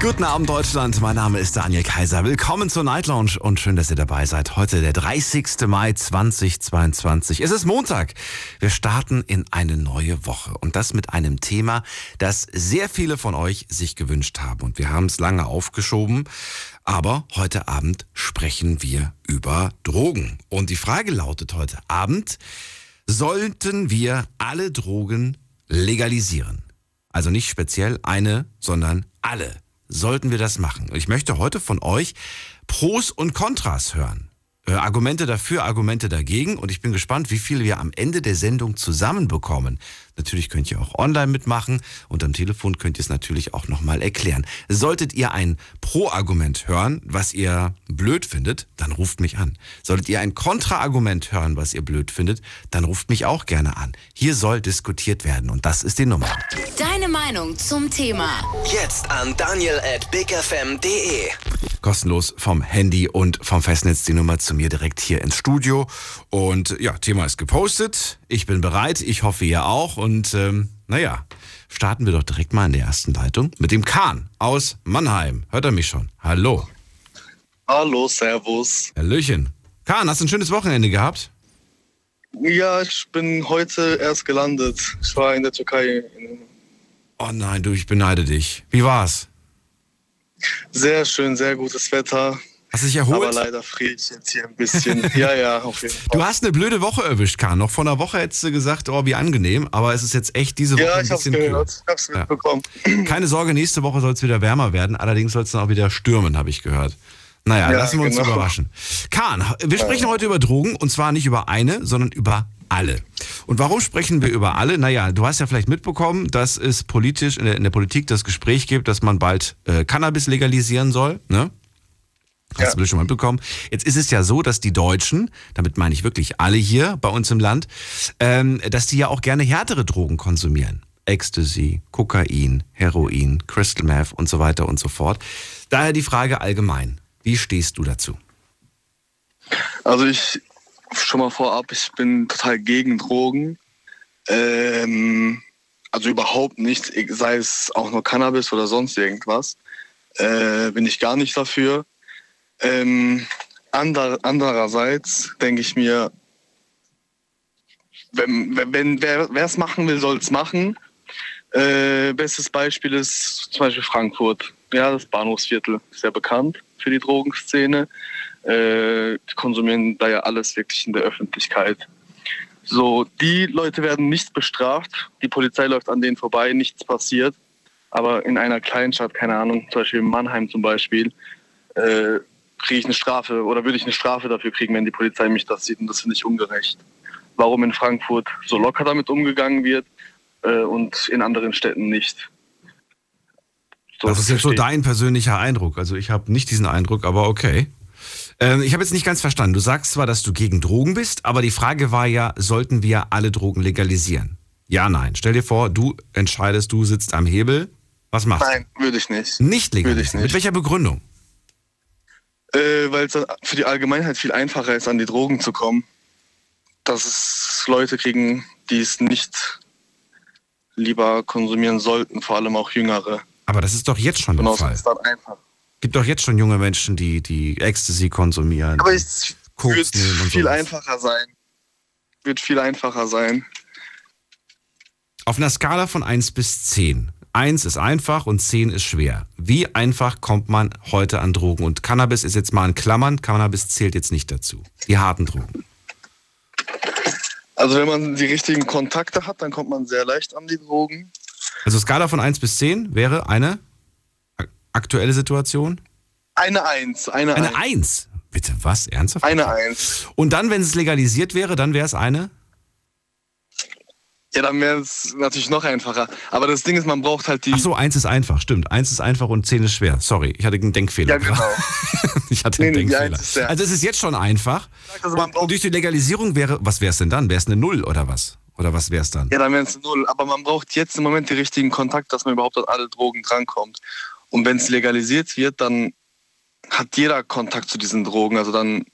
Guten Abend Deutschland, mein Name ist Daniel Kaiser. Willkommen zur Night Lounge und schön, dass ihr dabei seid. Heute der 30. Mai 2022. Es ist Montag. Wir starten in eine neue Woche und das mit einem Thema, das sehr viele von euch sich gewünscht haben und wir haben es lange aufgeschoben. Aber heute Abend sprechen wir über Drogen. Und die Frage lautet heute Abend, sollten wir alle Drogen legalisieren? Also nicht speziell eine, sondern alle sollten wir das machen. Ich möchte heute von euch Pros und Kontras hören. Äh, Argumente dafür, Argumente dagegen und ich bin gespannt, wie viel wir am Ende der Sendung zusammenbekommen. Natürlich könnt ihr auch online mitmachen und am Telefon könnt ihr es natürlich auch nochmal erklären. Solltet ihr ein Pro-Argument hören, was ihr blöd findet, dann ruft mich an. Solltet ihr ein Kontra-Argument hören, was ihr blöd findet, dann ruft mich auch gerne an. Hier soll diskutiert werden und das ist die Nummer. Deine Meinung zum Thema. Jetzt an daniel at bigfm.de. Kostenlos vom Handy und vom Festnetz die Nummer zu mir direkt hier ins Studio. Und ja, Thema ist gepostet. Ich bin bereit. Ich hoffe, ihr auch. Und ähm, naja, starten wir doch direkt mal in der ersten Leitung mit dem Kahn aus Mannheim. Hört er mich schon? Hallo. Hallo, Servus. Hallöchen. Kahn, hast du ein schönes Wochenende gehabt? Ja, ich bin heute erst gelandet. Ich war in der Türkei. Oh nein, du, ich beneide dich. Wie war's? Sehr schön, sehr gutes Wetter. Hast du dich Aber erholt? leider friere ich jetzt hier ein bisschen. ja, ja, auf jeden Fall. Du hast eine blöde Woche erwischt, Kahn. Noch vor einer Woche hättest du gesagt, oh, wie angenehm. Aber es ist jetzt echt diese Woche ja, ein ich hab's bisschen kühl. gehört. Ich hab's Ja. mitbekommen. Keine Sorge, nächste Woche soll es wieder wärmer werden. Allerdings soll es dann auch wieder stürmen, habe ich gehört. Naja, Ja, lassen wir uns genau. überraschen. Kahn, wir sprechen heute über Drogen und zwar nicht über eine, sondern über alle. Und warum sprechen wir über alle? Naja, du hast ja vielleicht mitbekommen, dass es politisch in der, in der Politik das Gespräch gibt, dass man bald äh, Cannabis legalisieren soll. Ne? Hast Ja. du schon mal mitbekommen. Jetzt ist es ja so, dass die Deutschen, damit meine ich wirklich alle hier bei uns im Land, ähm, dass die ja auch gerne härtere Drogen konsumieren. Ecstasy, Kokain, Heroin, Crystal Meth und so weiter und so fort. Daher die Frage allgemein. Wie stehst du dazu? Also ich schon mal vorab, ich bin total gegen Drogen. Ähm, also überhaupt nicht, sei es auch nur Cannabis oder sonst irgendwas. Äh, bin ich gar nicht dafür. Ähm, ander, andererseits denke ich mir, wenn, wenn, wer es machen will, soll es machen. Äh, bestes Beispiel ist zum Beispiel Frankfurt. Ja, das Bahnhofsviertel ist sehr bekannt für die Drogenszene. Äh, die konsumieren da ja alles wirklich in der Öffentlichkeit. So, die Leute werden nicht bestraft. Die Polizei läuft an denen vorbei, nichts passiert. Aber in einer Kleinstadt, keine Ahnung, zum Beispiel in Mannheim zum Beispiel, äh, kriege ich eine Strafe oder würde ich eine Strafe dafür kriegen, wenn die Polizei mich das sieht. Und das finde ich ungerecht. Warum in Frankfurt so locker damit umgegangen wird äh, und in anderen Städten nicht. So, Das ist jetzt so dein persönlicher Eindruck. Also ich habe nicht diesen Eindruck, aber okay. Ähm, ich habe jetzt nicht ganz verstanden. Du sagst zwar, dass du gegen Drogen bist, aber die Frage war ja, sollten wir alle Drogen legalisieren? Ja, nein. Stell dir vor, du entscheidest, du sitzt am Hebel. Was machst Nein, würde ich nicht. du? Nicht legalisieren. Mit nicht. welcher Begründung? Äh, Weil es für die Allgemeinheit viel einfacher ist, an die Drogen zu kommen. Dass es Leute kriegen, die es nicht lieber konsumieren sollten, vor allem auch Jüngere. Aber das ist doch jetzt schon der Genau, es Fall. ist dann einfach. gibt doch jetzt schon junge Menschen, die, die Ecstasy konsumieren. Aber es wird viel einfacher sein. Wird viel einfacher sein. Auf einer Skala von 1 bis 10. 1 ist einfach und 10 ist schwer. Wie einfach kommt man heute an Drogen? Und Cannabis ist jetzt mal in Klammern. Cannabis zählt jetzt nicht dazu. Die harten Drogen. Also wenn man die richtigen Kontakte hat, dann kommt man sehr leicht an die Drogen. Also Skala von 1 bis 10 wäre eine ak- aktuelle Situation. Eine Eins, eine, Eine Eins. 1. Bitte was? Ernsthaft? Eine Eins. Und dann, wenn es legalisiert wäre, dann wäre es eine? Ja, dann wäre es natürlich noch einfacher. Aber das Ding ist, man braucht halt die. Ach so, 1 ist einfach. Stimmt. 1 ist einfach und 10 ist schwer. Sorry, ich hatte einen Denkfehler. Ja, genau. Ich hatte einen Nee, die Denkfehler. Eins ist sehr- Also es ist jetzt schon einfach. Also durch die Legalisierung wäre, was wäre es denn dann? Wäre es eine Null oder was? Oder was wäre es dann? ja, dann wären es null. Aber man braucht jetzt im Moment die richtigen Kontakt, dass man überhaupt an alle Drogen drankommt. Und wenn es legalisiert wird, dann hat jeder Kontakt zu diesen Drogen. Also dann,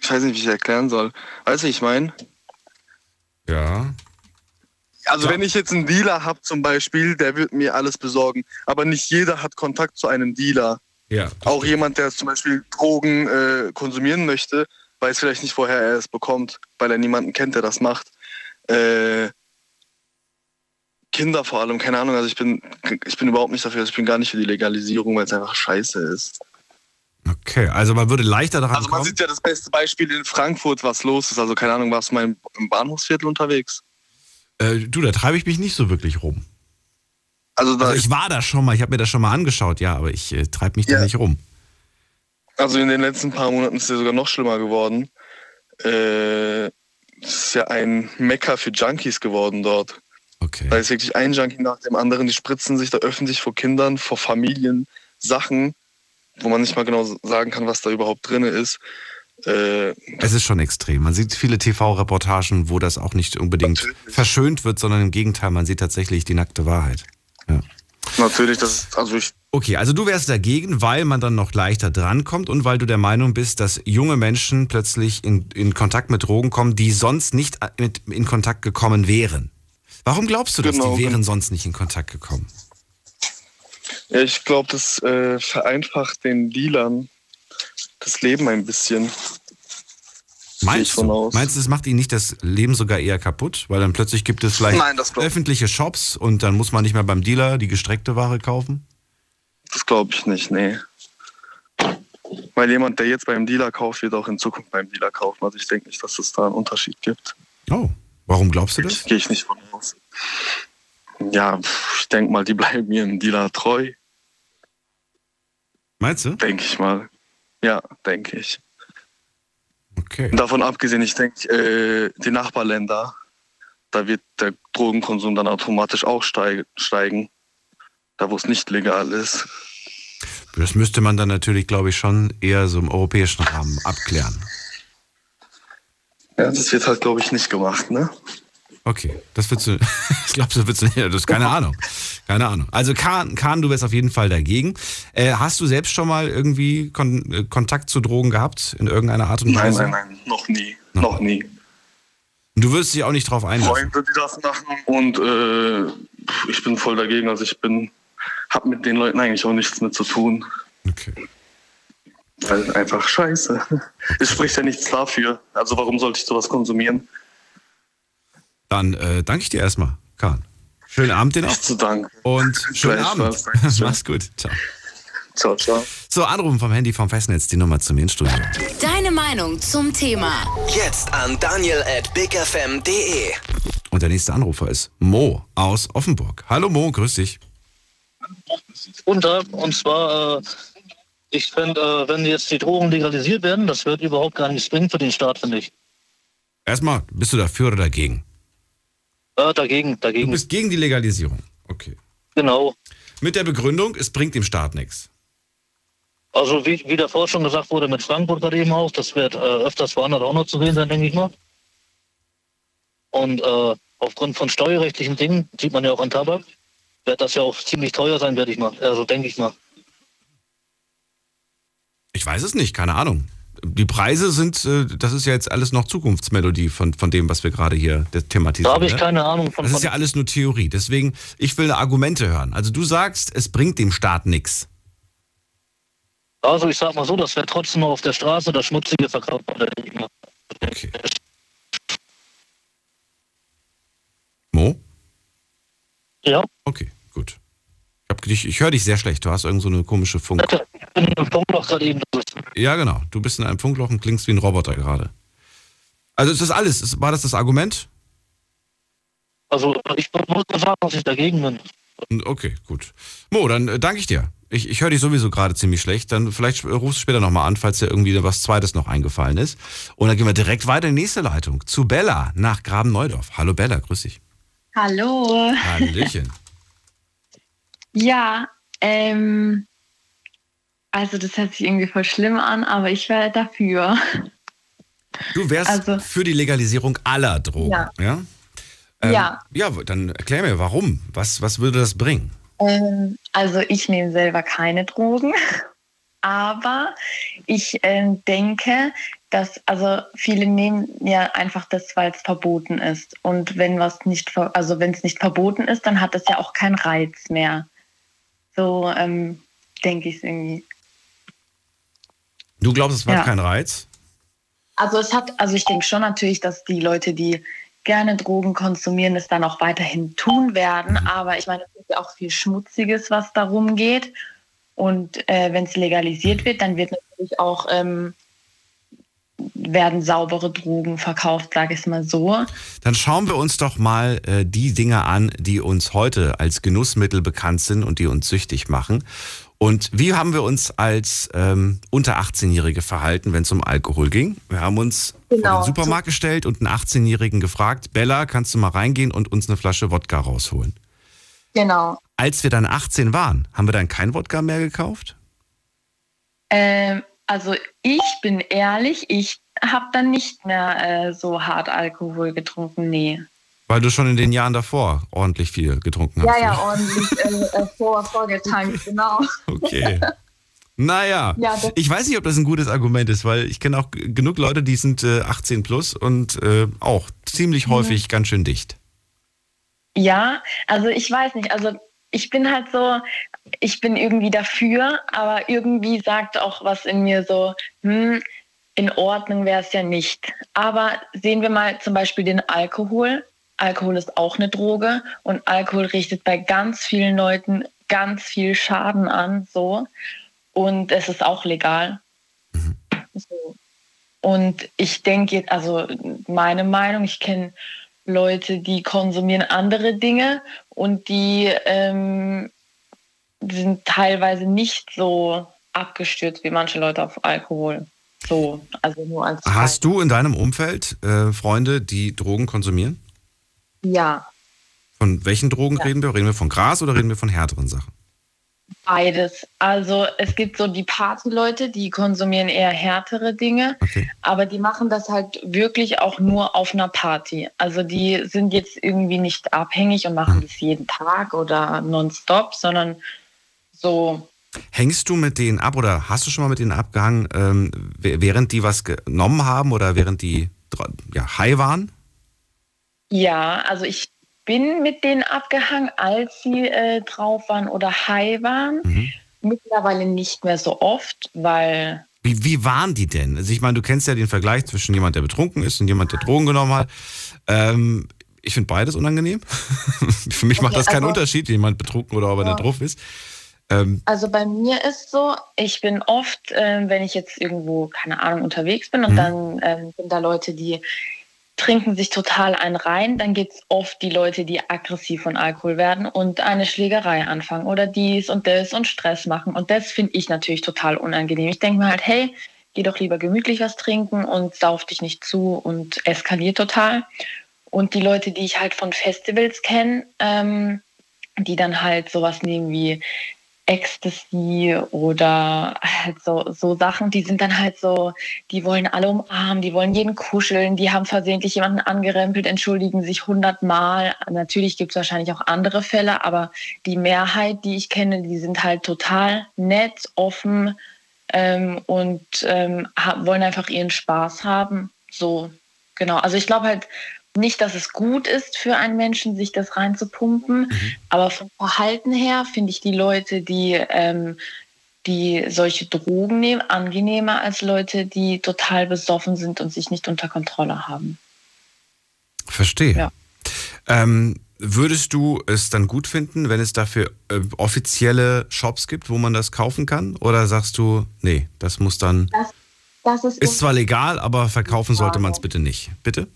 ich weiß nicht, wie ich erklären soll. Weißt du, wie ich meine? Ja. Also Ja. wenn ich jetzt einen Dealer habe zum Beispiel, der wird mir alles besorgen. Aber nicht jeder hat Kontakt zu einem Dealer. Ja. Auch jemand, der zum Beispiel Drogen äh, konsumieren möchte, weiß vielleicht nicht, woher er es bekommt, weil er niemanden kennt, der das macht. Äh, Kinder vor allem, keine Ahnung, also ich bin, ich bin überhaupt nicht dafür, also ich bin gar nicht für die Legalisierung, weil es einfach scheiße ist. Okay, also man würde leichter daran Also man kommen. sieht ja das beste Beispiel in Frankfurt, was los ist. Also keine Ahnung, warst du mal im, im Bahnhofsviertel unterwegs? Äh, du, da treibe ich mich nicht so wirklich rum. Also da Also ich war da schon mal, ich habe mir das schon mal angeschaut, ja, aber ich äh, treibe mich da Ja. nicht rum. Also in den letzten paar Monaten ist es ja sogar noch schlimmer geworden. Äh, es ist ja ein Mecker für Junkies geworden dort. Okay. Da ist wirklich ein Junkie nach dem anderen, die spritzen sich da öffentlich vor Kindern, vor Familien Sachen, wo man nicht mal genau sagen kann, was da überhaupt drin ist. Äh, Es ist schon extrem. Man sieht viele TV-Reportagen, wo das auch nicht unbedingt Natürlich. verschönt wird, sondern im Gegenteil, man sieht tatsächlich die nackte Wahrheit. Ja. natürlich, das ist, also ich, Okay, also du wärst dagegen, weil man dann noch leichter drankommt und weil du der Meinung bist, dass junge Menschen plötzlich in, in Kontakt mit Drogen kommen, die sonst nicht mit, in Kontakt gekommen wären. Warum glaubst du, dass Genau, die wären genau. sonst nicht in Kontakt gekommen? ja, ich glaube, das äh, vereinfacht den Dealern das Leben ein bisschen. Meinst du? Meinst du, es macht ihnen nicht das Leben sogar eher kaputt? Weil dann plötzlich gibt es vielleicht Nein, öffentliche Shops und dann muss man nicht mehr beim Dealer die gestreckte Ware kaufen? Das glaube ich nicht, nee. Weil jemand, der jetzt beim Dealer kauft, wird auch in Zukunft beim Dealer kaufen. Also ich denke nicht, dass es da einen Unterschied gibt. Oh, warum glaubst du das? Gehe ich nicht von aus. Ja, ich denke mal, die bleiben ihrem Dealer treu, Meinst du? denke ich mal. Ja, denke ich. Okay. Davon abgesehen, ich denke, äh, die Nachbarländer, da wird der Drogenkonsum dann automatisch auch steig steigen. Da, wo es nicht legal ist. Das müsste man dann natürlich, glaube ich, schon eher so im europäischen Rahmen abklären. Ja, das wird halt, glaube ich, nicht gemacht, ne? Okay, das willst du. ich glaube, das du nicht. Das ist keine Ahnung. Keine Ahnung. Also Kahn, Kahn du wärst auf jeden Fall dagegen. Äh, hast du selbst schon mal irgendwie Kon äh, Kontakt zu Drogen gehabt in irgendeiner Art und Nein, Weise? nein, nein, noch nie. Noch Noch nie. Du wirst dich auch nicht drauf einlassen. Freunde, die das machen und äh, ich bin voll dagegen. Also ich bin, hab mit den Leuten eigentlich auch nichts mit zu tun. Okay. Weil einfach scheiße. Es spricht ja nichts dafür. Also warum sollte ich sowas konsumieren? Dann äh, danke ich dir erstmal, Kahn. Schönen Abend dir noch. Nicht zu danken. Und schönen Gleichfalls, Abend. Dankeschön. Mach's gut. Ciao. Ciao, ciao. So, anrufen vom Handy vom Festnetz, die Nummer zu mir ins Studio. Deine Meinung zum Thema. Jetzt an daniel at bigfm.de. Und der nächste Anrufer ist Mo aus Offenburg. Hallo Mo, grüß dich. Guten Tag. Und zwar, äh, ich finde, äh, wenn jetzt die Drogen legalisiert werden, das wird überhaupt gar nichts bringen für den Staat, finde ich. Erstmal, bist du dafür oder dagegen? Äh, dagegen, Du dagegen. bist gegen die Legalisierung. Okay. Genau. Mit der Begründung, es bringt dem Staat nichts. Also wie, wie davor schon gesagt wurde mit Frankfurt gerade eben auch, das wird äh, öfters woanders auch noch zu sehen sein, denke ich mal. Und äh, aufgrund von steuerrechtlichen Dingen, sieht man ja auch an Tabak, wird das ja auch ziemlich teuer sein, werde ich mal. Also denke ich mal. Ich weiß es nicht, keine Ahnung. Die Preise sind, äh, das ist ja jetzt alles noch Zukunftsmelodie von, von dem, was wir gerade hier thematisieren. Da habe ich ne? keine Ahnung von. Das ist ja alles nur Theorie. Deswegen, ich will Argumente hören. Also du sagst, es bringt dem Staat nichts. also ich sag mal so, das wird trotzdem noch auf der Straße das Schmutzige verkauft. Okay. Mo? Ja, Okay. Ich, ich höre dich sehr schlecht. Du hast irgend so eine komische Funk. ich bin im Funkloch gerade eben durch. Ja, genau. Du bist in einem Funkloch und klingst wie ein Roboter gerade. Also ist das alles? Ist- War das das Argument? Also ich muss nur sagen, dass ich dagegen bin. Okay, gut. Mo, dann äh, danke ich dir. Ich, ich höre dich sowieso gerade ziemlich schlecht. Dann vielleicht rufst du später nochmal an, falls dir irgendwie was Zweites noch eingefallen ist. Und dann gehen wir direkt weiter in die nächste Leitung. Zu Bella nach Graben-Neudorf. Hallo Bella, grüß dich. Hallo. Hallöchen. Ja, ähm, also das hört sich irgendwie voll schlimm an, aber ich wäre dafür. Du wärst Also- für die Legalisierung aller Drogen, ja? Ja. Ähm, Ja. Ja, dann erklär mir, warum? Was, was würde das bringen? Ähm, also ich nehme selber keine Drogen, aber ich äh, denke, dass also viele nehmen ja einfach das, weil es verboten ist. Und wenn was nicht, also wenn es nicht verboten ist, dann hat es ja auch keinen Reiz mehr. So ähm, denke ich es irgendwie. Du glaubst, es hat ja. keinen Reiz? Also es hat, also ich denke schon natürlich, dass die Leute, die gerne Drogen konsumieren, es dann auch weiterhin tun werden. Mhm. Aber ich meine, es ist ja auch viel Schmutziges, was darum geht. Und äh, wenn es legalisiert wird, dann wird natürlich auch ähm, werden saubere Drogen verkauft, sage ich es mal so. Dann schauen wir uns doch mal äh, die Dinge an, die uns heute als Genussmittel bekannt sind und die uns süchtig machen. Und wie haben wir uns als ähm, unter 18-Jährige verhalten, wenn es um Alkohol ging? Wir haben uns genau. vor den Supermarkt gestellt und einen 18-Jährigen gefragt, Bella, kannst du mal reingehen und uns eine Flasche Wodka rausholen? Genau. Als wir dann 18 waren, haben wir dann kein Wodka mehr gekauft? Ähm, also ich bin ehrlich, ich habe dann nicht mehr äh, so hart Alkohol getrunken, nee. Weil du schon in den Jahren davor ordentlich viel getrunken hast. Ja, ja, ordentlich äh, äh, vor, vorgetankt, genau. Okay. Naja, ja, ich weiß nicht, ob das ein gutes Argument ist, weil ich kenne auch genug Leute, die sind äh, 18 plus und äh, auch ziemlich mhm. häufig ganz schön dicht. Ja, also ich weiß nicht, also ich bin halt so, ich bin irgendwie dafür, aber irgendwie sagt auch was in mir so, hm, in Ordnung wäre es ja nicht. Aber sehen wir mal zum Beispiel den Alkohol. Alkohol ist auch eine Droge und Alkohol richtet bei ganz vielen Leuten ganz viel Schaden an, so. Und es ist auch legal. Mhm. So. Und ich denke, also meine Meinung, ich kenne Leute, die konsumieren andere Dinge und die ähm, sind teilweise nicht so abgestürzt wie manche Leute auf Alkohol. So, also nur als. Hast du in deinem Umfeld äh, Freunde, die Drogen konsumieren? Ja. Von welchen Drogen ja. reden wir? Reden wir von Gras oder reden wir von härteren Sachen? Beides. Also es gibt so die Partyleute, die konsumieren eher härtere Dinge, okay. aber die machen das halt wirklich auch nur auf einer Party. Also die sind jetzt irgendwie nicht abhängig und machen mhm. das jeden Tag oder nonstop, sondern so. Hängst du mit denen ab oder hast du schon mal mit denen abgehangen, ähm, während die was genommen haben oder während die ja, high waren? Ja, also ich bin mit denen abgehangen, als sie äh, drauf waren oder high waren. Mhm. Mittlerweile nicht mehr so oft, weil. Wie, wie waren die denn? Also ich meine, du kennst ja den Vergleich zwischen jemand, der betrunken ist und jemand, der Drogen genommen hat. Ähm, ich finde beides unangenehm. Für mich okay, macht das keinen also, Unterschied, jemand betrunken oder ob er ja. drauf ist. Ähm, also bei mir ist so, ich bin oft, äh, wenn ich jetzt irgendwo, keine Ahnung, unterwegs bin und mhm. dann äh, sind da Leute, die trinken sich total ein rein, dann gibt es oft die Leute, die aggressiv von Alkohol werden und eine Schlägerei anfangen oder dies und das und Stress machen. Und das finde ich natürlich total unangenehm. Ich denke mir halt, hey, geh doch lieber gemütlich was trinken und sauf dich nicht zu und eskaliert total. Und die Leute, die ich halt von Festivals kenne, ähm, die dann halt sowas nehmen wie Ecstasy oder halt so, so Sachen, die sind dann halt so, die wollen alle umarmen, die wollen jeden kuscheln, die haben versehentlich jemanden angerempelt, entschuldigen sich hundertmal. Natürlich gibt es wahrscheinlich auch andere Fälle, aber die Mehrheit, die ich kenne, die sind halt total nett, offen ähm, und ähm, wollen einfach ihren Spaß haben. So, genau. Also ich glaube halt, nicht, dass es gut ist für einen Menschen, sich das reinzupumpen, mhm. aber vom Verhalten her finde ich die Leute, die, ähm, die solche Drogen nehmen, angenehmer als Leute, die total besoffen sind und sich nicht unter Kontrolle haben. Verstehe. Ja. Ähm, würdest du es dann gut finden, wenn es dafür äh, offizielle Shops gibt, wo man das kaufen kann? Oder sagst du, nee, das muss dann. Das, das ist, ist zwar legal, aber verkaufen sollte man es bitte nicht. Bitte?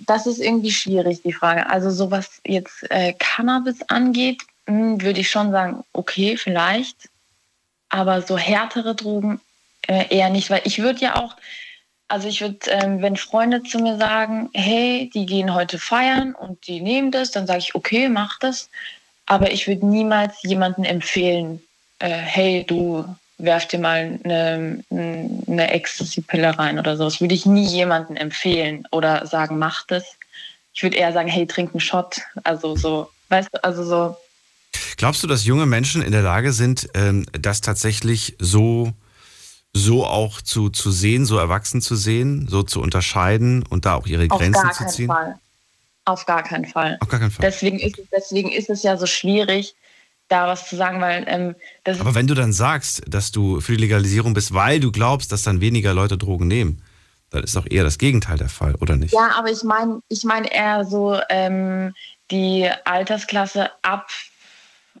Das ist irgendwie schwierig, die Frage. Also so was jetzt äh, Cannabis angeht, hm, würde ich schon sagen, okay, vielleicht. Aber so härtere Drogen äh, eher nicht, weil ich würde ja auch, also ich würde, ähm, wenn Freunde zu mir sagen, hey, die gehen heute feiern und die nehmen das, dann sage ich, okay, mach das. Aber ich würde niemals jemanden empfehlen, äh, hey, du werf dir mal eine, eine Ecstasy-Pille rein oder so. Das würde ich nie jemandem empfehlen oder sagen, mach das. Ich würde eher sagen, hey, trink einen Shot. Also so, weißt du, also so. Glaubst du, dass junge Menschen in der Lage sind, ähm, das tatsächlich so so auch zu, zu sehen, so erwachsen zu sehen, so zu unterscheiden und da auch ihre Grenzen zu ziehen? Fall. Auf gar keinen Fall. Auf gar keinen Fall. Deswegen ist, es- deswegen ist es ja so schwierig, da was zu sagen, weil ähm, das Aber wenn du dann sagst, dass du für die Legalisierung bist, weil du glaubst, dass dann weniger Leute Drogen nehmen, dann ist doch eher das Gegenteil der Fall, oder nicht? Ja, aber ich meine ich mein eher so ähm, die Altersklasse ab,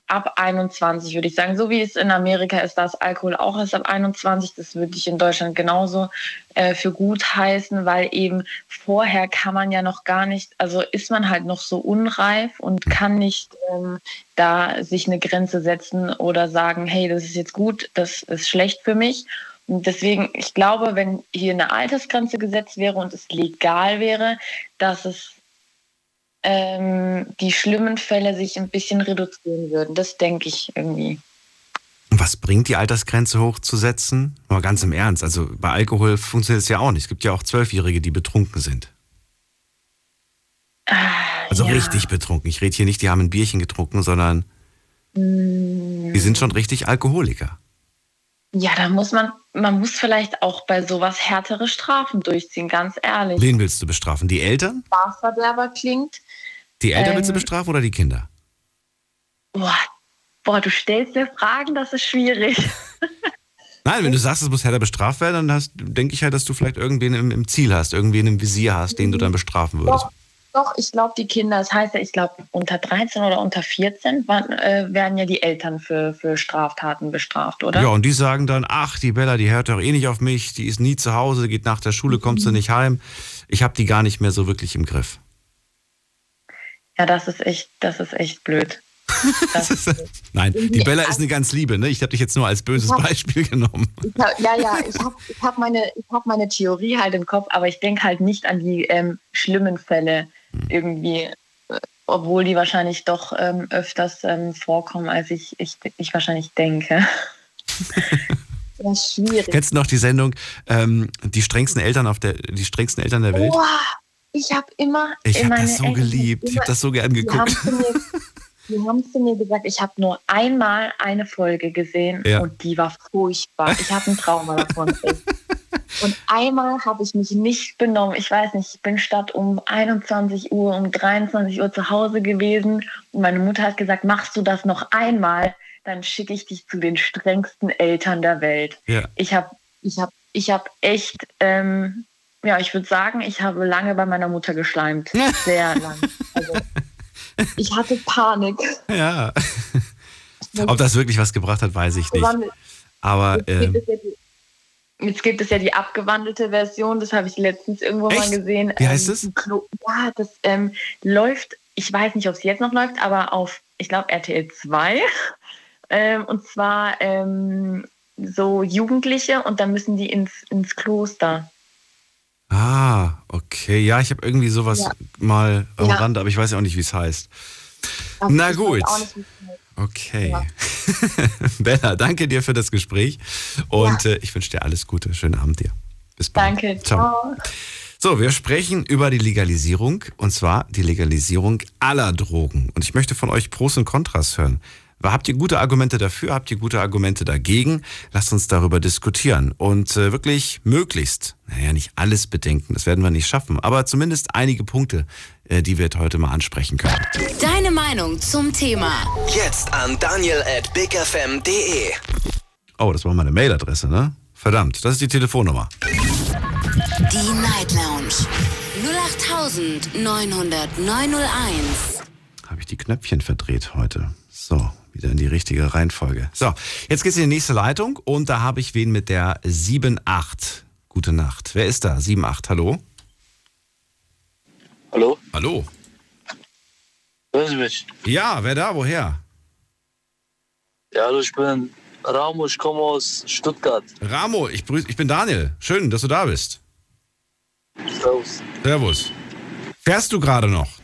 ab 21, würde ich sagen. So wie es in Amerika ist, dass Alkohol auch ist ab 21. Das würde ich in Deutschland genauso äh, für gut heißen, weil eben vorher kann man ja noch gar nicht, also ist man halt noch so unreif und kann nicht ähm, da sich eine Grenze setzen oder sagen, hey, das ist jetzt gut, das ist schlecht für mich. Und deswegen, ich glaube, wenn hier eine Altersgrenze gesetzt wäre und es legal wäre, dass es ähm, die schlimmen Fälle sich ein bisschen reduzieren würden. Das denke ich irgendwie. Was bringt die Altersgrenze hochzusetzen? Mal ganz im Ernst, also bei Alkohol funktioniert es ja auch nicht. Es gibt ja auch Zwölfjährige, die betrunken sind. Also ja. richtig betrunken. Ich rede hier nicht, die haben ein Bierchen getrunken, sondern Mm, die sind schon richtig Alkoholiker. Ja, da muss man, man muss vielleicht auch bei sowas härtere Strafen durchziehen, ganz ehrlich. Wen willst du bestrafen? Die Eltern? Spaßverderber klingt. Die Eltern willst du Ähm, bestrafen oder die Kinder? Boah, boah, du stellst mir Fragen, das ist schwierig. Nein, wenn du sagst, es muss härter bestraft werden, dann denke ich halt, dass du vielleicht irgendwen im, im Ziel hast, irgendwen im Visier hast, den du dann bestrafen würdest. Doch, doch, ich glaube, die Kinder, das heißt ja, ich glaube, unter 13 oder unter 14 waren, äh, werden ja die Eltern für, für Straftaten bestraft, oder? Ja, und die sagen dann, ach, die Bella, die hört doch eh nicht auf mich, die ist nie zu Hause, geht nach der Schule, kommt Mhm. sie nicht heim. Ich habe die gar nicht mehr so wirklich im Griff. Ja, das ist echt, das ist echt blöd. Das ist blöd. Nein, die Bella ist eine ganz liebe, ne? Ich habe dich jetzt nur als böses hab- Beispiel genommen. Hab, ja, ja, ich habe ich hab meine, ich hab meine Theorie halt im Kopf, aber ich denke halt nicht an die ähm, schlimmen Fälle irgendwie, äh, obwohl die wahrscheinlich doch ähm, öfters ähm, vorkommen, als ich, ich, ich wahrscheinlich denke. Das ist schwierig. Kennst du noch die Sendung ähm, die strengsten Eltern auf der die strengsten Eltern der Welt? Boah, ich habe immer. ich habe das so Eltern geliebt. Ich immer- habe das so gern geguckt. die haben zu mir gesagt, ich habe nur einmal eine Folge gesehen Ja. und die war furchtbar. Ich habe ein Trauma davon. Und einmal habe ich mich nicht benommen. Ich weiß nicht, ich bin statt um 21 Uhr, um 23 Uhr zu Hause gewesen. Und meine Mutter hat gesagt, machst du das noch einmal, dann schicke ich dich zu den strengsten Eltern der Welt. Ja. Ich habe ich hab, ich hab echt, ähm, ja, ich würde sagen, ich habe lange bei meiner Mutter geschleimt. Sehr lang. Also, ich hatte Panik. Ja. Ob das wirklich was gebracht hat, weiß ich nicht. Aber Jetzt gibt, ähm, es ja die, jetzt gibt es ja die abgewandelte Version, das habe ich letztens irgendwo Echt? mal gesehen. Wie heißt Ähm, es? Ja, das ähm, läuft, ich weiß nicht, ob es jetzt noch läuft, aber auf, ich glaube, RTL 2. Ähm, und zwar ähm, so Jugendliche und dann müssen die ins, ins Kloster. Ah, okay. Ja, ich habe irgendwie sowas Ja. mal am Ja. Rande, aber ich weiß ja auch nicht, wie es heißt. Also Na gut. Okay. Ja. Bella, danke dir für das Gespräch und äh, ich wünsche dir alles Gute. Schönen Abend dir. Bis bald. Danke, ciao. So, wir sprechen über die Legalisierung und zwar die Legalisierung aller Drogen. Und ich möchte von euch Pros und Kontras hören. Habt ihr gute Argumente dafür? Habt ihr gute Argumente dagegen? Lasst uns darüber diskutieren und äh, wirklich möglichst, naja, nicht alles bedenken, das werden wir nicht schaffen, aber zumindest einige Punkte, äh, die wir heute mal ansprechen können. Deine Meinung zum Thema. Jetzt an daniel at bigfm.de. Oh, das war meine Mailadresse, ne? Verdammt, das ist die Telefonnummer. Die Night Lounge. 08901. Habe ich die Knöpfchen verdreht heute. So, wieder in die richtige Reihenfolge. So, jetzt geht's in die nächste Leitung und da habe ich wen mit der 78. Gute Nacht. Wer ist da? 78, hallo? Hallo? Hallo. Hören Sie mich? Ja, wer da? Woher? Ja, hallo, ich bin Ramo, ich komme aus Stuttgart. Ramo, ich, ich bin Daniel. Schön, dass du da bist. Servus. Servus. Fährst du gerade noch?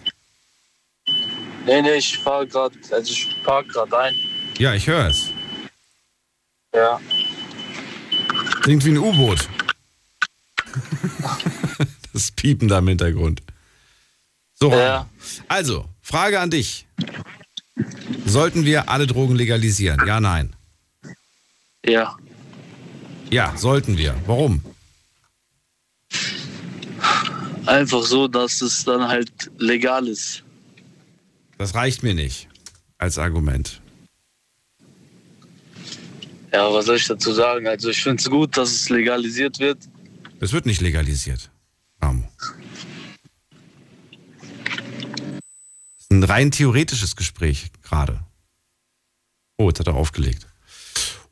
Nee, nee, ich fahre gerade, also ich park gerade ein. Ja, ich höre es. Ja. Klingt wie ein U-Boot. das Piepen da im Hintergrund. So, Ja. also, Frage an dich. Sollten wir alle Drogen legalisieren? Ja, nein. Ja. Ja, sollten wir. Warum? Einfach so, dass es dann halt legal ist. Das reicht mir nicht als Argument. Ja, was soll ich dazu sagen? Also ich finde es gut, dass es legalisiert wird. Es wird nicht legalisiert. Ramo. Das ist ein rein theoretisches Gespräch gerade. Oh, jetzt hat er aufgelegt.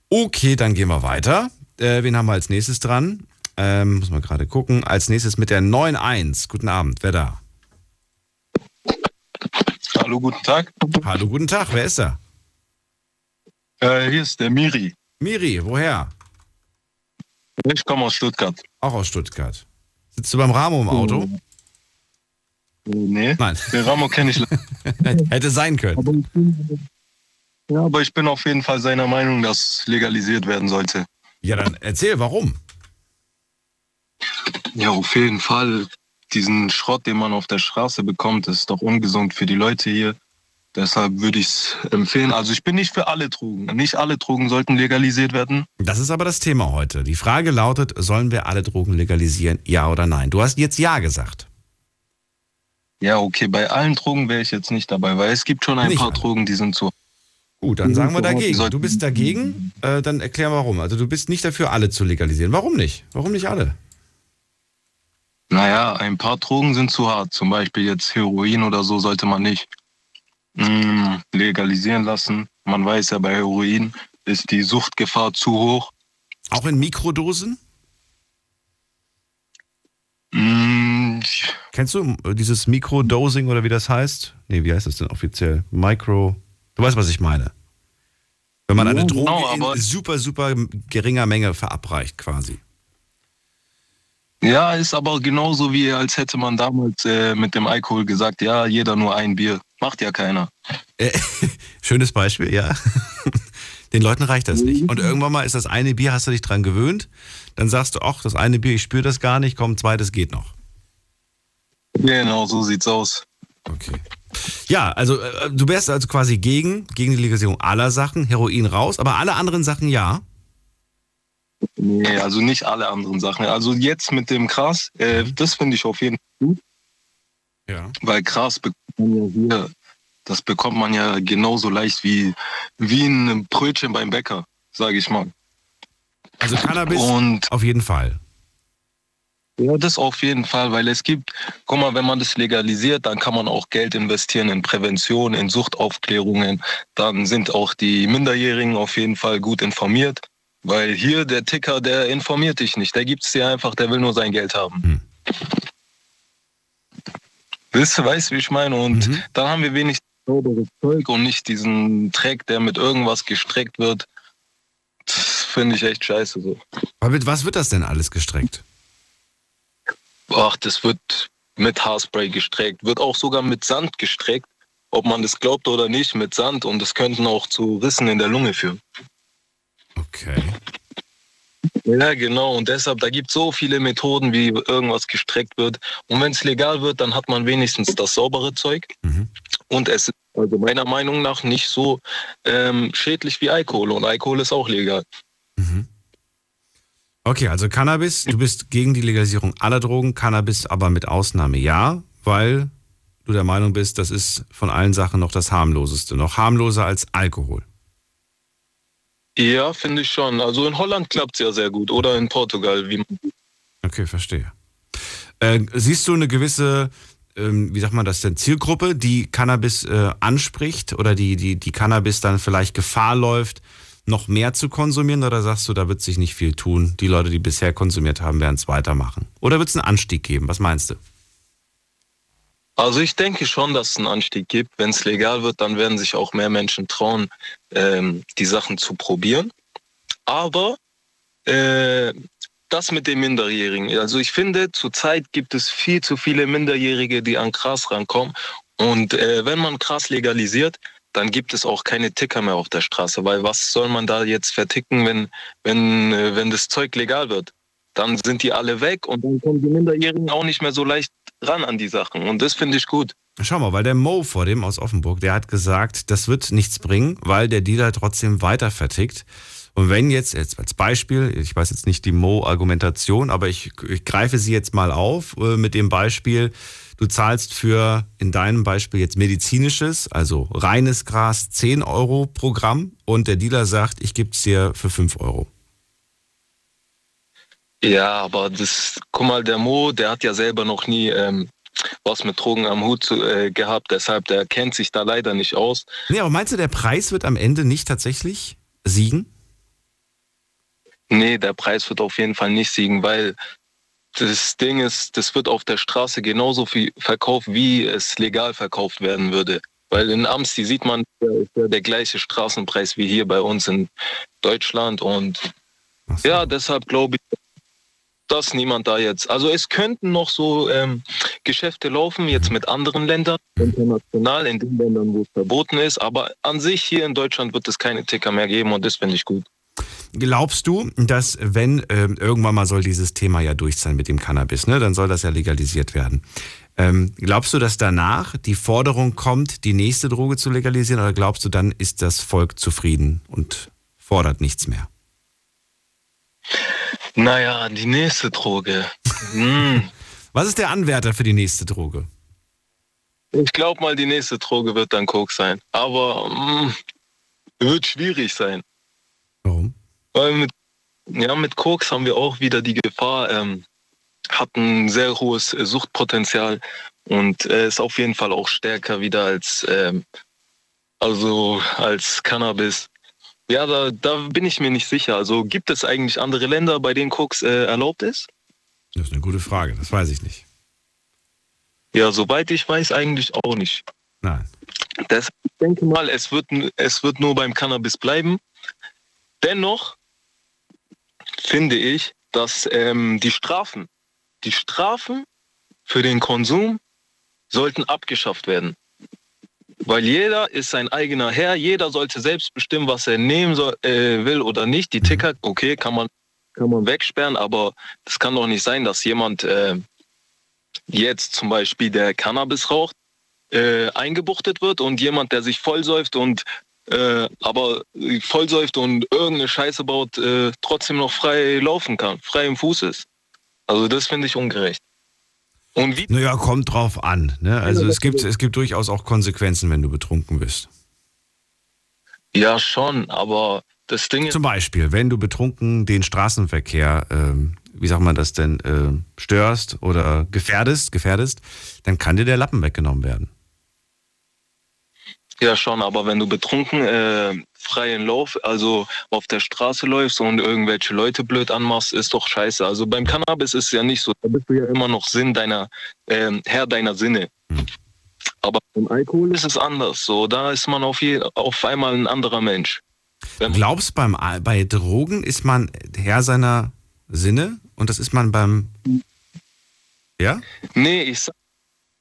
Okay, dann gehen wir weiter. Äh, wen haben wir als nächstes dran? Ähm, muss man gerade gucken. Als nächstes mit der 9.1. Guten Abend, wer da? Hallo, guten Tag. Hallo, guten Tag, wer ist da? Äh, hier ist der Miri. Miri, woher? Ich komme aus Stuttgart. Auch aus Stuttgart. Sitzt du beim Ramo im Auto? Nee. Nein. Den Ramo kenne ich. Hätte sein können. Ja, aber ich bin auf jeden Fall seiner Meinung, dass legalisiert werden sollte. Ja, dann erzähl, warum? Ja, auf jeden Fall. Diesen Schrott, den man auf der Straße bekommt, ist doch ungesund für die Leute hier. Deshalb würde ich es empfehlen. Also ich bin nicht für alle Drogen. Nicht alle Drogen sollten legalisiert werden. Das ist aber das Thema heute. Die Frage lautet, sollen wir alle Drogen legalisieren, ja oder nein? Du hast jetzt ja gesagt. Ja, okay, bei allen Drogen wäre ich jetzt nicht dabei, weil es gibt schon ein Nicht paar alle. Drogen, die sind so. Gut, dann sagen wir Die dagegen. Du bist dagegen, äh, dann erklär warum. Also du bist nicht dafür, alle zu legalisieren. Warum nicht? Warum nicht alle? Naja, ein paar Drogen sind zu hart. Zum Beispiel jetzt Heroin oder so sollte man nicht mm, legalisieren lassen. Man weiß ja, bei Heroin ist die Suchtgefahr zu hoch. Auch in Mikrodosen? Mm, Kennst du äh, dieses Mikrodosing oder wie das heißt? Nee, wie heißt das denn offiziell? Micro. Du weißt, was ich meine. Wenn man eine Droge aber- in super, super geringer Menge verabreicht, quasi. Ja, ist aber genauso wie als hätte man damals äh, mit dem Alkohol gesagt, ja, jeder nur ein Bier. Macht ja keiner. Äh, schönes Beispiel, ja. Den Leuten reicht das nicht. Und irgendwann mal ist das eine Bier, hast du dich dran gewöhnt. Dann sagst du, ach, das eine Bier, ich spüre das gar nicht, komm, zweites geht noch. Genau, so sieht's aus. Okay. Ja, also äh, du wärst also quasi gegen, gegen die Legalisierung aller Sachen, Heroin raus, aber alle anderen Sachen ja. Nee, also nicht alle anderen Sachen. Also jetzt mit dem Gras, äh, das finde ich auf jeden Fall gut. Ja. Weil Gras bekommt man ja hier, das bekommt man ja genauso leicht wie, wie ein Brötchen beim Bäcker, sage ich mal. Also Cannabis Und auf jeden Fall. ja, das auf jeden Fall, weil es gibt, guck mal, wenn man das legalisiert, dann kann man auch Geld investieren in Prävention, in Suchtaufklärungen. Dann sind auch die Minderjährigen auf jeden Fall gut informiert. Weil hier der Ticker, der informiert dich nicht. Der gibt es dir einfach, der will nur sein Geld haben. Hm. Weißt du, weißt, wie ich meine? Und Mhm. dann haben wir wenig sauberes Zeug und nicht diesen Dreck, der mit irgendwas gestreckt wird. Das finde ich echt scheiße so. Aber mit was wird das denn alles gestreckt? Ach, das wird mit Haarspray gestreckt, wird auch sogar mit Sand gestreckt, ob man das glaubt oder nicht, mit Sand. Und das könnten auch zu Rissen in der Lunge führen. Okay. Ja, genau. Und deshalb, da gibt es so viele Methoden, wie irgendwas gestreckt wird. Und wenn es legal wird, dann hat man wenigstens das saubere Zeug. Mhm. Und es ist also meiner Meinung nach nicht so ähm, schädlich wie Alkohol. Und Alkohol ist auch legal. Mhm. Okay, also Cannabis, du bist gegen die Legalisierung aller Drogen, Cannabis aber mit Ausnahme ja, weil du der Meinung bist, das ist von allen Sachen noch das harmloseste, noch harmloser als Alkohol. Ja, finde ich schon. Also in Holland klappt es ja sehr gut. Oder in Portugal, wie Okay, verstehe. Äh, siehst du eine gewisse, ähm, wie sagt man das denn, Zielgruppe, die Cannabis äh, anspricht oder die, die, die Cannabis dann vielleicht Gefahr läuft, noch mehr zu konsumieren oder sagst du, da wird sich nicht viel tun? Die Leute, die bisher konsumiert haben, werden es weitermachen. Oder wird es einen Anstieg geben? Was meinst du? Also ich denke schon, dass es einen Anstieg gibt. Wenn es legal wird, dann werden sich auch mehr Menschen trauen, ähm, die Sachen zu probieren. Aber äh, das mit den Minderjährigen. Also ich finde, zurzeit gibt es viel zu viele Minderjährige, die an Gras rankommen. Und äh, wenn man Gras legalisiert, dann gibt es auch keine Ticker mehr auf der Straße. Weil was soll man da jetzt verticken, wenn, wenn, äh, wenn das Zeug legal wird? Dann sind die alle weg und dann kommen die Minderjährigen auch nicht mehr so leicht ran an die Sachen. Und das finde ich gut. Schau mal, weil der Mo vor dem aus Offenburg, der hat gesagt, das wird nichts bringen, weil der Dealer trotzdem weiter vertickt. Und wenn jetzt, jetzt als Beispiel, ich weiß jetzt nicht die Mo-Argumentation, aber ich, ich greife sie jetzt mal auf äh, mit dem Beispiel, du zahlst für in deinem Beispiel jetzt medizinisches, also reines Gras 10 Euro pro Gramm und der Dealer sagt, ich gebe es dir für 5 Euro. Ja, aber das, guck mal, der Mo, der hat ja selber noch nie ähm, was mit Drogen am Hut zu, äh, gehabt, deshalb der kennt sich da leider nicht aus. Nee, aber meinst du, der Preis wird am Ende nicht tatsächlich siegen? Nee, der Preis wird auf jeden Fall nicht siegen, weil das Ding ist, das wird auf der Straße genauso viel verkauft, wie es legal verkauft werden würde. Weil in Amsti sieht man, der, der, der gleiche Straßenpreis wie hier bei uns in Deutschland. Und so. ja, deshalb glaube ich, dass niemand da jetzt. Also es könnten noch so ähm, Geschäfte laufen, jetzt mit anderen Ländern, international, in den Ländern, wo es verboten ist. Aber an sich hier in Deutschland wird es keine Ticker mehr geben und das finde ich gut. Glaubst du, dass wenn äh, irgendwann mal soll dieses Thema ja durch sein mit dem Cannabis, ne, dann soll das ja legalisiert werden. Ähm, glaubst du, dass danach die Forderung kommt, die nächste Droge zu legalisieren, oder glaubst du, dann ist das Volk zufrieden und fordert nichts mehr? Naja, die nächste Droge. Hm. Was ist der Anwärter für die nächste Droge? Ich glaube mal, die nächste Droge wird dann Coke sein. Aber hm, wird schwierig sein. Warum? Weil mit, ja, mit Koks haben wir auch wieder die Gefahr, ähm, hat ein sehr hohes äh, Suchtpotenzial und äh, ist auf jeden Fall auch stärker wieder als, ähm, also als Cannabis. Ja, da, da bin ich mir nicht sicher. Also gibt es eigentlich andere Länder, bei denen Koks äh, erlaubt ist? Das ist eine gute Frage, das weiß ich nicht. Ja, soweit ich weiß, eigentlich auch nicht. Nein. Das, ich denke mal, es wird, es wird nur beim Cannabis bleiben. Dennoch finde ich, dass ähm, die Strafen, die Strafen für den Konsum sollten abgeschafft werden. Weil jeder ist sein eigener Herr, jeder sollte selbst bestimmen, was er nehmen soll, äh, will oder nicht. Die. Ticker, okay, kann man, kann man wegsperren, aber es kann doch nicht sein, dass jemand äh, jetzt zum Beispiel, der Cannabis raucht, äh, eingebuchtet wird und jemand, der sich vollsäuft und äh, aber vollsäuft und irgendeine Scheiße baut, äh, trotzdem noch frei laufen kann, frei im Fuß ist. Also das finde ich ungerecht. Und wie naja, kommt drauf an. Ne? Also es gibt, es gibt durchaus auch Konsequenzen, wenn du betrunken bist. Ja, schon, aber das Ding ist. Zum Beispiel, wenn du betrunken den Straßenverkehr, ähm, wie sagt man das denn, äh, störst oder gefährdest, gefährdest, dann kann dir der Lappen weggenommen werden. Ja, schon, aber wenn du betrunken äh, freien Lauf, also auf der Straße läufst und irgendwelche Leute blöd anmachst, ist doch scheiße. Also beim Cannabis ist es ja nicht so. Da bist du ja immer noch Sinn deiner, äh, Herr deiner Sinne. Hm. Aber beim Alkohol ist es anders. So, da ist man auf, je, auf einmal ein anderer Mensch. Wenn Glaubst beim bei Drogen ist man Herr seiner Sinne und das ist man beim Ja? Nee, ich sag,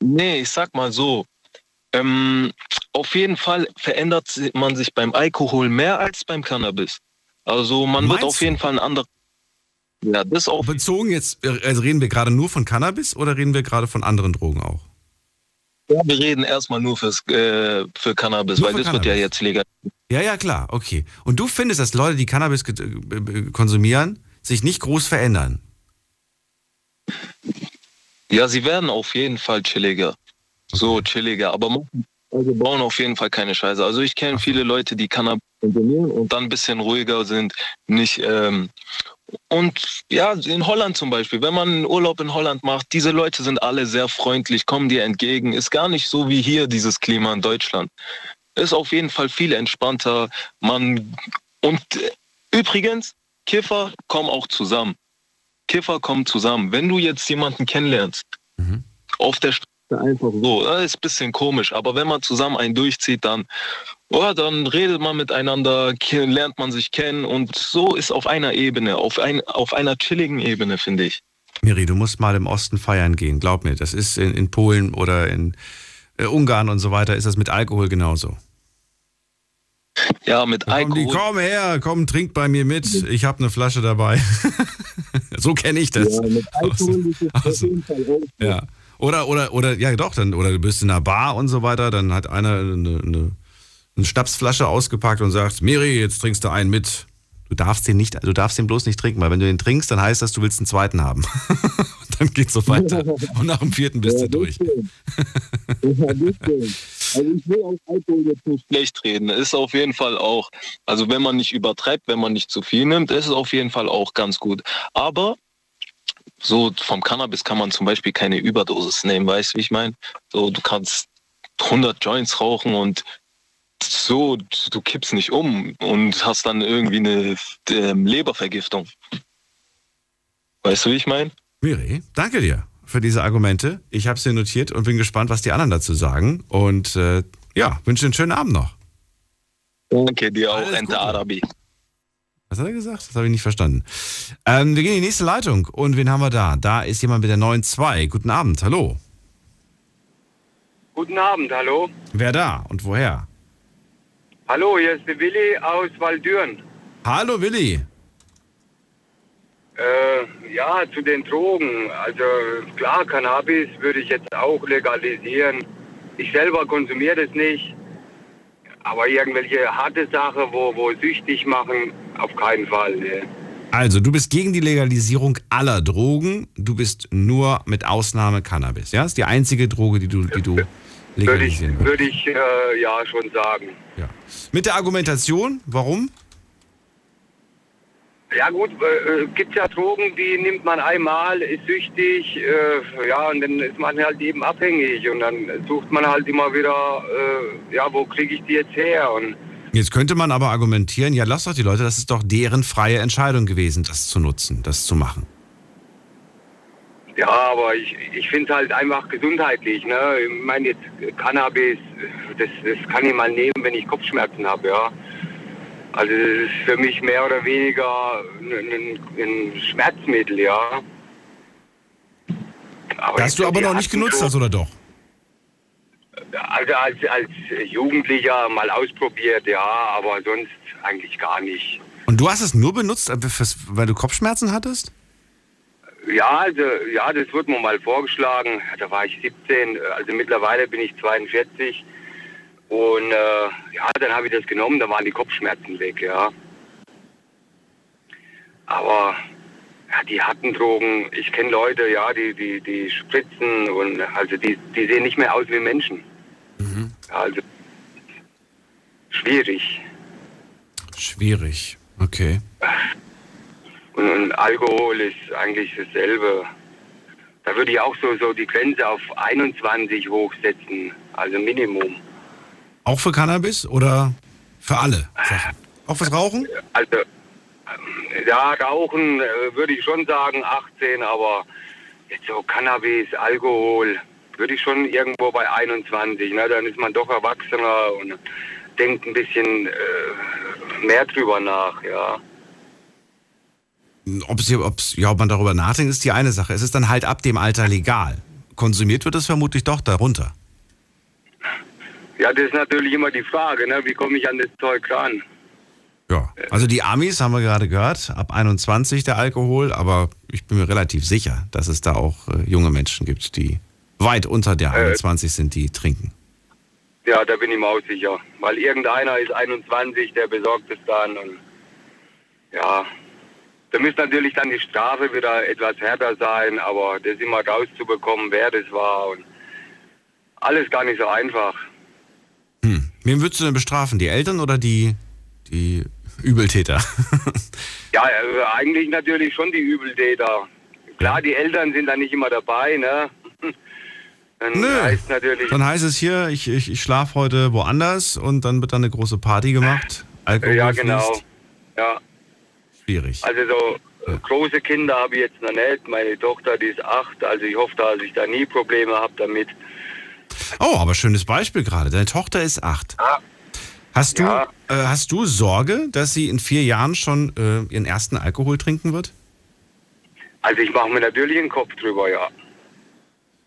nee, ich sag mal so. Ähm, auf jeden Fall verändert man sich beim Alkohol mehr als beim Cannabis. Also man Meinst wird auf jeden Fall ein anderer. Ja, das auch. Bezogen jetzt, also reden wir gerade nur von Cannabis oder reden wir gerade von anderen Drogen auch? Ja, wir reden erstmal nur fürs, äh, für Cannabis, nur weil das Cannabis. wird ja jetzt legal. Ja, ja, klar, okay. Und du findest, dass Leute, die Cannabis konsumieren, sich nicht groß verändern? Ja, sie werden auf jeden Fall chilliger. So chilliger, aber also bauen auf jeden Fall keine Scheiße. Also ich kenne viele Leute, die Cannabis konsumieren und dann ein bisschen ruhiger sind, nicht ähm, und ja, in Holland zum Beispiel, wenn man einen Urlaub in Holland macht, diese Leute sind alle sehr freundlich, kommen dir entgegen. Ist gar nicht so wie hier dieses Klima in Deutschland. Ist auf jeden Fall viel entspannter. Man und äh, übrigens, Kiffer kommen auch zusammen. Kiffer kommen zusammen. Wenn du jetzt jemanden kennenlernst, mhm. auf der Straße einfach so. Das ist ein bisschen komisch, aber wenn man zusammen einen durchzieht, dann, oh, dann redet man miteinander, lernt man sich kennen und so ist auf einer Ebene, auf, ein, auf einer chilligen Ebene, finde ich. Miri, du musst mal im Osten feiern gehen, glaub mir. Das ist in, in Polen oder in äh, Ungarn und so weiter, ist das mit Alkohol genauso. Ja, mit Alkohol. Komm, komm her, komm, trink bei mir mit. Ich habe eine Flasche dabei. so kenne ich das. Ja, mit Alkohol ist es auf jeden Fall Ja. Oder, oder, oder, ja doch, dann, oder du bist in einer Bar und so weiter, dann hat einer eine, eine, eine Schnapsflasche ausgepackt und sagt, Miri, jetzt trinkst du einen mit. Du darfst den nicht, du darfst den bloß nicht trinken, weil wenn du den trinkst, dann heißt das, du willst einen zweiten haben. dann geht's so weiter. Und nach dem vierten bist Ja, du durch. Ja. Also ich will auch Alkohol jetzt nicht. Schlecht reden. Ist auf jeden Fall auch, also wenn man nicht übertreibt, wenn man nicht zu viel nimmt, ist es auf jeden Fall auch ganz gut. Aber so vom Cannabis kann man zum Beispiel keine Überdosis nehmen, weißt du, wie ich meine? So, du kannst 100 Joints rauchen und so, du kippst nicht um und hast dann irgendwie eine ähm, Lebervergiftung. Weißt du, wie ich meine? Miri, danke dir für diese Argumente. Ich habe sie notiert und bin gespannt, was die anderen dazu sagen. Und äh, ja, wünsche einen schönen Abend noch. Danke dir auch, Ente. Arabi. Was hat er gesagt? Das habe ich nicht verstanden. Ähm, wir gehen in die nächste Leitung. Und wen haben wir da? Da ist jemand mit der 9.2. Guten Abend, hallo. Guten Abend, hallo. Wer da und woher? Hallo, hier ist der Willi aus Waldürn. Hallo Willi. Äh, ja, zu den Drogen. Also klar, Cannabis würde ich jetzt auch legalisieren. Ich selber konsumiere das nicht. Aber irgendwelche harte Sachen, wo, wo süchtig machen, auf keinen Fall. Ne. Also, du bist gegen die Legalisierung aller Drogen. Du bist nur mit Ausnahme Cannabis. Ja, ist die einzige Droge, die du, die du Würde ich, legalisieren willst. würde ich äh, ja schon sagen. Ja. Mit der Argumentation, warum? Ja gut, äh, gibt ja Drogen, die nimmt man einmal, ist süchtig, äh, ja, und dann ist man halt eben abhängig und dann sucht man halt immer wieder, äh, ja, wo kriege ich die jetzt her? Und Jetzt könnte man aber argumentieren, ja, lass doch die Leute, das ist doch deren freie Entscheidung gewesen, das zu nutzen, das zu machen. ja, aber ich, ich finde es halt einfach gesundheitlich, ne? Ich meine jetzt Cannabis, das, das kann ich mal nehmen, wenn ich Kopfschmerzen habe, ja. Also das ist für mich mehr oder weniger ein, ein, Schmerzmittel, ja. Aber Das du aber noch nicht genutzt hast, oder doch? Also als, als Jugendlicher mal ausprobiert, ja, aber sonst eigentlich gar nicht. Und du hast es nur benutzt, äh, weil du Kopfschmerzen hattest? Ja, also, ja, das wurde mir mal vorgeschlagen. Da war ich 17, also mittlerweile bin ich 42. Und äh, ja, dann habe ich das genommen, da waren die Kopfschmerzen weg, ja. Aber ja, die harten Drogen, ich kenne Leute, ja, die, die, die spritzen und also die, die sehen nicht mehr aus wie Menschen. Also schwierig. Schwierig. Okay. Und, und Alkohol ist eigentlich dasselbe. Da würde ich auch so, so die Grenze auf 21 hochsetzen, also Minimum. Auch für Cannabis oder für alle Sachen? Auch fürs Rauchen? Also, ähm, ja, Rauchen äh, würde ich schon sagen 18, aber jetzt so Cannabis, Alkohol, würde ich schon irgendwo bei 21. Ne? Dann ist man doch erwachsener und denkt ein bisschen äh, mehr drüber nach, ja. Ob, es, hier- ob's, ja, ob man darüber nachdenkt, ist die eine Sache. Es ist dann halt ab dem Alter legal. Konsumiert wird es vermutlich doch darunter. Ja, das ist natürlich immer die Frage, ne? wie komme ich an das Zeug ran? Ja. Also die Amis haben wir gerade gehört, ab 21 der Alkohol, aber ich bin mir relativ sicher, dass es da auch äh, junge Menschen gibt, die weit unter der 21 sind, die trinken. Ja, da bin ich mir auch sicher. Weil irgendeiner ist 21, der besorgt es dann. Und ja, da müsste natürlich dann die Strafe wieder etwas härter sein, aber das immer rauszubekommen, wer das war. Und alles gar nicht so einfach. Wen würdest du denn bestrafen? Die Eltern oder die, die Übeltäter? Ja, also eigentlich natürlich schon die Übeltäter. Klar, die Eltern sind da nicht immer dabei, ne? Dann Nö. heißt natürlich. Dann heißt es hier, ich, ich, ich schlafe heute woanders und dann wird dann eine große Party gemacht. Alkohol ja, genau. fließt. Ja. Schwierig. Also so äh, große Kinder habe ich jetzt noch nicht. Meine Tochter, die ist acht, also ich hoffe, dass ich da nie Probleme habe damit. Oh, aber schönes Beispiel gerade. Deine Tochter ist acht. Hast du, Ja. äh, hast du Sorge, dass sie in vier Jahren schon äh, ihren ersten Alkohol trinken wird? Also ich mache mir natürlich einen Kopf drüber, ja.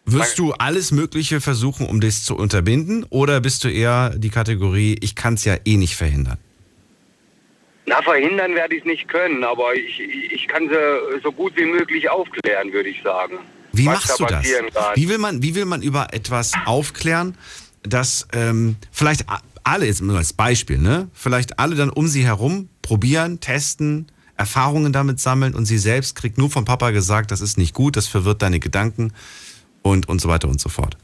Wirst du alles Mögliche versuchen, um das zu unterbinden? Oder bist du eher die Kategorie, ich kann es ja eh nicht verhindern? Na, verhindern werde ich es nicht können, aber ich, ich ich kann sie so gut wie möglich aufklären, würde ich sagen. Wie machst du da das? Wie will, man, wie will man über etwas aufklären, das ähm, vielleicht alle, jetzt nur als Beispiel, ne? Vielleicht alle dann um sie herum probieren, testen, Erfahrungen damit sammeln und sie selbst kriegt nur vom Papa gesagt, das ist nicht gut, das verwirrt deine Gedanken und, und so weiter und so fort.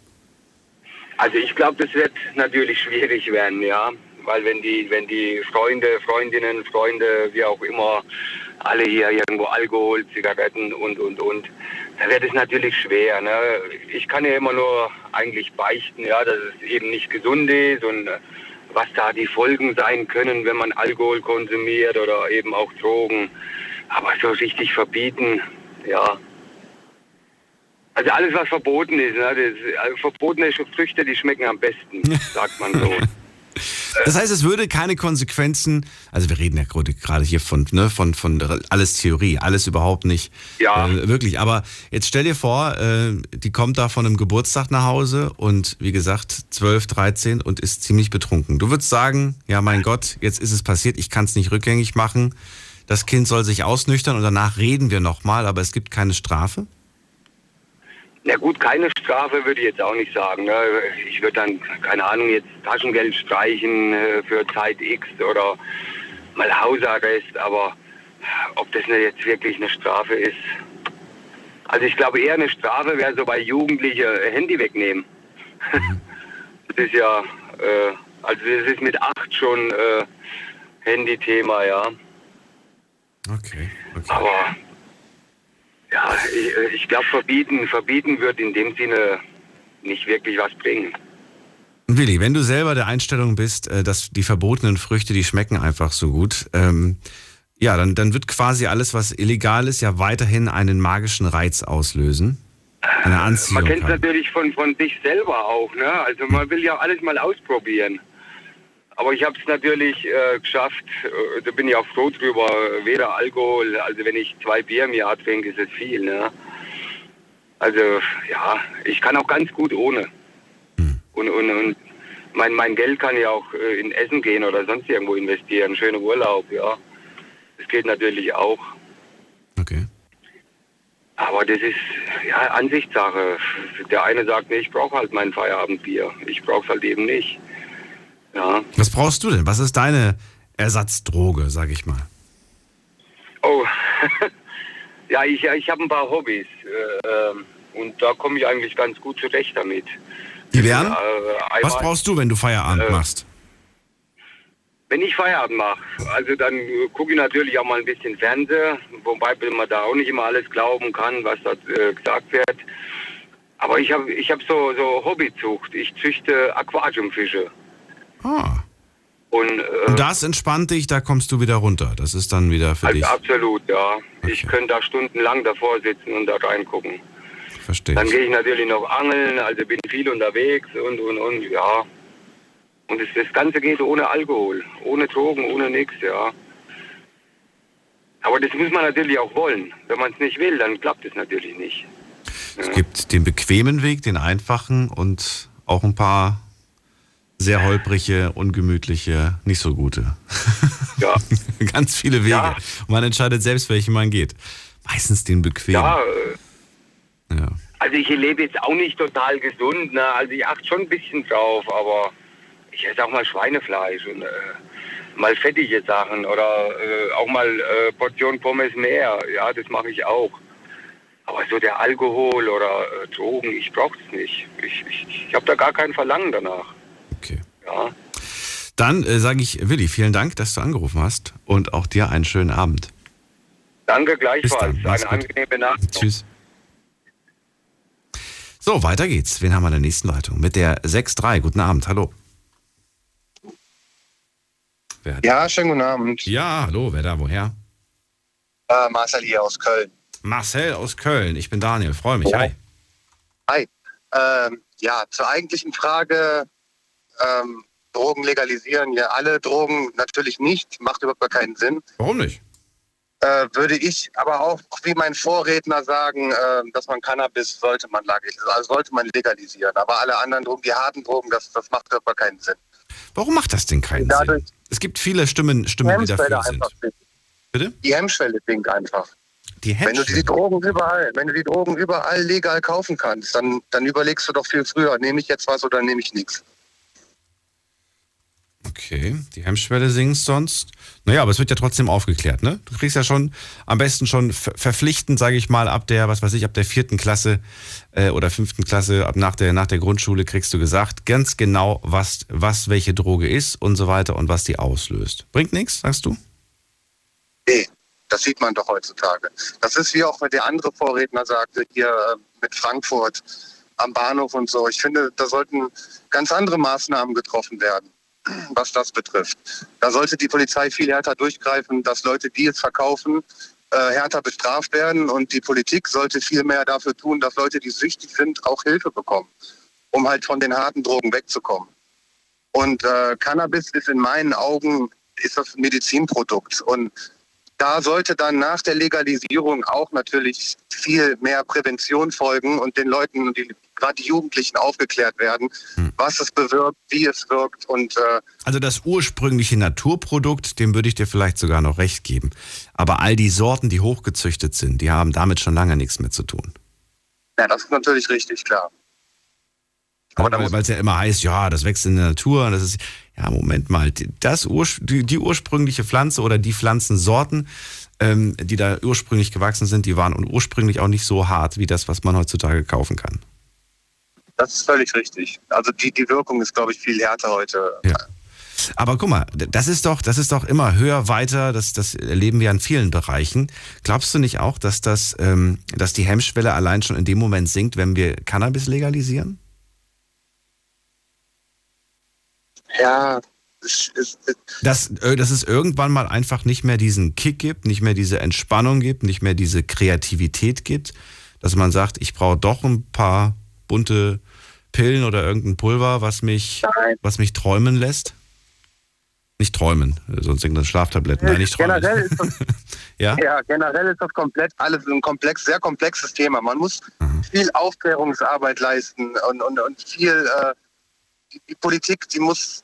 Also ich glaube, das wird natürlich schwierig werden, ja. Weil wenn die, wenn die Freunde, Freundinnen, Freunde, wie auch immer, alle hier irgendwo Alkohol, Zigaretten und, und, und, da wird es natürlich schwer. Ne? Ich kann ja immer nur eigentlich beichten, ja, dass es eben nicht gesund ist und äh, was da die Folgen sein können, wenn man Alkohol konsumiert oder eben auch Drogen. Aber so richtig verbieten, ja. Also alles, was verboten ist, ne? das, also verbotene Früchte, die schmecken am besten, sagt man so. Das heißt, es würde keine Konsequenzen, also wir reden ja gerade hier von, ne, von, von alles Theorie, alles überhaupt nicht Ja. äh, wirklich. Aber jetzt stell dir vor, äh, die kommt da von einem Geburtstag nach Hause und wie gesagt 12, 13 und ist ziemlich betrunken. Du würdest sagen, ja mein Gott, jetzt ist es passiert, ich kann es nicht rückgängig machen. Das Kind soll sich ausnüchtern und danach reden wir nochmal, aber es gibt keine Strafe? Na gut, keine Strafe würde ich jetzt auch nicht sagen. Ne? Ich würde dann, keine Ahnung, jetzt Taschengeld streichen äh, für Zeit X oder mal Hausarrest, aber ob das jetzt wirklich eine Strafe ist. Also ich glaube eher eine Strafe wäre so bei Jugendlichen äh, Handy wegnehmen. das ist ja, äh, also das ist mit acht schon äh, Handy-Thema, ja. Okay, okay. Aber ja, ich, ich glaube, verbieten, verbieten wird in dem Sinne nicht wirklich was bringen. Willi, wenn du selber der Einstellung bist, äh, dass die verbotenen Früchte, die schmecken einfach so gut, ähm, ja, dann, dann wird quasi alles, was illegal ist, ja weiterhin einen magischen Reiz auslösen. Eine Anziehung. Man kennt es natürlich von, von sich selber auch. Ne? Also man will ja alles mal ausprobieren. Aber ich habe es natürlich äh, geschafft, äh, da bin ich auch froh drüber, weder Alkohol, also wenn ich zwei Bier im Jahr trinke, ist es viel. Ne? Also ja, ich kann auch ganz gut ohne. Und, und, und mein, mein Geld kann ja auch äh, in Essen gehen oder sonst irgendwo investieren, schöne Urlaub, ja. Das geht natürlich auch. Okay. Aber das ist ja Ansichtssache. Der eine sagt, nee, ich brauche halt mein Feierabendbier. Ich brauche es halt eben nicht. Ja. Was brauchst du denn? Was ist deine Ersatzdroge, sag ich mal? Oh, ja, ich, ich habe ein paar Hobbys. Äh, ähm, und da komme ich eigentlich ganz gut zurecht damit. Die wären? Äh, Was brauchst du, wenn du Feierabend Äh, machst? Wenn ich Feierabend mache, also dann äh, gucke ich natürlich auch mal ein bisschen Fernseher, wobei man da auch nicht immer alles glauben kann, was dort äh, gesagt wird. Aber ich habe ich hab so, so Hobbyzucht. Ich züchte Aquariumfische. Ah. Und, äh, Und das entspannt dich, da kommst du wieder runter. Das ist dann wieder für also dich. absolut, ja. Ich könnte da stundenlang davor sitzen und da reingucken. Verstehe Dann gehe ich natürlich noch angeln, also bin viel unterwegs und, und, und, ja. Und das, das Ganze geht ohne Alkohol, ohne Drogen, ohne nichts, ja. Aber das muss man natürlich auch wollen. Wenn man es nicht will, dann klappt es natürlich nicht. Es gibt den bequemen Weg, den einfachen und auch ein paar sehr holprige, ungemütliche, nicht so gute. Ja. Ganz viele Wege. Ja. Und man entscheidet selbst, welchen man geht. Meistens den bequemen. Ja, äh, Ja. also ich lebe jetzt auch nicht total gesund, ne? Also ich achte schon ein bisschen drauf, aber ich esse auch mal Schweinefleisch und äh, mal fettige Sachen oder äh, auch mal äh, Portion Pommes mehr. Ja, das mache ich auch. Aber so der Alkohol oder äh, Drogen, ich brauche es nicht. Ich, ich, ich habe da gar kein Verlangen danach. Ja. Dann äh, sage ich, Willi, vielen Dank, dass du angerufen hast und auch dir einen schönen Abend. Danke gleichfalls. Bis dann, mach's Eine gut. angenehme Nacht. Tschüss. So, weiter geht's. Wen haben wir in der nächsten Leitung? Mit der 6.3. Guten Abend, hallo. Ja, schönen guten Abend. Ja, hallo, wer da, woher? Äh, Marcel hier aus Köln. Marcel aus Köln. Ich bin Daniel, freue mich. Hi. Hi. Ähm, ja, zur eigentlichen Frage, ähm, Drogen legalisieren. Ja, alle Drogen natürlich nicht, macht überhaupt gar keinen Sinn. Warum nicht? Äh, würde ich aber auch wie mein Vorredner sagen, äh, dass man Cannabis sollte man legalisieren, also sollte man legalisieren. Aber alle anderen Drogen, die harten Drogen, das, das macht überhaupt gar keinen Sinn. Warum macht das denn keinen Dadurch Sinn? Es gibt viele Stimmen, Stimmen die Hemmschwelle dafür sind. sinkt. Bitte? Die Hemmschwelle sinkt einfach. Die Wenn du die. Drogen überall, wenn du die Drogen überall legal kaufen kannst, dann, dann überlegst du doch viel früher, nehme ich jetzt was oder nehme ich nichts. Okay, die Hemmschwelle sinkt sonst. Naja, aber es wird ja trotzdem aufgeklärt, ne? Du kriegst ja schon am besten schon ver- verpflichtend, sage ich mal, ab der, was weiß ich, ab der vierten Klasse äh, oder fünften Klasse, ab nach der, nach der Grundschule kriegst du gesagt, ganz genau, was, was welche Droge ist und so weiter und was die auslöst. Bringt nichts, sagst du? Nee, das sieht man doch heutzutage. Das ist wie auch der andere Vorredner sagte, hier äh, mit Frankfurt am Bahnhof und so. Ich finde, da sollten ganz andere Maßnahmen getroffen werden, was das betrifft. Da sollte die Polizei viel härter durchgreifen, dass Leute, die es verkaufen, äh, härter bestraft werden und die Politik sollte viel mehr dafür tun, dass Leute, die süchtig sind, auch Hilfe bekommen, um halt von den harten Drogen wegzukommen. Und äh, Cannabis ist in meinen Augen ist das ein Medizinprodukt und da sollte dann nach der Legalisierung auch natürlich viel mehr Prävention folgen und den Leuten die, gerade die Jugendlichen aufgeklärt werden, was es bewirkt, wie es wirkt und äh, Also das ursprüngliche Naturprodukt, dem würde ich dir vielleicht sogar noch recht geben. Aber all die Sorten, die hochgezüchtet sind, die haben damit schon lange nichts mehr zu tun. ja, das ist natürlich richtig klar. Aber weil es ja immer heißt, ja, das wächst in der Natur. Und das ist, ja, Moment mal, die- das die, die ursprüngliche Pflanze oder die Pflanzensorten, ähm, die da ursprünglich gewachsen sind, die waren ursprünglich auch nicht so hart wie das, was man heutzutage kaufen kann. Das ist völlig richtig. Also die, die Wirkung ist, glaube ich, viel härter heute. Ja. Aber guck mal, das ist doch, das ist doch immer höher, weiter, das, das erleben wir an vielen Bereichen. Glaubst du nicht auch, dass das, ähm, dass die Hemmschwelle allein schon in dem Moment sinkt, wenn wir Cannabis legalisieren? Ja, Dass, äh, dass es irgendwann mal einfach nicht mehr diesen Kick gibt, nicht mehr diese Entspannung gibt, nicht mehr diese Kreativität gibt, dass man sagt, ich brauche doch ein paar bunte Pillen oder irgendein Pulver, was mich, was mich träumen lässt. Nicht träumen, sonst irgendeine Schlaftabletten. Nein, nicht träumen. generell ist das, Ja? ja, generell ist das komplett alles ein komplex, sehr komplexes Thema. Man muss viel Aufklärungsarbeit leisten und, und, und viel, äh, die, die Politik, die muss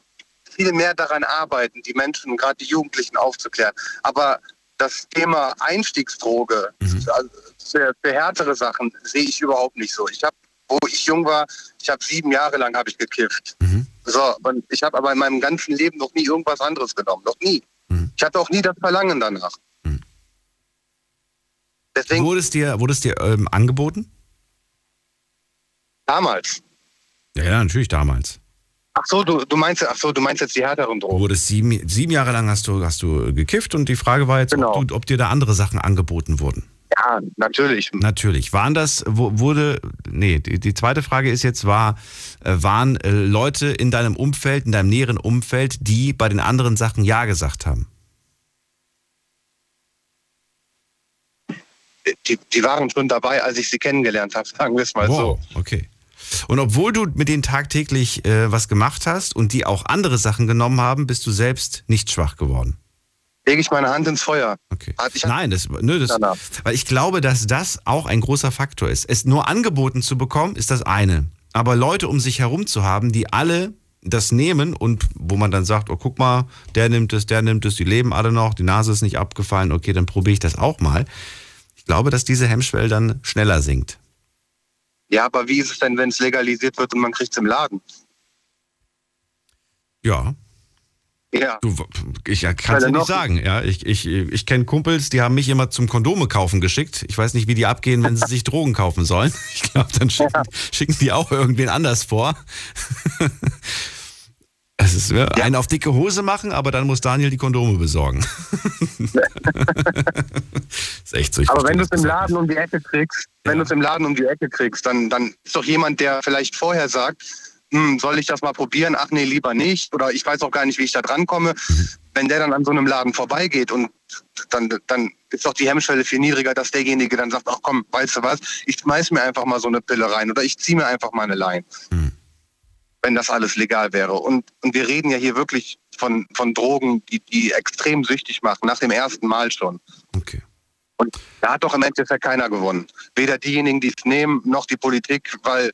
viel mehr daran arbeiten, die Menschen, gerade die Jugendlichen aufzuklären. Aber das Thema Einstiegsdroge also für, für härtere Sachen sehe ich überhaupt nicht so. Ich habe, wo ich jung war, ich habe sieben Jahre lang habe ich gekifft. So, und ich habe aber in meinem ganzen Leben noch nie irgendwas anderes genommen, noch nie. Ich hatte auch nie das Verlangen danach. Deswegen Wurde es dir, wurde es dir ähm, angeboten? damals. Ja, ja, natürlich damals. Ach so, du, du meinst, ach so, du meinst jetzt die härteren Drogen. wurdest sieben, sieben Jahre lang hast du, hast du gekifft und die Frage war jetzt, Genau. ob, du, ob dir da andere Sachen angeboten wurden. Ja, natürlich. Natürlich. Waren das, wurde, nee, die, die zweite Frage ist jetzt, war, äh, waren äh, Leute in deinem Umfeld, in deinem näheren Umfeld, die bei den anderen Sachen Ja gesagt haben? Die, die waren schon dabei, als ich sie kennengelernt habe, sagen wir es mal so. okay. Und obwohl du mit denen tagtäglich äh, was gemacht hast und die auch andere Sachen genommen haben, bist du selbst nicht schwach geworden. Lege ich meine Hand ins Feuer. Okay. Nein, das, nö, das, Danach. weil ich glaube, dass das auch ein großer Faktor ist. Es nur angeboten zu bekommen, ist das eine. Aber Leute um sich herum zu haben, die alle das nehmen und wo man dann sagt, oh guck mal, der nimmt es, der nimmt es, die leben alle noch, die Nase ist nicht abgefallen, okay, dann probiere ich das auch mal. Ich glaube, dass diese Hemmschwelle dann schneller sinkt. Ja, aber wie ist es denn, wenn es legalisiert wird und man kriegt es im Laden? Ja, Ja. du, ich kann es ja nicht sagen. Ja, ich ich, ich kenne Kumpels, die haben mich immer zum Kondome kaufen geschickt. Ich weiß nicht, wie die abgehen, wenn sie sich Drogen kaufen sollen. Ich glaube, dann schicken, schicken die auch irgendwen anders vor. Es ist ja, einen auf dicke Hose machen, aber dann muss Daniel die Kondome besorgen. ist echt so. Aber wenn du es im. Laden um die Ecke kriegst, wenn du es im Laden um die Ecke kriegst, dann, dann ist doch jemand, der vielleicht vorher sagt, hm, soll ich das mal probieren? Ach nee, lieber nicht. Oder ich weiß auch gar nicht, wie ich da dran komme. Wenn der dann an so einem Laden vorbeigeht und dann, dann ist doch die Hemmschwelle viel niedriger, dass derjenige dann sagt, ach komm, weißt du was, ich schmeiß mir einfach mal so eine Pille rein oder ich ziehe mir einfach mal eine Line. Wenn das alles legal wäre. Und, und wir reden ja hier wirklich von, von Drogen, die, die extrem süchtig machen, nach dem ersten Mal schon. Okay. Und da hat doch im Endeffekt keiner gewonnen. Weder diejenigen, die es nehmen, noch die Politik, weil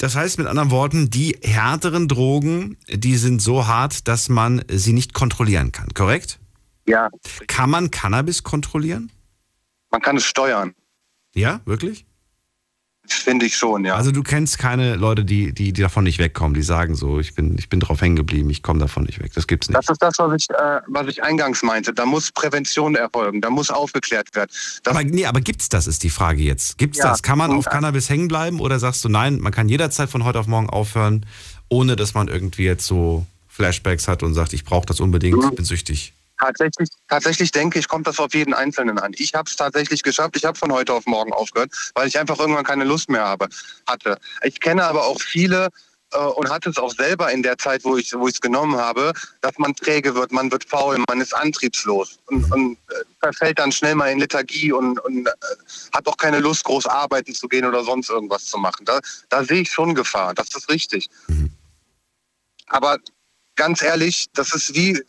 Das heißt mit anderen Worten, die härteren Drogen, die sind so hart, dass man sie nicht kontrollieren kann, korrekt? ja, Kann man Cannabis kontrollieren? man kann es steuern. Ja, wirklich? Finde ich schon, ja. Also du kennst keine Leute, die, die, die davon nicht wegkommen, die sagen so, ich bin, ich bin drauf hängen geblieben, ich komme davon nicht weg. Das gibt's nicht. Das ist das, was ich, äh, was ich eingangs meinte. Da muss Prävention erfolgen, da muss aufgeklärt werden. Das, aber nee, aber gibt's das, ist die Frage jetzt. Gibt's Ja. das? Kann man auf Ja. Cannabis hängen bleiben oder sagst du nein, man kann jederzeit von heute auf morgen aufhören, ohne dass man irgendwie jetzt so Flashbacks hat und sagt, ich brauche das unbedingt, ich bin süchtig. Tatsächlich, tatsächlich denke ich, kommt das auf jeden Einzelnen an. Ich habe es tatsächlich geschafft. Ich habe von heute auf morgen aufgehört, weil ich einfach irgendwann keine Lust mehr habe, hatte. Ich kenne aber auch viele äh, und hatte es auch selber in der Zeit, wo ich es genommen habe, dass man träge wird, man wird faul, man ist antriebslos und, und äh, verfällt dann schnell mal in Lethargie und, und äh, hat auch keine Lust, groß arbeiten zu gehen oder sonst irgendwas zu machen. Da, da sehe ich schon Gefahr. Das ist richtig. Aber ganz ehrlich, das ist wie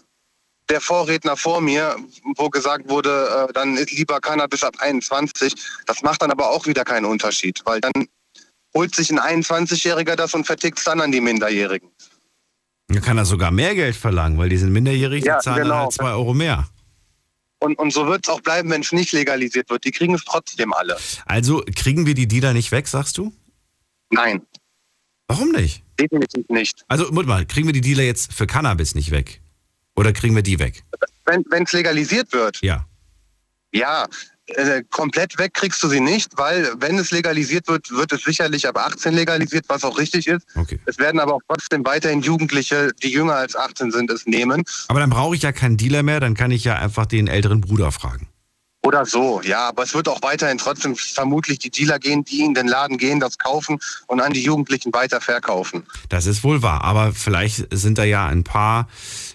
der Vorredner vor mir, wo gesagt wurde, äh, dann ist lieber Cannabis ab 21. Das macht dann aber auch wieder keinen Unterschied, weil dann holt sich ein 21-Jähriger das und vertickt es dann an die Minderjährigen. Man kann da sogar mehr Geld verlangen, weil die sind minderjährig, Ja, die zahlen dann genau. halt zwei Euro mehr. Und, und so wird es auch bleiben, wenn es nicht legalisiert wird. Die kriegen es trotzdem alle. Also kriegen wir die Dealer nicht weg, sagst du? Nein, Warum nicht? definitiv nicht. Also, Moment mal, kriegen wir die Dealer jetzt für Cannabis nicht weg? Oder kriegen wir die weg? Wenn es legalisiert wird, Ja. ja, äh, komplett weg kriegst du sie nicht, weil wenn es legalisiert wird, wird es sicherlich ab 18 legalisiert, was auch richtig ist. Okay. Es werden aber auch trotzdem weiterhin Jugendliche, die jünger als 18 sind, es nehmen. Aber dann brauche ich ja keinen Dealer mehr, dann kann ich ja einfach den älteren Bruder fragen. Oder so, ja. Aber es wird auch weiterhin trotzdem vermutlich die Dealer gehen, die in den Laden gehen, das kaufen und an die Jugendlichen weiter verkaufen. Das ist wohl wahr. Aber vielleicht sind da ja ein paar,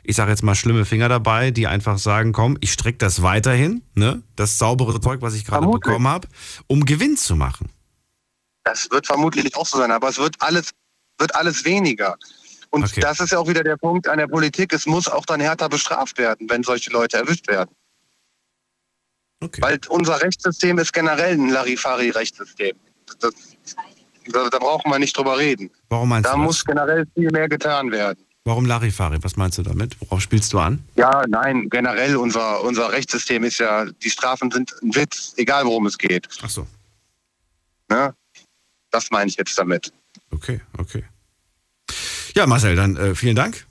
ich sage jetzt mal, schlimme Finger dabei, die einfach sagen, komm, ich strecke das weiterhin, ne? Das saubere Zeug, was ich gerade bekommen habe, um Gewinn zu machen. Das wird vermutlich auch so sein, aber es wird alles, wird alles weniger. Und Okay. das ist ja auch wieder der Punkt an der Politik. Es muss auch dann härter bestraft werden, wenn solche Leute erwischt werden. Okay. Weil unser Rechtssystem ist generell ein Larifari-Rechtssystem. Da, da brauchen wir nicht drüber reden. Warum meinst Da du das? muss generell viel mehr getan werden. Warum Larifari? Was meinst du damit? Worauf spielst du an? Ja, nein, generell unser, unser Rechtssystem ist ja, die Strafen sind ein Witz, egal worum es geht. Ach so. Ne? Das meine ich jetzt damit. Okay, okay. Ja, Marcel, dann äh, vielen Dank.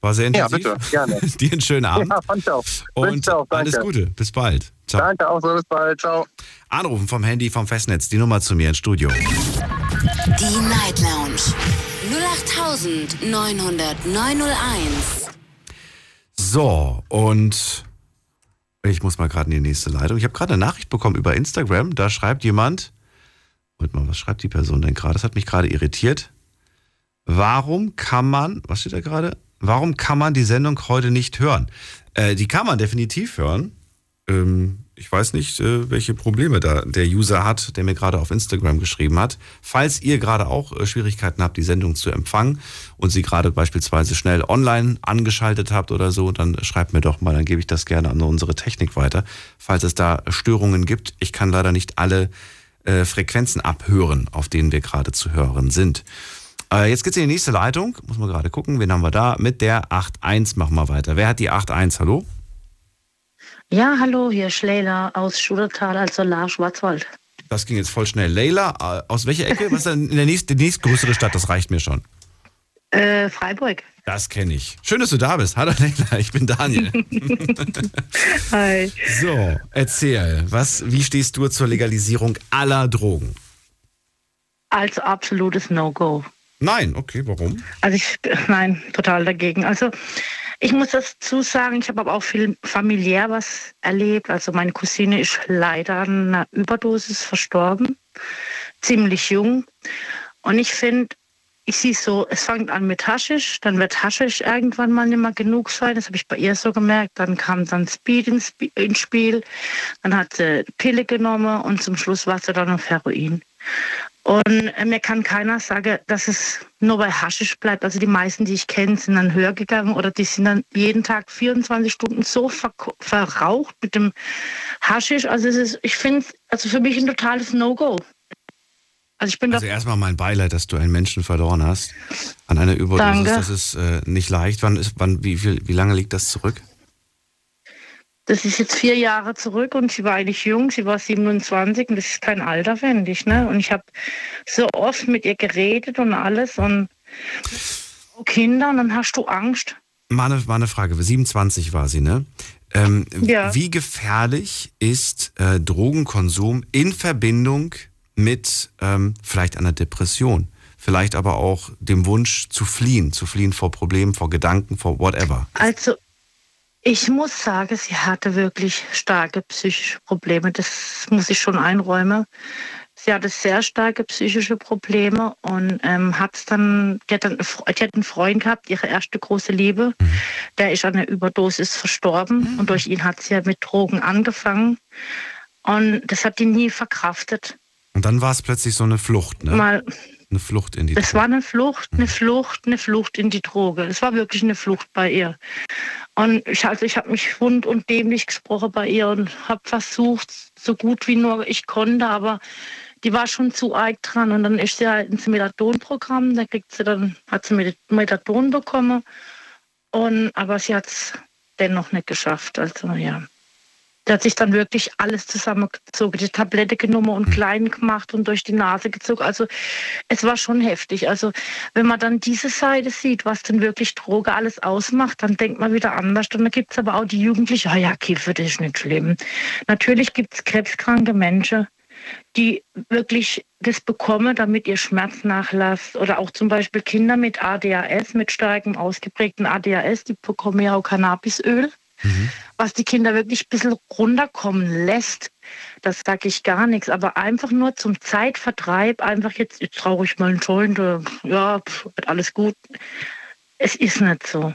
War sehr Ja, intensiv. bitte, gerne. Dir einen schönen Abend. Ja, fand ich auch. Und Wünsche auch, danke. alles Gute. Bis bald. Ciao. Danke auch so, bis bald. Ciao. Anrufen vom Handy vom Festnetz. Die Nummer zu mir ins Studio. Die Night Lounge 0890901. So, und ich muss mal gerade in die nächste Leitung. Ich habe gerade eine Nachricht bekommen über Instagram. Da schreibt jemand, Moment mal, was schreibt die Person denn gerade? Das hat mich gerade irritiert. Warum kann man, was steht da gerade? Warum kann man die Sendung heute nicht hören? Äh, die kann man definitiv hören. Ähm, ich weiß nicht, äh, welche Probleme da der User hat, der mir gerade auf Instagram geschrieben hat. Falls ihr gerade auch äh, Schwierigkeiten habt, die Sendung zu empfangen und sie gerade beispielsweise schnell online angeschaltet habt oder so, dann schreibt mir doch mal, dann gebe ich das gerne an unsere Technik weiter. Falls es da Störungen gibt, ich kann leider nicht alle äh, Frequenzen abhören, auf denen wir gerade zu hören sind. Äh, jetzt geht's in die nächste Leitung. Muss man gerade gucken, wen haben wir da? Mit der 8.1 machen wir weiter. Wer hat die 8.1? Hallo? Ja, hallo, hier ist Leila aus Schudertal, also La Schwarzwald. Das ging jetzt voll schnell. Leila, äh, aus welcher Ecke? Was ist denn in der nächsten, die nächstgrößere Stadt? Das reicht mir schon. Äh, Freiburg. Das kenne ich. Schön, dass du da bist. Hallo Leila, ich bin Daniel. Hi. so, erzähl, was, wie stehst du zur Legalisierung aller Drogen? Also absolutes No-Go. Nein, okay, warum? Also ich, nein, total dagegen. Also ich muss dazu sagen, ich habe aber auch viel familiär was erlebt. Also meine Cousine ist leider an einer Überdosis verstorben, ziemlich jung. Und ich finde, ich sehe so, es fängt an mit Haschisch, dann wird Haschisch irgendwann mal nicht mehr genug sein. Das habe ich bei ihr so gemerkt. Dann kam dann Speed ins, Sp- ins Spiel. Dann hat sie Pille genommen und zum Schluss war sie dann auf Heroin. Und äh, mir kann keiner sagen, dass es nur bei Haschisch bleibt. Also die meisten, die ich kenne, sind dann höher gegangen oder die sind dann jeden Tag 24 Stunden so verko- verraucht mit dem Haschisch. Also es ist, ich finde, also für mich ein totales No-Go. Also ich bin Also erstmal mein Beileid, dass du einen Menschen verloren hast an einer Überdosis. Danke. Das ist äh, nicht leicht. Wann ist, wann, wie, viel, wie lange liegt das zurück? Das ist jetzt vier Jahre zurück und sie war eigentlich jung, sie war 27 und das ist kein Alter, finde ich. Ne? Und ich habe so oft mit ihr geredet und alles und Kinder und dann hast du Angst. Mal eine, mal eine Frage, 27 war sie, ne? Ähm, Ja. Wie gefährlich ist äh, Drogenkonsum in Verbindung mit ähm, vielleicht einer Depression? Vielleicht aber auch dem Wunsch zu fliehen, zu fliehen vor Problemen, vor Gedanken, vor whatever. Also ich muss sagen, sie hatte wirklich starke psychische Probleme. Das muss ich schon einräumen. Sie hatte sehr starke psychische Probleme und ähm, hat dann, die hat dann, die hat einen Freund gehabt, ihre erste große Liebe. Der ist an einer Überdosis verstorben und durch ihn hat sie ja mit Drogen angefangen. Und das hat die nie verkraftet. Und dann war es plötzlich so eine Flucht, ne? Mal, Eine Flucht in die das war eine Flucht, eine Flucht, eine Flucht in die Droge. Es war wirklich eine Flucht bei ihr. Und ich, also ich habe mich wund und dämlich gesprochen bei ihr und habe versucht, so gut wie nur ich konnte, aber die war schon zu arg dran. Und dann ist sie halt ins Methadon-Programm, da kriegt sie dann, hat sie Meth- Methadon bekommen. Und, aber sie hat es dennoch nicht geschafft. Also ja. Der hat sich dann wirklich alles zusammengezogen, die Tablette genommen und klein gemacht und durch die Nase gezogen. Also es war schon heftig. Also wenn man dann diese Seite sieht, was denn wirklich Droge alles ausmacht, dann denkt man wieder anders. Und dann gibt es aber auch die Jugendlichen, ah ja, Kiffer, das ist nicht schlimm. Natürlich gibt es krebskranke Menschen, die wirklich das bekommen, damit ihr Schmerz nachlässt. Oder auch zum Beispiel Kinder mit ADHS, mit starkem ausgeprägten ADHS, die bekommen ja auch Cannabisöl was die Kinder wirklich ein bisschen runterkommen lässt, das sage ich gar nichts. Aber einfach nur zum Zeitvertreib, einfach jetzt, jetzt trauere ich mal einen Joint, äh, ja, pff, wird alles gut. Es ist nicht so.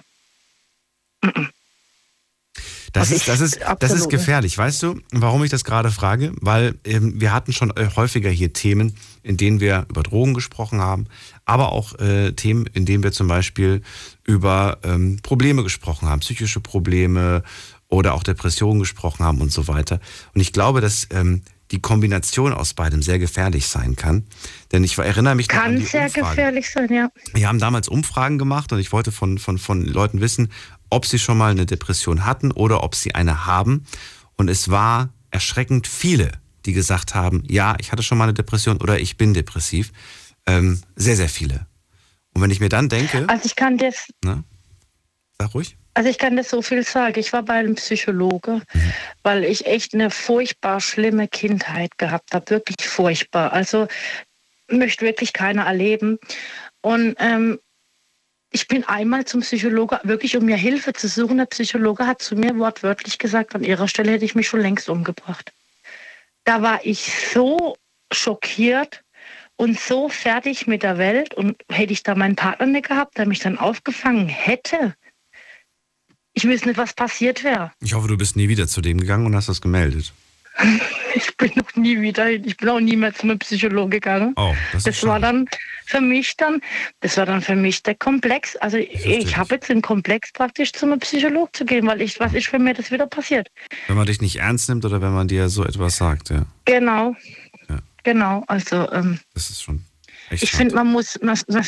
Das Also ist, das, ist, das ist gefährlich. Weißt du, warum ich das gerade frage? Weil ähm, wir hatten schon äh, häufiger hier Themen, in denen wir über Drogen gesprochen haben, aber auch äh, Themen, in denen wir zum Beispiel über ähm, Probleme gesprochen haben, psychische Probleme oder auch Depressionen gesprochen haben und so weiter. Und ich glaube, dass ähm, die Kombination aus beidem sehr gefährlich sein kann. Denn ich erinnere mich noch an Kann die sehr Umfragen. gefährlich sein, ja. Wir haben damals Umfragen gemacht und ich wollte von, von, von Leuten wissen, ob sie schon mal eine Depression hatten oder ob sie eine haben. Und es war erschreckend viele, die gesagt haben, ja, ich hatte schon mal eine Depression oder ich bin depressiv. Ähm, sehr, sehr viele. Und wenn ich mir dann denke, Also ich kann das, ne, sag ruhig, also ich kann das so viel sagen. Ich war bei einem Psychologe, weil ich echt eine furchtbar schlimme Kindheit gehabt habe. Wirklich furchtbar. Also möchte wirklich keiner erleben. Und ähm, ich bin einmal zum Psychologe, wirklich um mir Hilfe zu suchen. Der Psychologe hat zu mir wortwörtlich gesagt, an ihrer Stelle hätte ich mich schon längst umgebracht. Da war ich so schockiert und so fertig mit der Welt. Und hätte ich da meinen Partner nicht gehabt, der mich dann aufgefangen hätte, ich wüsste nicht, was passiert wäre. ich hoffe, du bist nie wieder zu dem gegangen und hast das gemeldet. Ich bin noch nie wieder, hin. ich bin auch nie mehr zum Psychologen gegangen. Oh, das, Das war dann für mich dann, das war dann für mich der Komplex. Also ich habe jetzt den Komplex praktisch zum Psychologen zu gehen, weil ich, was ist, wenn mir das wieder passiert? Wenn man dich nicht ernst nimmt oder wenn man dir so etwas sagt, ja. Genau. Genau, also ähm, Das ist schon echt ich finde, man muss, man, man,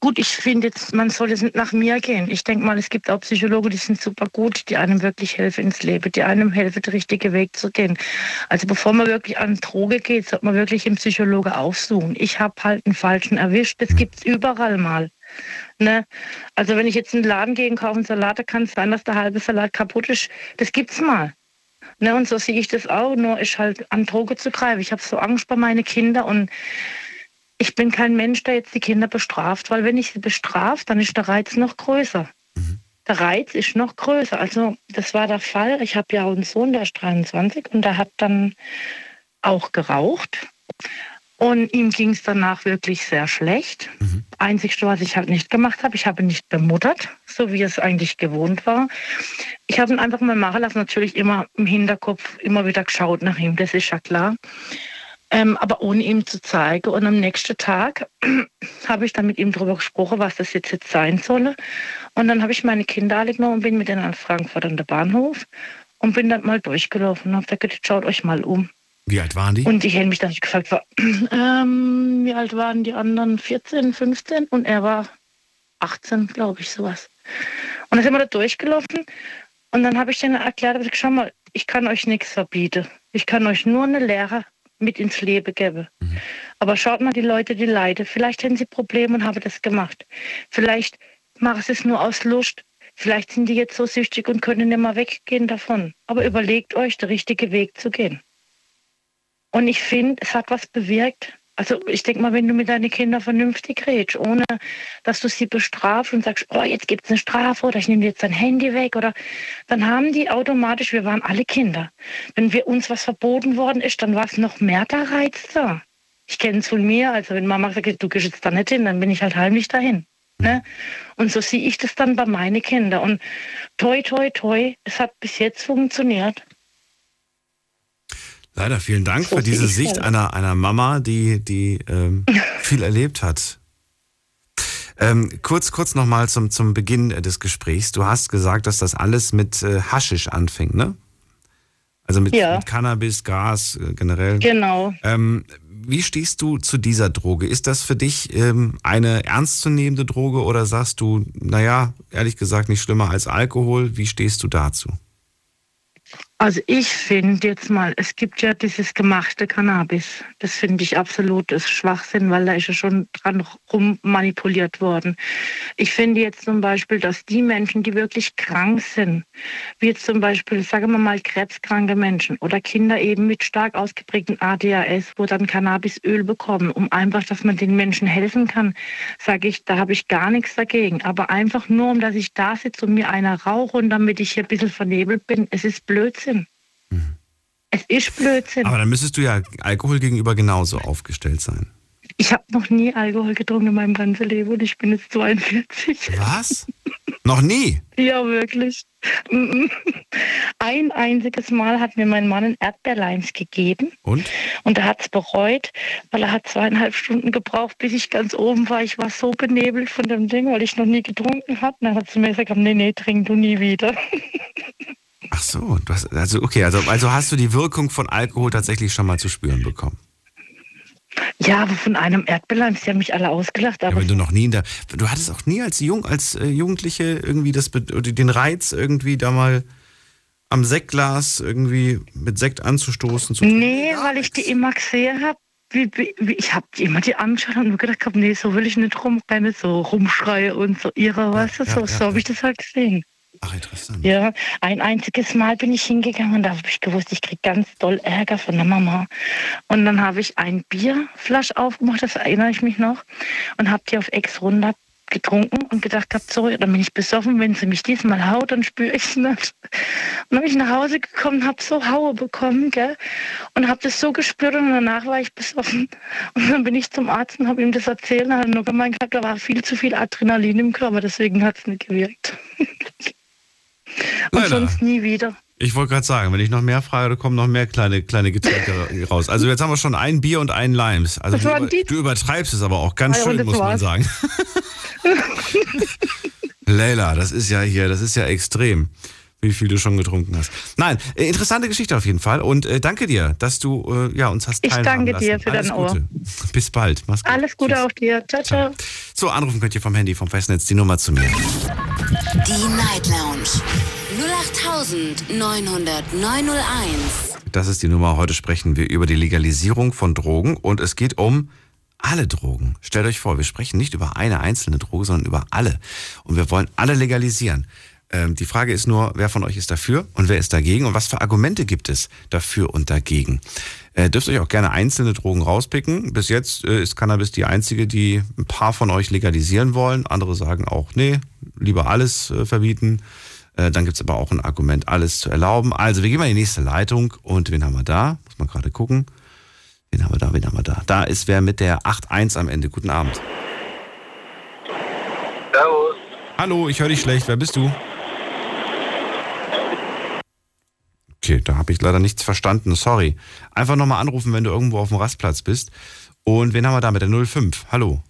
gut, ich finde jetzt, man soll jetzt nicht nach mir gehen. Ich denke mal, es gibt auch Psychologen, die sind super gut, die einem wirklich helfen ins Leben, die einem helfen, den richtigen Weg zu gehen. Also bevor man wirklich an Droge geht, sollte man wirklich einen Psychologe aufsuchen. Ich habe halt einen falschen erwischt, das gibt's überall mal. Ne? Also wenn ich jetzt in den Laden gehe und kaufe einen Salat, kann es sein, dass der halbe Salat kaputt ist. Das gibt's mal. Ne, und so sehe ich das auch, nur ist halt an Droge zu greifen. Ich habe so Angst bei meinen Kindern und ich bin kein Mensch, der jetzt die Kinder bestraft, weil wenn ich sie bestrafe, dann ist der Reiz noch größer. Der Reiz ist noch größer. Also das war der Fall. Ich habe ja auch einen Sohn, der ist 23 und der hat dann auch geraucht. Und ihm ging es danach wirklich sehr schlecht. Einzigste, was ich halt nicht gemacht habe, ich habe ihn nicht bemuttert, so wie es eigentlich gewohnt war. Ich habe ihn einfach mal machen lassen, natürlich immer im Hinterkopf, immer wieder geschaut nach ihm, das ist ja klar. Ähm, aber ohne ihm zu zeigen. Und am nächsten Tag habe ich dann mit ihm darüber gesprochen, was das jetzt, jetzt sein solle. Und dann habe ich meine Kinder alle genommen und bin mit denen an Frankfurt an den Bahnhof und bin dann mal durchgelaufen und habe gesagt, schaut euch mal um. Wie alt waren die? Und ich hätte mich dann gefragt, war, ähm, wie alt waren die anderen? 14, 15 und er war 18, glaube ich, sowas. Und dann sind wir da durchgelaufen Und dann habe ich denen erklärt, gesagt, schau mal, ich kann euch nichts verbieten. Ich kann euch nur eine Lehre mit ins Leben geben. Aber schaut mal die Leute, die leiden. Vielleicht haben sie Probleme und haben das gemacht. Vielleicht machen sie es nur aus Lust. Vielleicht sind die jetzt so süchtig und können nicht mehr weggehen davon. Aber überlegt euch, der richtige Weg zu gehen. Und ich finde, es hat was bewirkt. Also ich denke mal, wenn du mit deinen Kindern vernünftig redest, ohne dass du sie bestrafst und sagst, oh, jetzt gibt es eine Strafe oder ich nehme dir jetzt dein Handy weg oder dann haben die automatisch, wir waren alle Kinder. Wenn wir uns was verboten worden ist, dann war es noch mehr der Reiz da. Ich kenne es von mir, also wenn Mama sagt, du gehst jetzt da nicht hin, dann bin ich halt heimlich dahin. Ne? Und so sehe ich das dann bei meinen Kindern. Und toi, toi, toi, es hat bis jetzt funktioniert. Leider vielen Dank für diese Sicht einer, einer Mama, die, die ähm, viel erlebt hat. Ähm, kurz kurz nochmal zum, zum Beginn des Gesprächs. Du hast gesagt, dass das alles mit äh, Haschisch anfing, ne? Also mit, Ja. mit Cannabis, Gras äh, generell. Genau. Ähm, wie stehst du zu dieser Droge? Ist das für dich ähm, eine ernstzunehmende Droge oder sagst du, naja, ehrlich gesagt nicht schlimmer als Alkohol? Wie stehst du dazu? Also ich finde jetzt mal, es gibt ja dieses gemachte Cannabis. Das finde ich absolutes Schwachsinn, weil da ist ja schon dran rum manipuliert worden. Ich finde jetzt zum Beispiel, dass die Menschen, die wirklich krank sind, wie jetzt zum Beispiel, sagen wir mal, krebskranke Menschen oder Kinder eben mit stark ausgeprägten ADHS, wo dann Cannabisöl bekommen, um einfach, dass man den Menschen helfen kann, sage ich, da habe ich gar nichts dagegen. Aber einfach nur, um dass ich da sitze und mir einer rauche und damit ich hier ein bisschen vernebelt bin, es ist Blödsinn. Es ist Blödsinn. Aber dann müsstest du ja Alkohol gegenüber genauso aufgestellt sein. Ich habe noch nie Alkohol getrunken in meinem ganzen Leben und ich bin jetzt 42. Was? Noch nie? Ja, wirklich. Ein einziges Mal hat mir mein Mann ein Erdbeerleins gegeben Und? und er hat es bereut, weil er hat zweieinhalb Stunden gebraucht, bis ich ganz oben war. Ich war so benebelt von dem Ding, weil ich noch nie getrunken habe. Dann hat er zu mir gesagt, nee, nee, trink du nie wieder. Ach so, du hast, also okay, also, also hast du die Wirkung von Alkohol tatsächlich schon mal zu spüren bekommen. Ja, aber von einem Erdbeerleins, die haben mich alle ausgelacht. Ja, Aber wenn du noch nie in der, du hattest auch nie als Jung, als äh, Jugendliche irgendwie das, den Reiz irgendwie da mal am Sektglas irgendwie mit Sekt anzustoßen. Zu Nee, weil ich die immer gesehen habe. Ich habe die immer die angeschaut und mir gedacht, hab, nee, so will ich nicht rumrennen, so rumschreie und so ihre, weißt du, ja, so, ja, so habe ich das halt gesehen. Ach, interessant. Ja, ein einziges Mal bin ich hingegangen und da habe ich gewusst, ich krieg ganz doll Ärger von der Mama. Und dann habe ich ein Bierflasch aufgemacht, das erinnere ich mich noch, und habe die auf Ex runter getrunken und gedacht gehabt, so, dann bin ich besoffen, wenn sie mich diesmal haut, dann spüre ich es nicht. Und dann bin ich nach Hause gekommen, habe so Haue bekommen, gell, und habe das so gespürt und danach war ich besoffen. Und dann bin ich zum Arzt und habe ihm das erzählt und hat nur gemeint, da war viel zu viel Adrenalin im Körper, deswegen hat es nicht gewirkt. und Leider. sonst nie wieder. Ich wollte gerade sagen, wenn ich noch mehr frage, kommen noch mehr kleine, kleine Getränke raus. Also jetzt haben wir schon ein Bier und einen Limes. Also du, über, du übertreibst es aber auch ganz ja, schön, muss man sagen. Leila, das ist ja hier, das ist ja extrem, wie viel du schon getrunken hast. Nein, äh, interessante Geschichte auf jeden Fall. Und äh, danke dir, dass du äh, ja, uns hast Ich teilhaben danke lassen. dir für Alles dein Ohr. Gute. Bis bald. Mach's gut. Alles Gute auch dir. Ciao, ciao. So, anrufen könnt ihr vom Handy, vom Festnetz die Nummer zu mir. Die Night Lounge 0890901. Das ist die Nummer. Heute sprechen wir über die Legalisierung von Drogen und es geht um alle Drogen. Stellt euch vor, wir sprechen nicht über eine einzelne Droge, sondern über alle. Und wir wollen alle legalisieren. Ähm, die Frage ist nur, wer von euch ist dafür und wer ist dagegen und was für Argumente gibt es dafür und dagegen. Äh, dürft euch auch gerne einzelne Drogen rauspicken. Bis jetzt äh, ist Cannabis die einzige, die ein paar von euch legalisieren wollen. Andere sagen auch, nee, lieber alles äh, verbieten. Äh, dann gibt's aber auch ein Argument, alles zu erlauben. Also, wir gehen mal in die nächste Leitung. Und wen haben wir da? Muss man gerade gucken. Wen haben wir da? Wen haben wir da? Da ist wer mit der 8.1 am Ende. Guten Abend. Servus. Hallo, ich höre dich schlecht. Wer bist du? Okay, da habe ich leider nichts verstanden. Sorry. Einfach nochmal anrufen, wenn du irgendwo auf dem Rastplatz bist. Und wen haben wir da mit der 05? Hallo.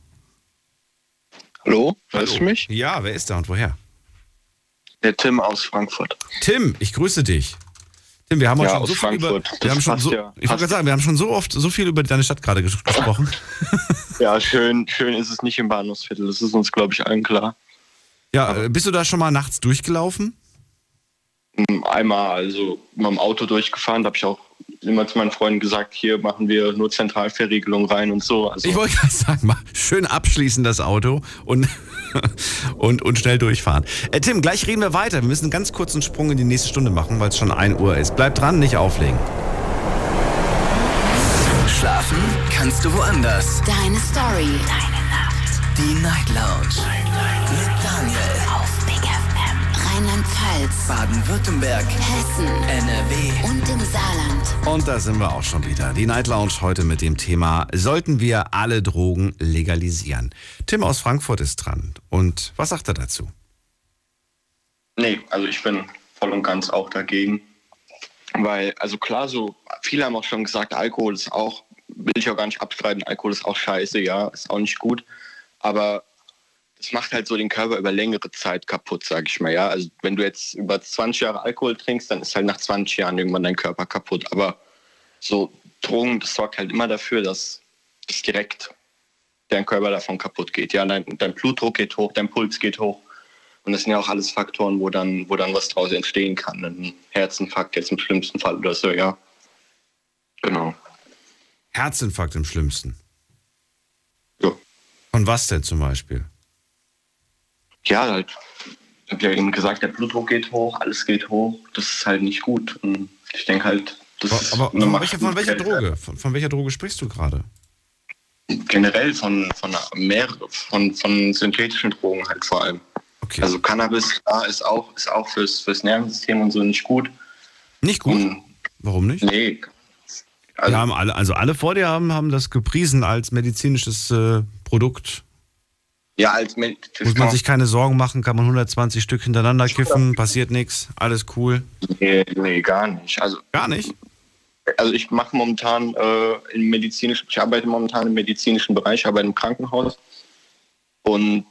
Hallo, hörst du mich? Ja, wer ist da und woher? Der Tim aus Frankfurt. Tim, ich grüße dich. Tim, wir haben Ja, schon so viel über, wir haben schon so, ja. ich wollte sagen, wir haben schon so oft so viel über deine Stadt gerade ges gesprochen. Ja, schön, schön ist es nicht im Bahnhofsviertel. Das ist uns, glaube ich, allen klar. Ja, äh, bist du da schon mal nachts durchgelaufen? Einmal also mit dem Auto durchgefahren, da habe ich auch immer zu meinen Freunden gesagt, hier machen wir nur Zentralverriegelung rein und so. Also Ich wollte gerade sagen, mal schön abschließen das Auto und, und, und schnell durchfahren. Äh, Tim, gleich reden wir weiter. Wir müssen einen ganz kurzen Sprung in die nächste Stunde machen, weil es schon 1 Uhr ist. Bleib dran, nicht auflegen. Schlafen kannst du woanders. Deine Story. Deine Nacht. Die Night Lounge. Mit Daniel. Rheinland-Pfalz. Baden-Württemberg. Hessen. NRW. Und im Saarland. Und da sind wir auch schon wieder. Die Night Lounge heute mit dem Thema, sollten wir alle Drogen legalisieren? Tim aus Frankfurt ist dran. Und was sagt er dazu? Nee, also ich bin voll und ganz auch dagegen. Weil, also klar, so viele haben auch schon gesagt, Alkohol ist auch, will ich auch gar nicht abstreiten, Alkohol ist auch scheiße, ja, ist auch nicht gut. Aber das macht halt so den Körper über längere Zeit kaputt, sag ich mal, ja. Also wenn du jetzt über 20 Jahre Alkohol trinkst, dann ist halt nach 20 Jahren irgendwann dein Körper kaputt. Aber so Drogen, das sorgt halt immer dafür, dass das direkt dein Körper davon kaputt geht. Ja, dein, dein Blutdruck geht hoch, dein Puls geht hoch. Und das sind ja auch alles Faktoren, wo dann, wo dann was draus entstehen kann. Ein Herzinfarkt jetzt im schlimmsten Fall oder so, ja. Genau. Herzinfarkt im schlimmsten. Von was denn zum Beispiel? Ja, halt, ich habe ja eben gesagt, der Blutdruck geht hoch, alles geht hoch. Das ist halt nicht gut. Und ich denke halt, das ist Aber eine von welcher, von welcher Droge? Von, von welcher Droge sprichst du gerade? Generell von, von, mehr, von, von synthetischen Drogen halt vor allem. Also Cannabis klar, ist auch, ist auch fürs, fürs Nervensystem und so nicht gut. Nicht gut? Warum nicht? Nee. wir haben alle, also alle vor dir haben, haben das gepriesen als medizinisches äh, Produkt. Ja, als das Muss man- sich keine Sorgen machen, kann man 120 Stück hintereinander kiffen, passiert nichts, alles cool. Nee, nee, gar nicht. Also, gar nicht? Also ich mache momentan äh, im medizinischen, ich arbeite momentan im medizinischen Bereich, arbeite im Krankenhaus und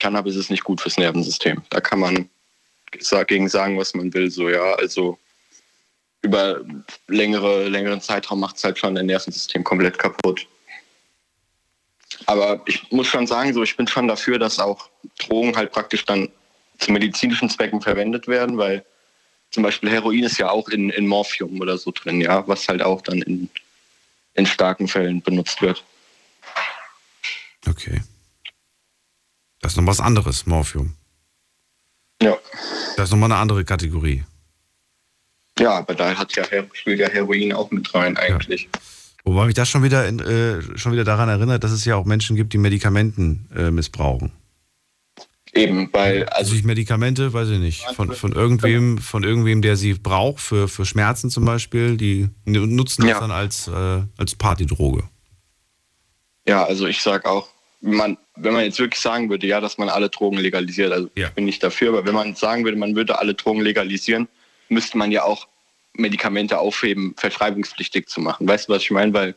Cannabis ist nicht gut fürs Nervensystem. Da kann man dagegen sagen, was man will, so ja. Also über längere, längeren Zeitraum macht es halt schon dein Nervensystem komplett kaputt. Aber ich muss schon sagen, so ich bin schon dafür, dass auch Drogen halt praktisch dann zu medizinischen Zwecken verwendet werden, weil zum Beispiel Heroin ist ja auch in, in Morphium oder so drin, ja, was halt auch dann in, in starken Fällen benutzt wird. Okay. Das ist noch was anderes, Morphium. Ja. Das ist nochmal eine andere Kategorie. Ja, aber da hat ja, spielt ja Heroin auch mit rein eigentlich. Wobei mich das schon wieder, in, äh, schon wieder daran erinnert, dass es ja auch Menschen gibt, die Medikamenten äh, missbrauchen. Eben, weil, also ich Medikamente, weiß ich nicht, von, von irgendwem, von irgendwem, der sie braucht, für, für Schmerzen zum Beispiel, die nutzen das dann als, äh, als Partydroge. Ja, also ich sag auch, wenn man, wenn man jetzt wirklich sagen würde, ja, dass man alle Drogen legalisiert, also ich bin nicht dafür, aber wenn man sagen würde, man würde alle Drogen legalisieren, müsste man ja auch Medikamente aufheben, verschreibungspflichtig zu machen. Weißt du, was ich meine? Weil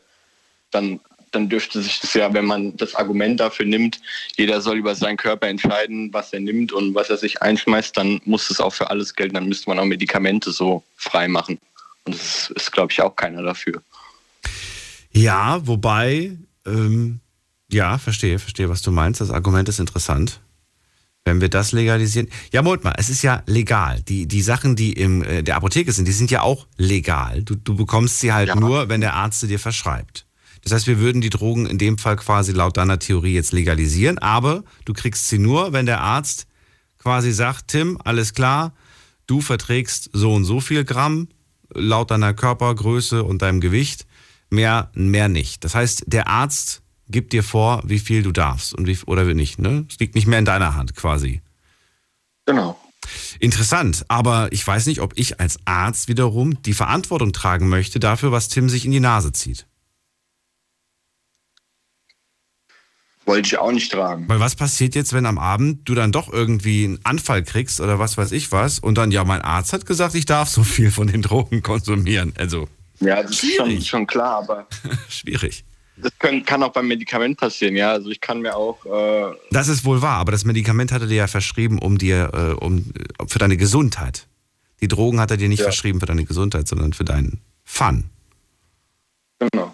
dann, dann dürfte sich das ja, wenn man das Argument dafür nimmt, jeder soll über seinen Körper entscheiden, was er nimmt und was er sich einschmeißt, dann muss es auch für alles gelten. Dann müsste man auch Medikamente so frei machen. Und das ist, ist glaube ich, auch keiner dafür. Ja, wobei, ähm, ja, verstehe, verstehe, was du meinst. Das Argument ist interessant. Wenn wir das legalisieren. Ja, Moment mal, es ist ja legal. Die, die Sachen, die in äh, der Apotheke sind, die sind ja auch legal. Du, du bekommst sie halt nur, wenn der Arzt sie dir verschreibt. Das heißt, wir würden die Drogen in dem Fall quasi laut deiner Theorie jetzt legalisieren, aber du kriegst sie nur, wenn der Arzt quasi sagt, Tim, alles klar, du verträgst so und so viel Gramm laut deiner Körpergröße und deinem Gewicht, mehr, mehr nicht. Das heißt, der Arzt gibt dir vor, wie viel du darfst und wie, oder wie nicht. Ne? Es liegt nicht mehr in deiner Hand quasi. Genau. Interessant, aber ich weiß nicht, ob ich als Arzt wiederum die Verantwortung tragen möchte dafür, was Tim sich in die Nase zieht. Wollte ich auch nicht tragen. Weil was passiert jetzt, wenn am Abend du dann doch irgendwie einen Anfall kriegst oder was weiß ich was und dann, ja, mein Arzt hat gesagt, ich darf so viel von den Drogen konsumieren. Also, Ja, das ist schon, schon klar, aber schwierig. Das können, kann auch beim Medikament passieren, ja. Also ich kann mir auch, äh, Das ist wohl wahr, aber das Medikament hat er dir ja verschrieben, um dir, äh, um, für deine Gesundheit. Die Drogen hat er dir nicht verschrieben für deine Gesundheit, sondern für deinen Fun. Genau.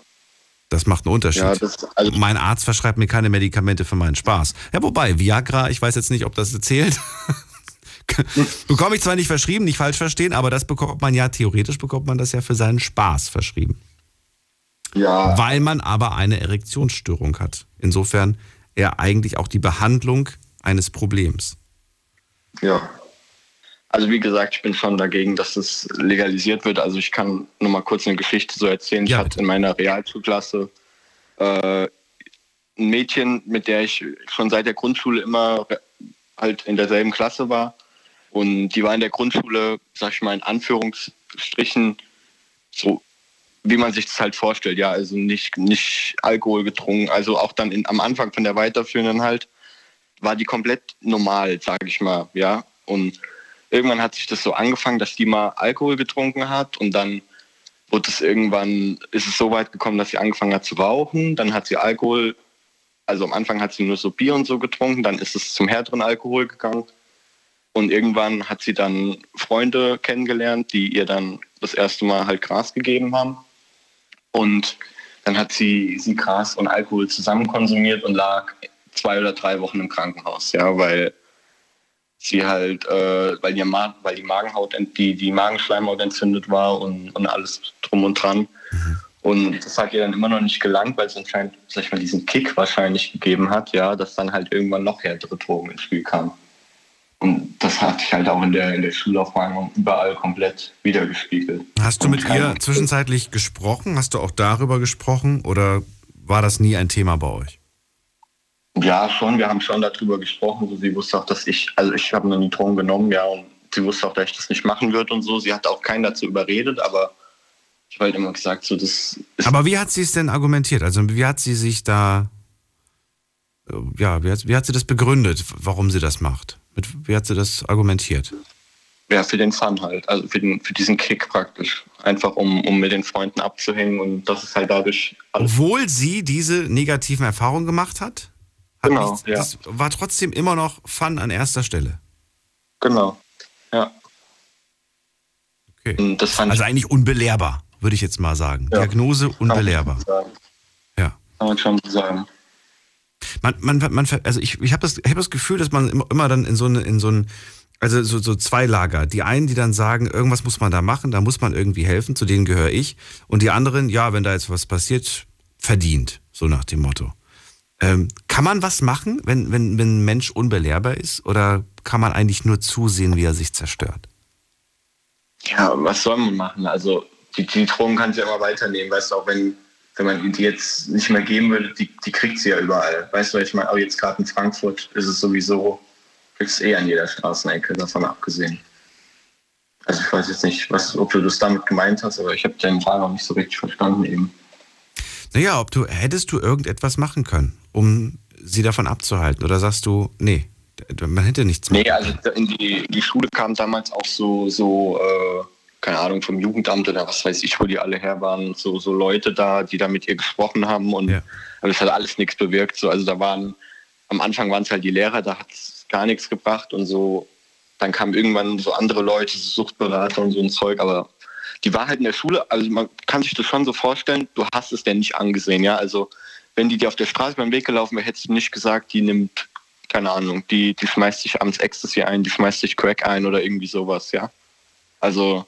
Das macht einen Unterschied. Ja, das- also- mein Arzt verschreibt mir keine Medikamente für meinen Spaß. Ja, wobei, Viagra, ich weiß jetzt nicht, ob das zählt. bekomme ich zwar nicht verschrieben, nicht falsch verstehen, aber das bekommt man ja, theoretisch bekommt man das ja für seinen Spaß verschrieben. Ja. Weil man aber eine Erektionsstörung hat. Insofern eher eigentlich auch die Behandlung eines Problems. Ja. Also wie gesagt, ich bin schon dagegen, dass es legalisiert wird. Also ich kann nur mal kurz eine Geschichte so erzählen. Ich hatte in meiner Realschulklasse äh, ein Mädchen, mit der ich schon seit der Grundschule immer halt in derselben Klasse war. Und die war in der Grundschule, sag ich mal, in Anführungsstrichen so, wie man sich das halt vorstellt. Ja, also nicht, nicht Alkohol getrunken. Also auch dann in, am Anfang von der weiterführenden halt, war die komplett normal, sag ich mal. Ja, und irgendwann hat sich das so angefangen, dass die mal Alkohol getrunken hat und dann wurde es irgendwann, ist es so weit gekommen, dass sie angefangen hat zu rauchen. Dann hat sie Alkohol, also am Anfang hat sie nur so Bier und so getrunken, dann ist es zum härteren Alkohol gegangen. Und irgendwann hat sie dann Freunde kennengelernt, die ihr dann das erste Mal halt Gras gegeben haben. Und dann hat sie, sie Gras und Alkohol zusammen konsumiert und lag zwei oder drei Wochen im Krankenhaus, ja, weil sie halt, äh, weil, ihr Ma weil die Magenhaut, die, die Magenschleimhaut entzündet war und, und alles drum und dran. Und das hat ihr dann immer noch nicht gelangt, weil es anscheinend, sag ich mal, diesen Kick wahrscheinlich gegeben hat, ja, dass dann halt irgendwann noch härtere Drogen ins Spiel kamen. Und das hat sich halt auch in der, in der Schulaufwärmung überall komplett wiedergespiegelt. Hast du mit ihr zwischenzeitlich gesprochen? Hast du auch darüber gesprochen oder war das nie ein Thema bei euch? Ja, schon. Wir haben schon darüber gesprochen. Sie wusste auch, dass ich, also ich habe nie Drogen genommen, ja, und sie wusste auch, dass ich das nicht machen würde und so. Sie hat auch keinen dazu überredet, aber ich habe halt immer gesagt, so das. Aber wie hat sie es denn argumentiert? Also wie hat sie sich da, ja, wie hat, wie hat sie das begründet, warum sie das macht? Mit, wie hat sie das argumentiert? Ja, für den Fun halt, also für, den, für diesen Kick praktisch. Einfach um, um mit den Freunden abzuhängen und das ist halt dadurch. Obwohl sie diese negativen Erfahrungen gemacht hat? hat Genau, nichts, ja. Das war trotzdem immer noch Fun an erster Stelle. Genau, ja. Okay. Also eigentlich unbelehrbar, würde ich jetzt mal sagen. Diagnose unbelehrbar. Ja. Kann man schon sagen. Man, man, man, also ich, ich habe das, hab das Gefühl, dass man immer, dann in so eine, in so ein, also so, so zwei Lager. Die einen, die dann sagen, irgendwas muss man da machen, da muss man irgendwie helfen, zu denen gehöre ich. Und die anderen, ja, wenn da jetzt was passiert, verdient, so nach dem Motto. Ähm, kann man was machen, wenn, wenn, wenn ein Mensch unbelehrbar ist? Oder kann man eigentlich nur zusehen, wie er sich zerstört? Ja, was soll man machen? Also die, die Drogen kann sie ja immer weiternehmen, weißt du, auch wenn, wenn man die jetzt nicht mehr geben würde, die, die kriegt sie ja überall. Weißt du, ich meine, auch jetzt gerade in Frankfurt ist es sowieso, kriegst eh an jeder Straßenecke, davon abgesehen. Also ich weiß jetzt nicht, was, ob du das damit gemeint hast, aber ich habe deinen Fall noch nicht so richtig verstanden eben. Naja, ob du, hättest du irgendetwas machen können, um sie davon abzuhalten? Oder sagst du, nee, man hätte nichts machen Nee, also in die, die Schule kam damals auch so, so äh, keine Ahnung, vom Jugendamt oder was weiß ich, wo die alle her waren, so, so Leute da, die da mit ihr gesprochen haben und aber es hat alles nichts bewirkt. So, also da waren, am Anfang waren es halt die Lehrer, da hat es gar nichts gebracht und so, dann kamen irgendwann so andere Leute, so Suchtberater und so ein Zeug, aber die war halt in der Schule, also man kann sich das schon so vorstellen, du hast es denn nicht angesehen, ja, also wenn die dir auf der Straße beim Weg gelaufen wäre, hättest du nicht gesagt, die nimmt, keine Ahnung, die, die schmeißt sich abends Ecstasy ein, die schmeißt sich Crack ein oder irgendwie sowas, ja. Also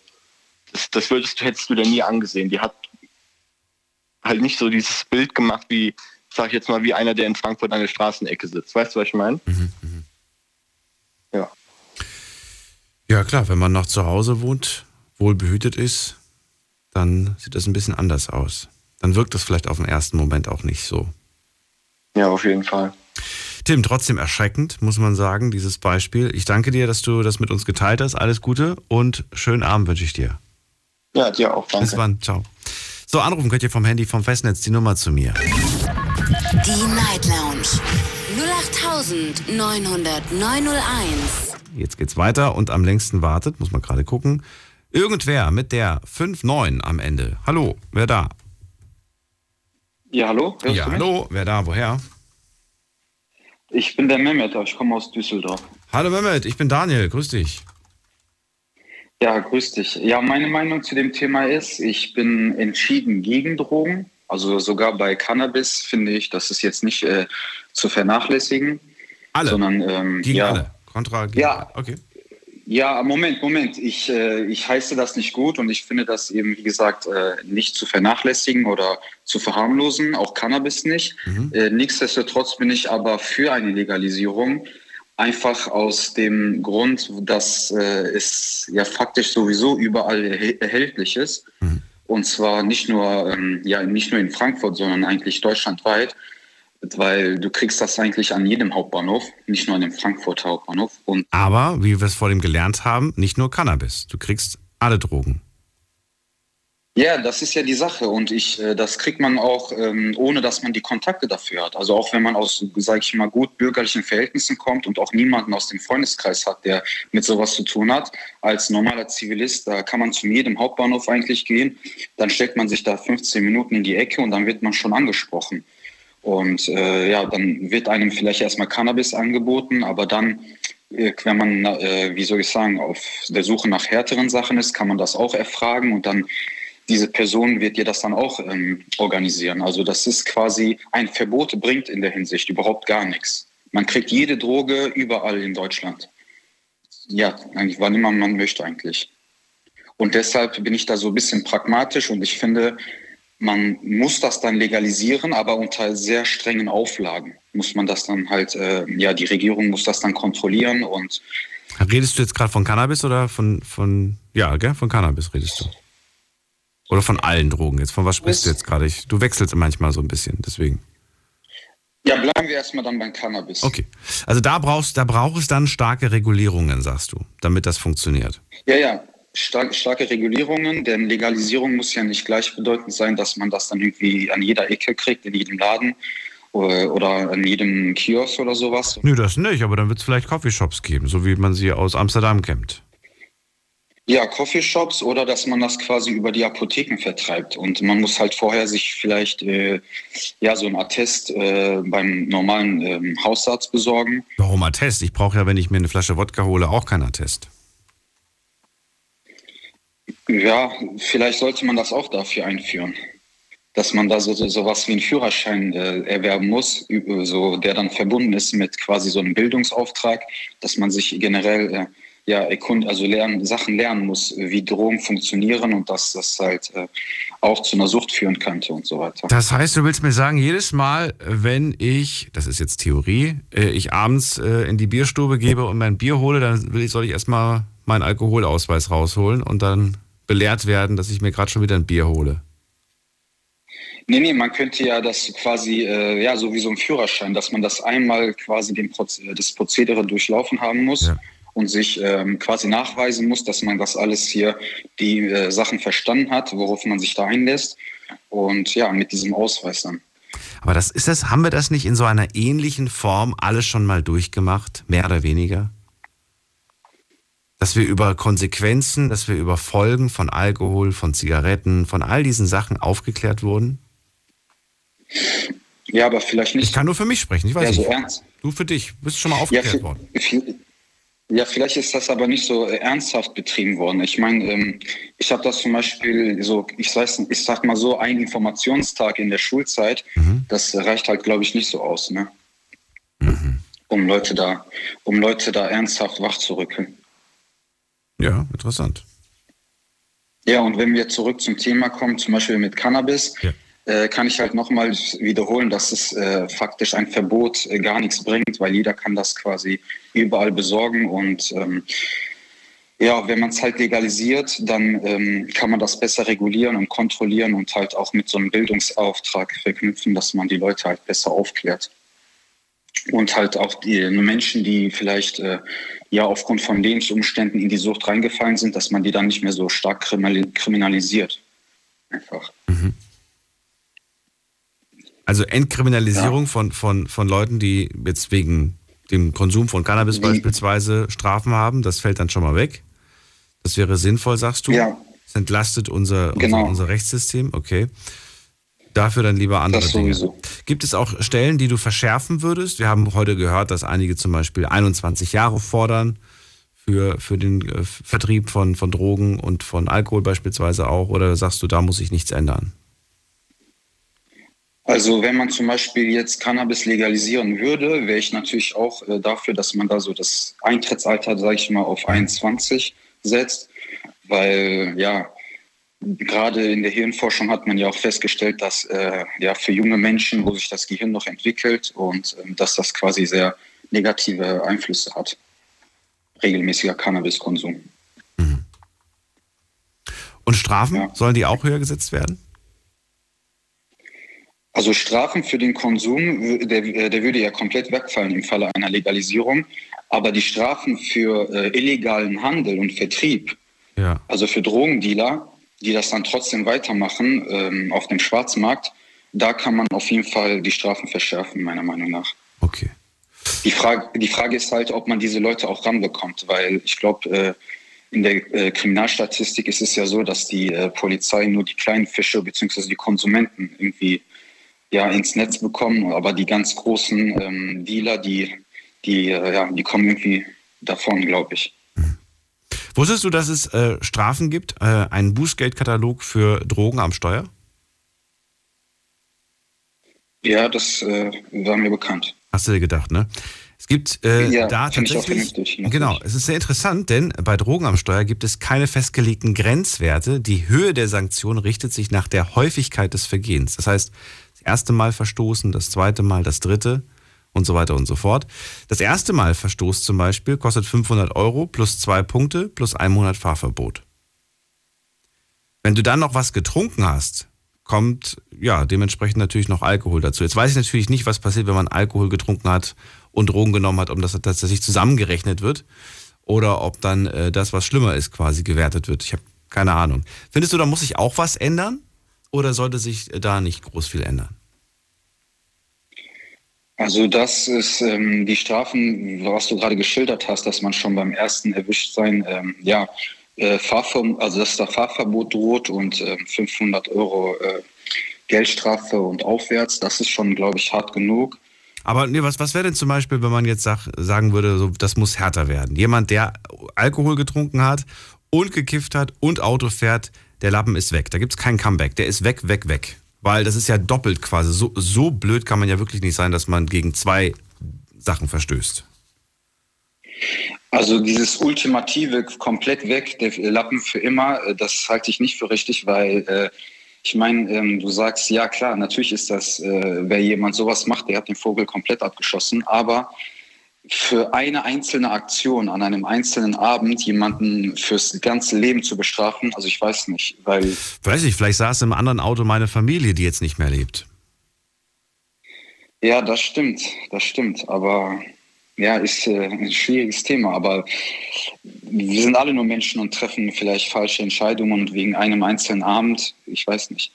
das, das würdest du, hättest du dir nie angesehen. Die hat halt nicht so dieses Bild gemacht wie, sag ich jetzt mal, wie einer, der in Frankfurt an der Straßenecke sitzt. Weißt du, was ich meine? Ja. Ja, klar, wenn man noch zu Hause wohnt, wohl behütet ist, dann sieht das ein bisschen anders aus. Dann wirkt das vielleicht auf den ersten Moment auch nicht so. Ja, auf jeden Fall. Tim, trotzdem erschreckend, muss man sagen, dieses Beispiel. Ich danke dir, dass du das mit uns geteilt hast. Alles Gute und schönen Abend wünsche ich dir. Ja, dir auch. Danke. Bis wann. Ciao. So, anrufen könnt ihr vom Handy vom Festnetz die Nummer zu mir. Die Night Lounge 0890901. Jetzt geht's weiter und am längsten wartet, muss man gerade gucken. Irgendwer mit der 59 am Ende. Hallo, wer da? Ja, hallo? Hörst ja, du mich? hallo, wer da? Woher? Ich bin der Mehmet, ich komme aus Düsseldorf. Hallo Mehmet, ich bin Daniel, grüß dich. Ja, grüß dich. Ja, meine Meinung zu dem Thema ist, ich bin entschieden gegen Drogen. Also sogar bei Cannabis finde ich, das ist jetzt nicht äh, zu vernachlässigen. Alle? Sondern, ähm, Gegen ja, alle? Kontra gegen Ja. alle. Okay. Ja, Moment, Moment. Ich, äh, ich heiße das nicht gut und ich finde das eben, wie gesagt, äh, nicht zu vernachlässigen oder zu verharmlosen, auch Cannabis nicht. Mhm. Äh, nichtsdestotrotz bin ich aber für eine Legalisierung, einfach aus dem Grund, dass äh, es ja faktisch sowieso überall erhä- erhältlich ist. Und zwar nicht nur, ähm, ja, nicht nur in Frankfurt, sondern eigentlich deutschlandweit weil du kriegst das eigentlich an jedem Hauptbahnhof, nicht nur an dem Frankfurter Hauptbahnhof. Und Aber, wie wir es vor dem gelernt haben, nicht nur Cannabis. Du kriegst alle Drogen. Ja, das ist ja die Sache und ich, äh, das kriegt man auch, ähm, ohne dass man die Kontakte dafür hat. Also auch wenn man aus, sage ich mal, gut bürgerlichen Verhältnissen kommt und auch niemanden aus dem Freundeskreis hat, der mit sowas zu tun hat, als normaler Zivilist, da kann man zu jedem Hauptbahnhof eigentlich gehen, dann stellt man sich da 15 Minuten in die Ecke und dann wird man schon angesprochen. Und äh, ja, dann wird einem vielleicht erstmal Cannabis angeboten, aber dann, äh, wenn man, äh, wie soll ich sagen, auf der Suche nach härteren Sachen ist, kann man das auch erfragen und dann diese Person wird dir das dann auch ähm, organisieren. Also das ist quasi ein Verbot bringt in der Hinsicht überhaupt gar nichts. Man kriegt jede Droge überall in Deutschland. Ja, eigentlich wann immer man möchte eigentlich. Und deshalb bin ich da so ein bisschen pragmatisch und ich finde, man muss das dann legalisieren, aber unter sehr strengen Auflagen muss man das dann halt, äh, ja, die Regierung muss das dann kontrollieren und Redest du jetzt gerade von Cannabis oder von, von, ja, gell, von Cannabis redest du? Oder von allen Drogen jetzt? Von was sprichst du jetzt gerade? Ich- Du wechselst manchmal so ein bisschen, deswegen. ja, bleiben wir erstmal dann beim Cannabis. Okay. Also da brauchst, da braucht es dann starke Regulierungen, sagst du, damit das funktioniert. Ja, ja, stark, starke Regulierungen, denn Legalisierung muss ja nicht gleichbedeutend sein, dass man das dann irgendwie an jeder Ecke kriegt, in jedem Laden oder, oder an jedem Kiosk oder sowas. Nö, das nicht, aber dann wird es vielleicht Coffeeshops geben, so wie man sie aus Amsterdam kennt. Ja, Coffeeshops oder dass man das quasi über die Apotheken vertreibt. Und man muss halt vorher sich vielleicht äh, ja, so ein Attest äh, beim normalen ähm, Hausarzt besorgen. Warum Attest? Ich brauche ja, wenn ich mir eine Flasche Wodka hole, auch keinen Attest. Ja, vielleicht sollte man das auch dafür einführen. Dass man da so, so sowas wie einen Führerschein äh, erwerben muss, so, der dann verbunden ist mit quasi so einem Bildungsauftrag, dass man sich generell äh, ja, erkund, also lernen, Sachen lernen muss, wie Drogen funktionieren und dass das halt äh, auch zu einer Sucht führen könnte und so weiter. Das heißt, du willst mir sagen, jedes Mal, wenn ich, das ist jetzt Theorie, äh, ich abends äh, in die Bierstube gebe und mein Bier hole, dann will ich, soll ich erstmal meinen Alkoholausweis rausholen und dann belehrt werden, dass ich mir gerade schon wieder ein Bier hole. Nee, nee, man könnte ja das quasi, äh, ja, so wie so ein Führerschein, dass man das einmal quasi den Proz das Prozedere durchlaufen haben muss und sich ähm, quasi nachweisen muss, dass man das alles hier, die äh, Sachen verstanden hat, worauf man sich da einlässt. Und ja, mit diesem Ausweis dann. Aber das ist das, haben wir das nicht in so einer ähnlichen Form alles schon mal durchgemacht, mehr oder weniger? Dass wir über Konsequenzen, dass wir über Folgen von Alkohol, von Zigaretten, von all diesen Sachen aufgeklärt wurden? Ja, aber vielleicht nicht. Ich kann nur für mich sprechen, ich weiß ja, so nicht. ernst. Du für dich, bist schon mal Ja, aufgeklärt vi- worden. Ja, vielleicht ist das aber nicht so äh, ernsthaft betrieben worden. Ich meine, ähm, ich habe das zum Beispiel so, ich, weiß, ich sag mal so, ein Informationstag in der Schulzeit, das reicht halt, glaube ich, nicht so aus, ne? Um Leute da, um Leute da ernsthaft wach zu rücken. Ja, interessant. Ja, und wenn wir zurück zum Thema kommen, zum Beispiel mit Cannabis, äh, kann ich halt nochmal wiederholen, dass es äh, faktisch ein Verbot äh, gar nichts bringt, weil jeder kann das quasi überall besorgen und ähm, ja, wenn man es halt legalisiert, dann ähm, kann man das besser regulieren und kontrollieren und halt auch mit so einem Bildungsauftrag verknüpfen, dass man die Leute halt besser aufklärt. Und halt auch die Menschen, die vielleicht äh, ja aufgrund von Lebensumständen in die Sucht reingefallen sind, dass man die dann nicht mehr so stark kriminali- kriminalisiert. Einfach. Also Entkriminalisierung von, von, von Leuten, die jetzt wegen dem Konsum von Cannabis beispielsweise Strafen haben, das fällt dann schon mal weg. Das wäre sinnvoll, sagst du? Ja. Das entlastet unser, Genau. unser, unser Rechtssystem, okay. Dafür dann lieber andere Das Dinge. sowieso. Gibt es auch Stellen, die du verschärfen würdest? Wir haben heute gehört, dass einige zum Beispiel 21 Jahre fordern für, für den äh, Vertrieb von, von Drogen und von Alkohol beispielsweise auch. Oder sagst du, da muss sich nichts ändern? Also wenn man zum Beispiel jetzt Cannabis legalisieren würde, wäre ich natürlich auch äh, dafür, dass man da so das Eintrittsalter, sage ich mal, auf 21 setzt, weil ja, gerade in der Hirnforschung hat man ja auch festgestellt, dass äh, ja für junge Menschen, wo sich das Gehirn noch entwickelt und ähm, dass das quasi sehr negative Einflüsse hat. Regelmäßiger Cannabiskonsum. Und Strafen, sollen die auch höher gesetzt werden? Also Strafen für den Konsum, der, der würde ja komplett wegfallen im Falle einer Legalisierung. Aber die Strafen für äh, illegalen Handel und Vertrieb, Ja. also für Drogendealer, die das dann trotzdem weitermachen ähm, auf dem Schwarzmarkt, da kann man auf jeden Fall die Strafen verschärfen, meiner Meinung nach. Okay. Die Frage, die Frage ist halt, ob man diese Leute auch ranbekommt, weil ich glaube, äh, in der äh, Kriminalstatistik ist es ja so, dass die äh, Polizei nur die kleinen Fische bzw. die Konsumenten irgendwie ja, ins Netz bekommen, aber die ganz großen ähm, Dealer, die, die, äh, ja, die kommen irgendwie davon, glaube ich. Wusstest du, dass es äh, Strafen gibt, äh, einen Bußgeldkatalog für Drogen am Steuer? Ja, das äh, war mir bekannt. Hast du dir gedacht, ne? Es gibt äh, Ja, da tatsächlich. Genau, es ist sehr interessant, denn bei Drogen am Steuer gibt es keine festgelegten Grenzwerte. Die Höhe der Sanktion richtet sich nach der Häufigkeit des Vergehens. Das heißt, das erste Mal verstoßen, das zweite Mal, das dritte und so weiter und so fort. Das erste Mal Verstoß zum Beispiel kostet 500 Euro plus zwei Punkte plus ein Monat Fahrverbot. Wenn du dann noch was getrunken hast, kommt ja dementsprechend natürlich noch Alkohol dazu. Jetzt weiß ich natürlich nicht, was passiert, wenn man Alkohol getrunken hat und Drogen genommen hat, um das tatsächlich zusammengerechnet wird. Oder ob dann äh, das, was schlimmer ist, quasi gewertet wird. Ich habe keine Ahnung. Findest du, da muss sich auch was ändern? Oder sollte sich äh, da nicht groß viel ändern? Also das ist ähm, die Strafen, was du gerade geschildert hast, dass man schon beim ersten Erwischtsein, ähm, ja, äh, Fahrver also dass da Fahrverbot droht und ähm, 500 Euro äh, Geldstrafe und aufwärts, das ist schon, glaube ich, hart genug. Aber nee, was, was wäre denn zum Beispiel, wenn man jetzt sag, sagen würde, so, das muss härter werden? Jemand, der Alkohol getrunken hat und gekifft hat und Auto fährt, der Lappen ist weg. Da gibt es kein Comeback. Der ist weg, weg, weg. Weil das ist ja doppelt quasi. So, so blöd kann man ja wirklich nicht sein, dass man gegen zwei Sachen verstößt. Also dieses ultimative komplett weg, der Lappen für immer, äh, das halte ich nicht für richtig, weil äh, ich meine, ähm, du sagst, ja klar, natürlich ist das, äh, wer jemand sowas macht, der hat den Vogel komplett abgeschossen, aber für eine einzelne Aktion an einem einzelnen Abend jemanden fürs ganze Leben zu bestrafen, also ich weiß nicht, weil Weiß ich, vielleicht saß im anderen Auto meine Familie, die jetzt nicht mehr lebt. Ja, das stimmt, das stimmt. Aber ja, ist äh, ein schwieriges Thema. Aber wir sind alle nur Menschen und treffen vielleicht falsche Entscheidungen und wegen einem einzelnen Abend, ich weiß nicht.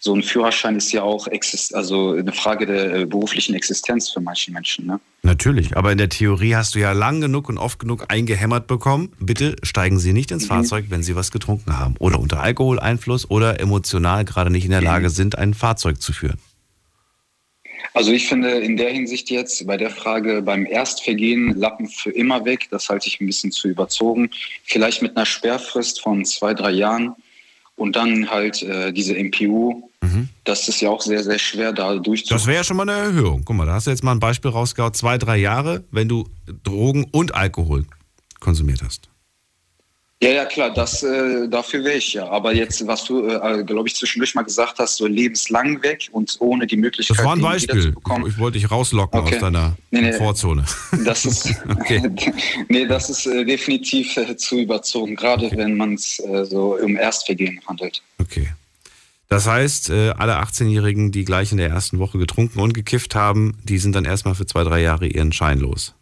So ein Führerschein ist ja auch exist also eine Frage der äh, beruflichen Existenz für manche Menschen. Ne? Natürlich, aber in der Theorie hast du ja lang genug und oft genug eingehämmert bekommen. Bitte steigen Sie nicht ins Mhm. Fahrzeug, wenn Sie was getrunken haben oder unter Alkoholeinfluss oder emotional gerade nicht in der Lage sind, ein Fahrzeug zu führen. Also ich finde in der Hinsicht jetzt bei der Frage beim Erstvergehen Lappen für immer weg, das halte ich ein bisschen zu überzogen. Vielleicht mit einer Sperrfrist von zwei, drei Jahren und dann halt äh, diese MPU. Das ist ja auch sehr, sehr schwer da durchzuführen. Das wäre ja schon mal eine Erhöhung. Guck mal, da hast du jetzt mal ein Beispiel rausgehauen. Zwei, drei Jahre, wenn du Drogen und Alkohol konsumiert hast. Ja, ja, klar, das, äh, dafür wäre ich ja. Aber jetzt, was du, äh, glaube ich, zwischendurch mal gesagt hast, so lebenslang weg und ohne die Möglichkeit, Das war ein Beispiel. wiederzubekommen. Ich wollte dich rauslocken Okay. aus deiner Nee, nee. Komfortzone. Das ist, Okay. nee, das ist äh, definitiv äh, zu überzogen, gerade wenn man es äh, so um Erstvergehen handelt. Okay. Das heißt, äh, alle 18-Jährigen, die gleich in der ersten Woche getrunken und gekifft haben, die sind dann erstmal für zwei, drei Jahre ihren Schein los.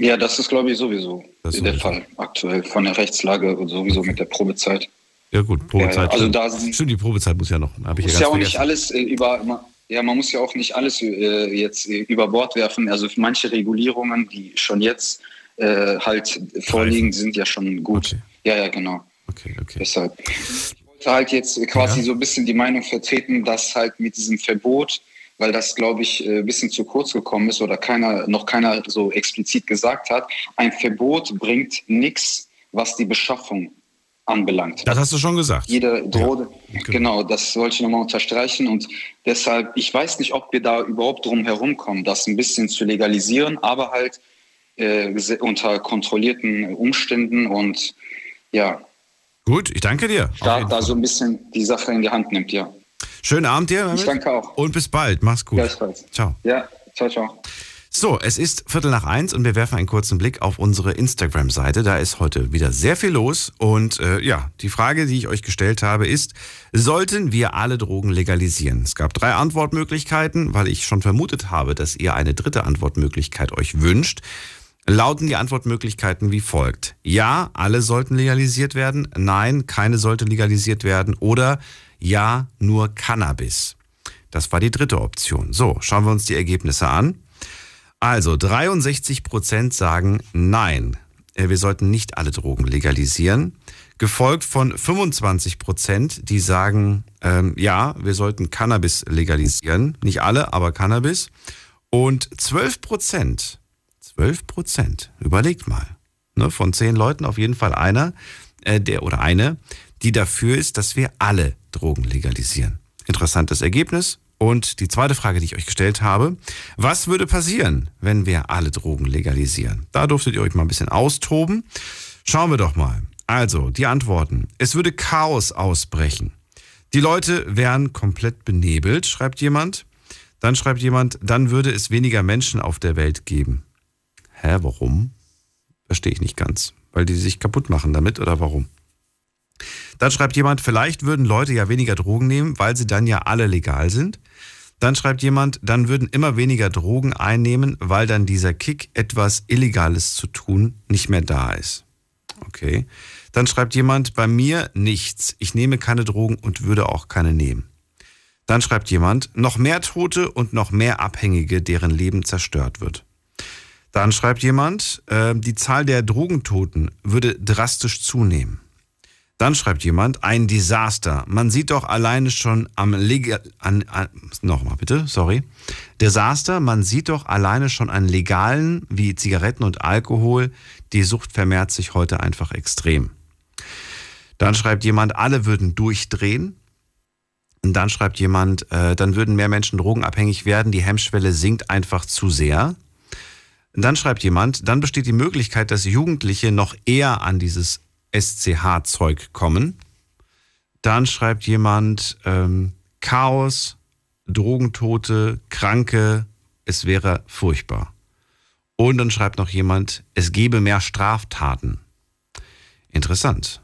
Ja, das ist, glaube ich, sowieso Das ist der sowieso. Fall aktuell von der Rechtslage und sowieso mit der Probezeit. Ja gut, Probezeit. Also da sind- stimmt, die Probezeit muss ja noch. Hab ich muss ja ja auch nicht alles äh, über, ja, man muss ja auch nicht alles äh, jetzt über Bord werfen. Also manche Regulierungen, die schon jetzt äh, halt vorliegen, sind ja schon gut. Ja, ja, genau. Okay, okay. Deshalb. Halt jetzt quasi so ein bisschen die Meinung vertreten, dass halt mit diesem Verbot, weil das, glaube ich, äh, ein bisschen zu kurz gekommen ist oder keiner, noch keiner so explizit gesagt hat, ein Verbot bringt nichts, was die Beschaffung anbelangt. Das hast du schon gesagt. Jede Droge, genau, das wollte ich nochmal unterstreichen. Und deshalb, ich weiß nicht, ob wir da überhaupt drum herumkommen, das ein bisschen zu legalisieren, aber halt äh, unter kontrollierten Umständen und ja. Gut, ich danke dir. Staat da so ein bisschen die Sache in die Hand nimmt, ja. Schönen Abend dir. Ich danke auch. Und bis bald. Mach's gut. Gleichfalls. Ciao. Ja, ciao, ciao. So, es ist Viertel nach eins und wir werfen einen kurzen Blick auf unsere Instagram-Seite. Da ist heute wieder sehr viel los. Und äh, ja, die Frage, die ich euch gestellt habe, ist, sollten wir alle Drogen legalisieren? Es gab drei Antwortmöglichkeiten, weil ich schon vermutet habe, dass ihr eine dritte Antwortmöglichkeit euch wünscht. Lauten die Antwortmöglichkeiten wie folgt. Ja, alle sollten legalisiert werden. Nein, keine sollte legalisiert werden. Oder ja, nur Cannabis. Das war die dritte Option. So, schauen wir uns die Ergebnisse an. Also 63 Prozent sagen Nein, äh, wir sollten nicht alle Drogen legalisieren. Gefolgt von 25 Prozent, die sagen, ähm, ja, wir sollten Cannabis legalisieren. Nicht alle, aber Cannabis. Und 12 Prozent, 12 Prozent, überlegt mal, ne, von zehn Leuten auf jeden Fall einer, äh, der oder eine, die dafür ist, dass wir alle Drogen legalisieren. Interessantes Ergebnis. Und die zweite Frage, die ich euch gestellt habe, was würde passieren, wenn wir alle Drogen legalisieren? Da durftet ihr euch mal ein bisschen austoben. Schauen wir doch mal. Also, die Antworten. Es würde Chaos ausbrechen. Die Leute wären komplett benebelt, schreibt jemand. Dann schreibt jemand, dann würde es weniger Menschen auf der Welt geben. Hä, warum? Verstehe ich nicht ganz. Weil die sich kaputt machen damit oder warum? Dann schreibt jemand, vielleicht würden Leute ja weniger Drogen nehmen, weil sie dann ja alle legal sind. Dann schreibt jemand, dann würden immer weniger Drogen einnehmen, weil dann dieser Kick, etwas Illegales zu tun, nicht mehr da ist. Okay. Dann schreibt jemand, bei mir nichts. Ich nehme keine Drogen und würde auch keine nehmen. Dann schreibt jemand, noch mehr Tote und noch mehr Abhängige, deren Leben zerstört wird. Dann schreibt jemand, äh, die Zahl der Drogentoten würde drastisch zunehmen. Dann schreibt jemand, ein Desaster. Man sieht doch alleine schon am legal, an, an nochmal bitte, sorry. Desaster, man sieht doch alleine schon an legalen wie Zigaretten und Alkohol. Die Sucht vermehrt sich heute einfach extrem. Dann schreibt jemand, alle würden durchdrehen. Und dann schreibt jemand, äh, dann würden mehr Menschen drogenabhängig werden. Die Hemmschwelle sinkt einfach zu sehr. Dann schreibt jemand, dann besteht die Möglichkeit, dass Jugendliche noch eher an dieses SCH-Zeug kommen. Dann schreibt jemand ähm, Chaos, Drogentote, Kranke, es wäre furchtbar. Und dann schreibt noch jemand, es gebe mehr Straftaten. Interessant.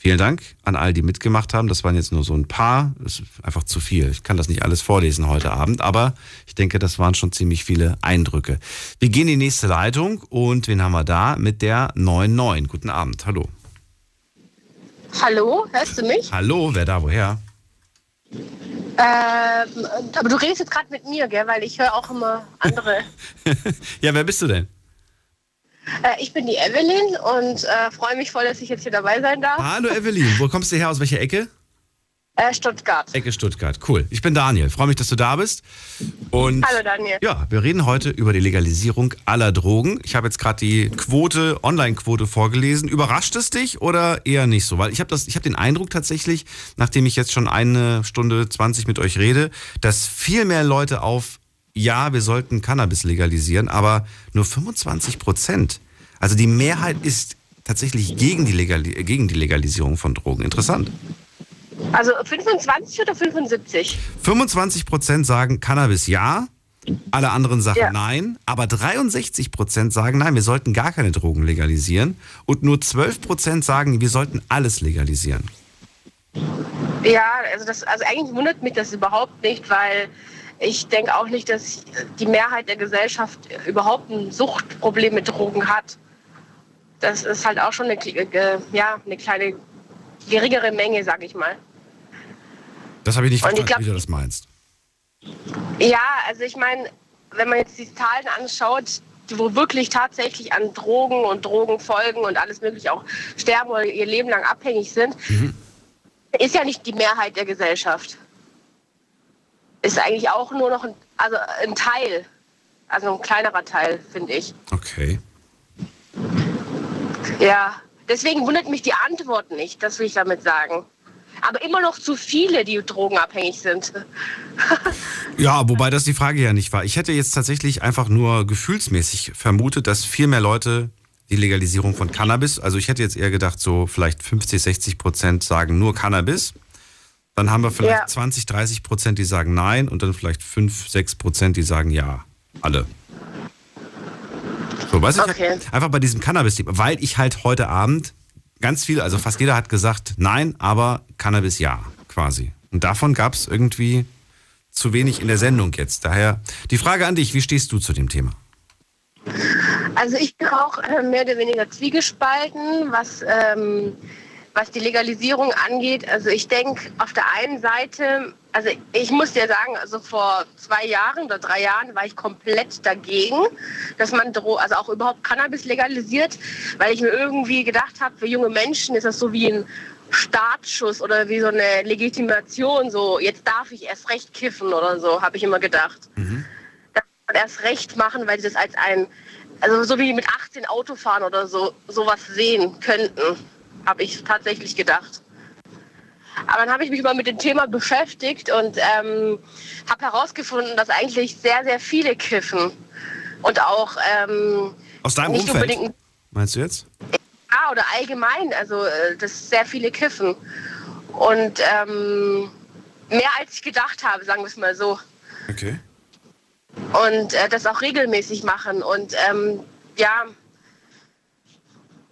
Vielen Dank an all die mitgemacht haben. Das waren jetzt nur so ein paar. Das ist einfach zu viel. Ich kann das nicht alles vorlesen heute Abend, aber ich denke, das waren schon ziemlich viele Eindrücke. Wir gehen in die nächste Leitung und wen haben wir da? Mit der 99. Guten Abend. Hallo. Hallo, hörst du mich? Hallo, wer da, woher? Ähm, aber du redest jetzt gerade mit mir, gell? Weil ich höre auch immer andere. ja, wer bist du denn? Äh, ich bin die Evelyn und äh, freue mich voll, dass ich jetzt hier dabei sein darf. Hallo Evelyn, wo kommst du her? Aus welcher Ecke? Äh, Stuttgart. Ecke Stuttgart. Cool. Ich bin Daniel. Freue mich, dass du da bist. Und Hallo Daniel. Ja, wir reden heute über die Legalisierung aller Drogen. Ich habe jetzt gerade die Quote, Online-Quote vorgelesen. Überrascht es dich oder eher nicht so? Weil ich habe habe den Eindruck tatsächlich, nachdem ich jetzt schon eine Stunde 20 mit euch rede, dass viel mehr Leute auf ja, wir sollten Cannabis legalisieren, aber nur 25 Prozent. Also die Mehrheit ist tatsächlich gegen die, Legali gegen die Legalisierung von Drogen. Interessant. Also 25 oder 75? 25 Prozent sagen Cannabis ja, alle anderen sagen ja. nein, aber 63 Prozent sagen nein, wir sollten gar keine Drogen legalisieren und nur 12 Prozent sagen, wir sollten alles legalisieren. Ja, also, das, also eigentlich wundert mich das überhaupt nicht, weil ich denke auch nicht, dass die Mehrheit der Gesellschaft überhaupt ein Suchtproblem mit Drogen hat. Das ist halt auch schon eine, äh, ja, eine kleine geringere Menge, sag ich mal. Das habe ich nicht verstanden, glaub, wie du das meinst. Ja, also ich meine, wenn man jetzt die Zahlen anschaut, wo wirklich tatsächlich an Drogen und Drogenfolgen und alles mögliche auch sterben oder ihr Leben lang abhängig sind, mhm. ist ja nicht die Mehrheit der Gesellschaft. Ist eigentlich auch nur noch ein, also ein Teil, also ein kleinerer Teil, finde ich. Okay. Ja, Deswegen wundert mich die Antwort nicht, das will ich damit sagen. Aber immer noch zu viele, die drogenabhängig sind. Ja, wobei das die Frage ja nicht war. Ich hätte jetzt tatsächlich einfach nur gefühlsmäßig vermutet, dass viel mehr Leute die Legalisierung von Cannabis, also ich hätte jetzt eher gedacht, so vielleicht 50, 60 Prozent sagen nur Cannabis. Dann haben wir vielleicht Ja. 20, 30 Prozent, die sagen nein und dann vielleicht 5, 6 Prozent, die sagen ja. Alle. So, weiß ich, Okay. einfach bei diesem Cannabis-Thema, weil ich halt heute Abend ganz viel, also fast jeder hat gesagt nein, aber Cannabis ja, quasi. Und davon gab es irgendwie zu wenig in der Sendung jetzt. Daher die Frage an dich, wie stehst du zu dem Thema? Also ich bin auch äh, mehr oder weniger zwiegespalten, was, ähm, was die Legalisierung angeht. Also ich denke, auf der einen Seite, also ich muss dir sagen, also vor zwei Jahren oder drei Jahren war ich komplett dagegen, dass man Dro also auch überhaupt Cannabis legalisiert, weil ich mir irgendwie gedacht habe, für junge Menschen ist das so wie ein Startschuss oder wie so eine Legitimation, so jetzt darf ich erst recht kiffen oder so, habe ich immer gedacht. Das kann man erst recht machen, weil sie das als ein, also so wie mit 18 Autofahren oder so, sowas sehen könnten, habe ich tatsächlich gedacht. Aber dann habe ich mich mal mit dem Thema beschäftigt und ähm, habe herausgefunden, dass eigentlich sehr, sehr viele kiffen. Und auch ähm, Aus deinem nicht Umfeld? unbedingt Meinst du jetzt? ja, oder allgemein, also äh, dass sehr viele kiffen. Und ähm, mehr als ich gedacht habe, sagen wir es mal so. Okay. Und äh, das auch regelmäßig machen. Und ähm, ja,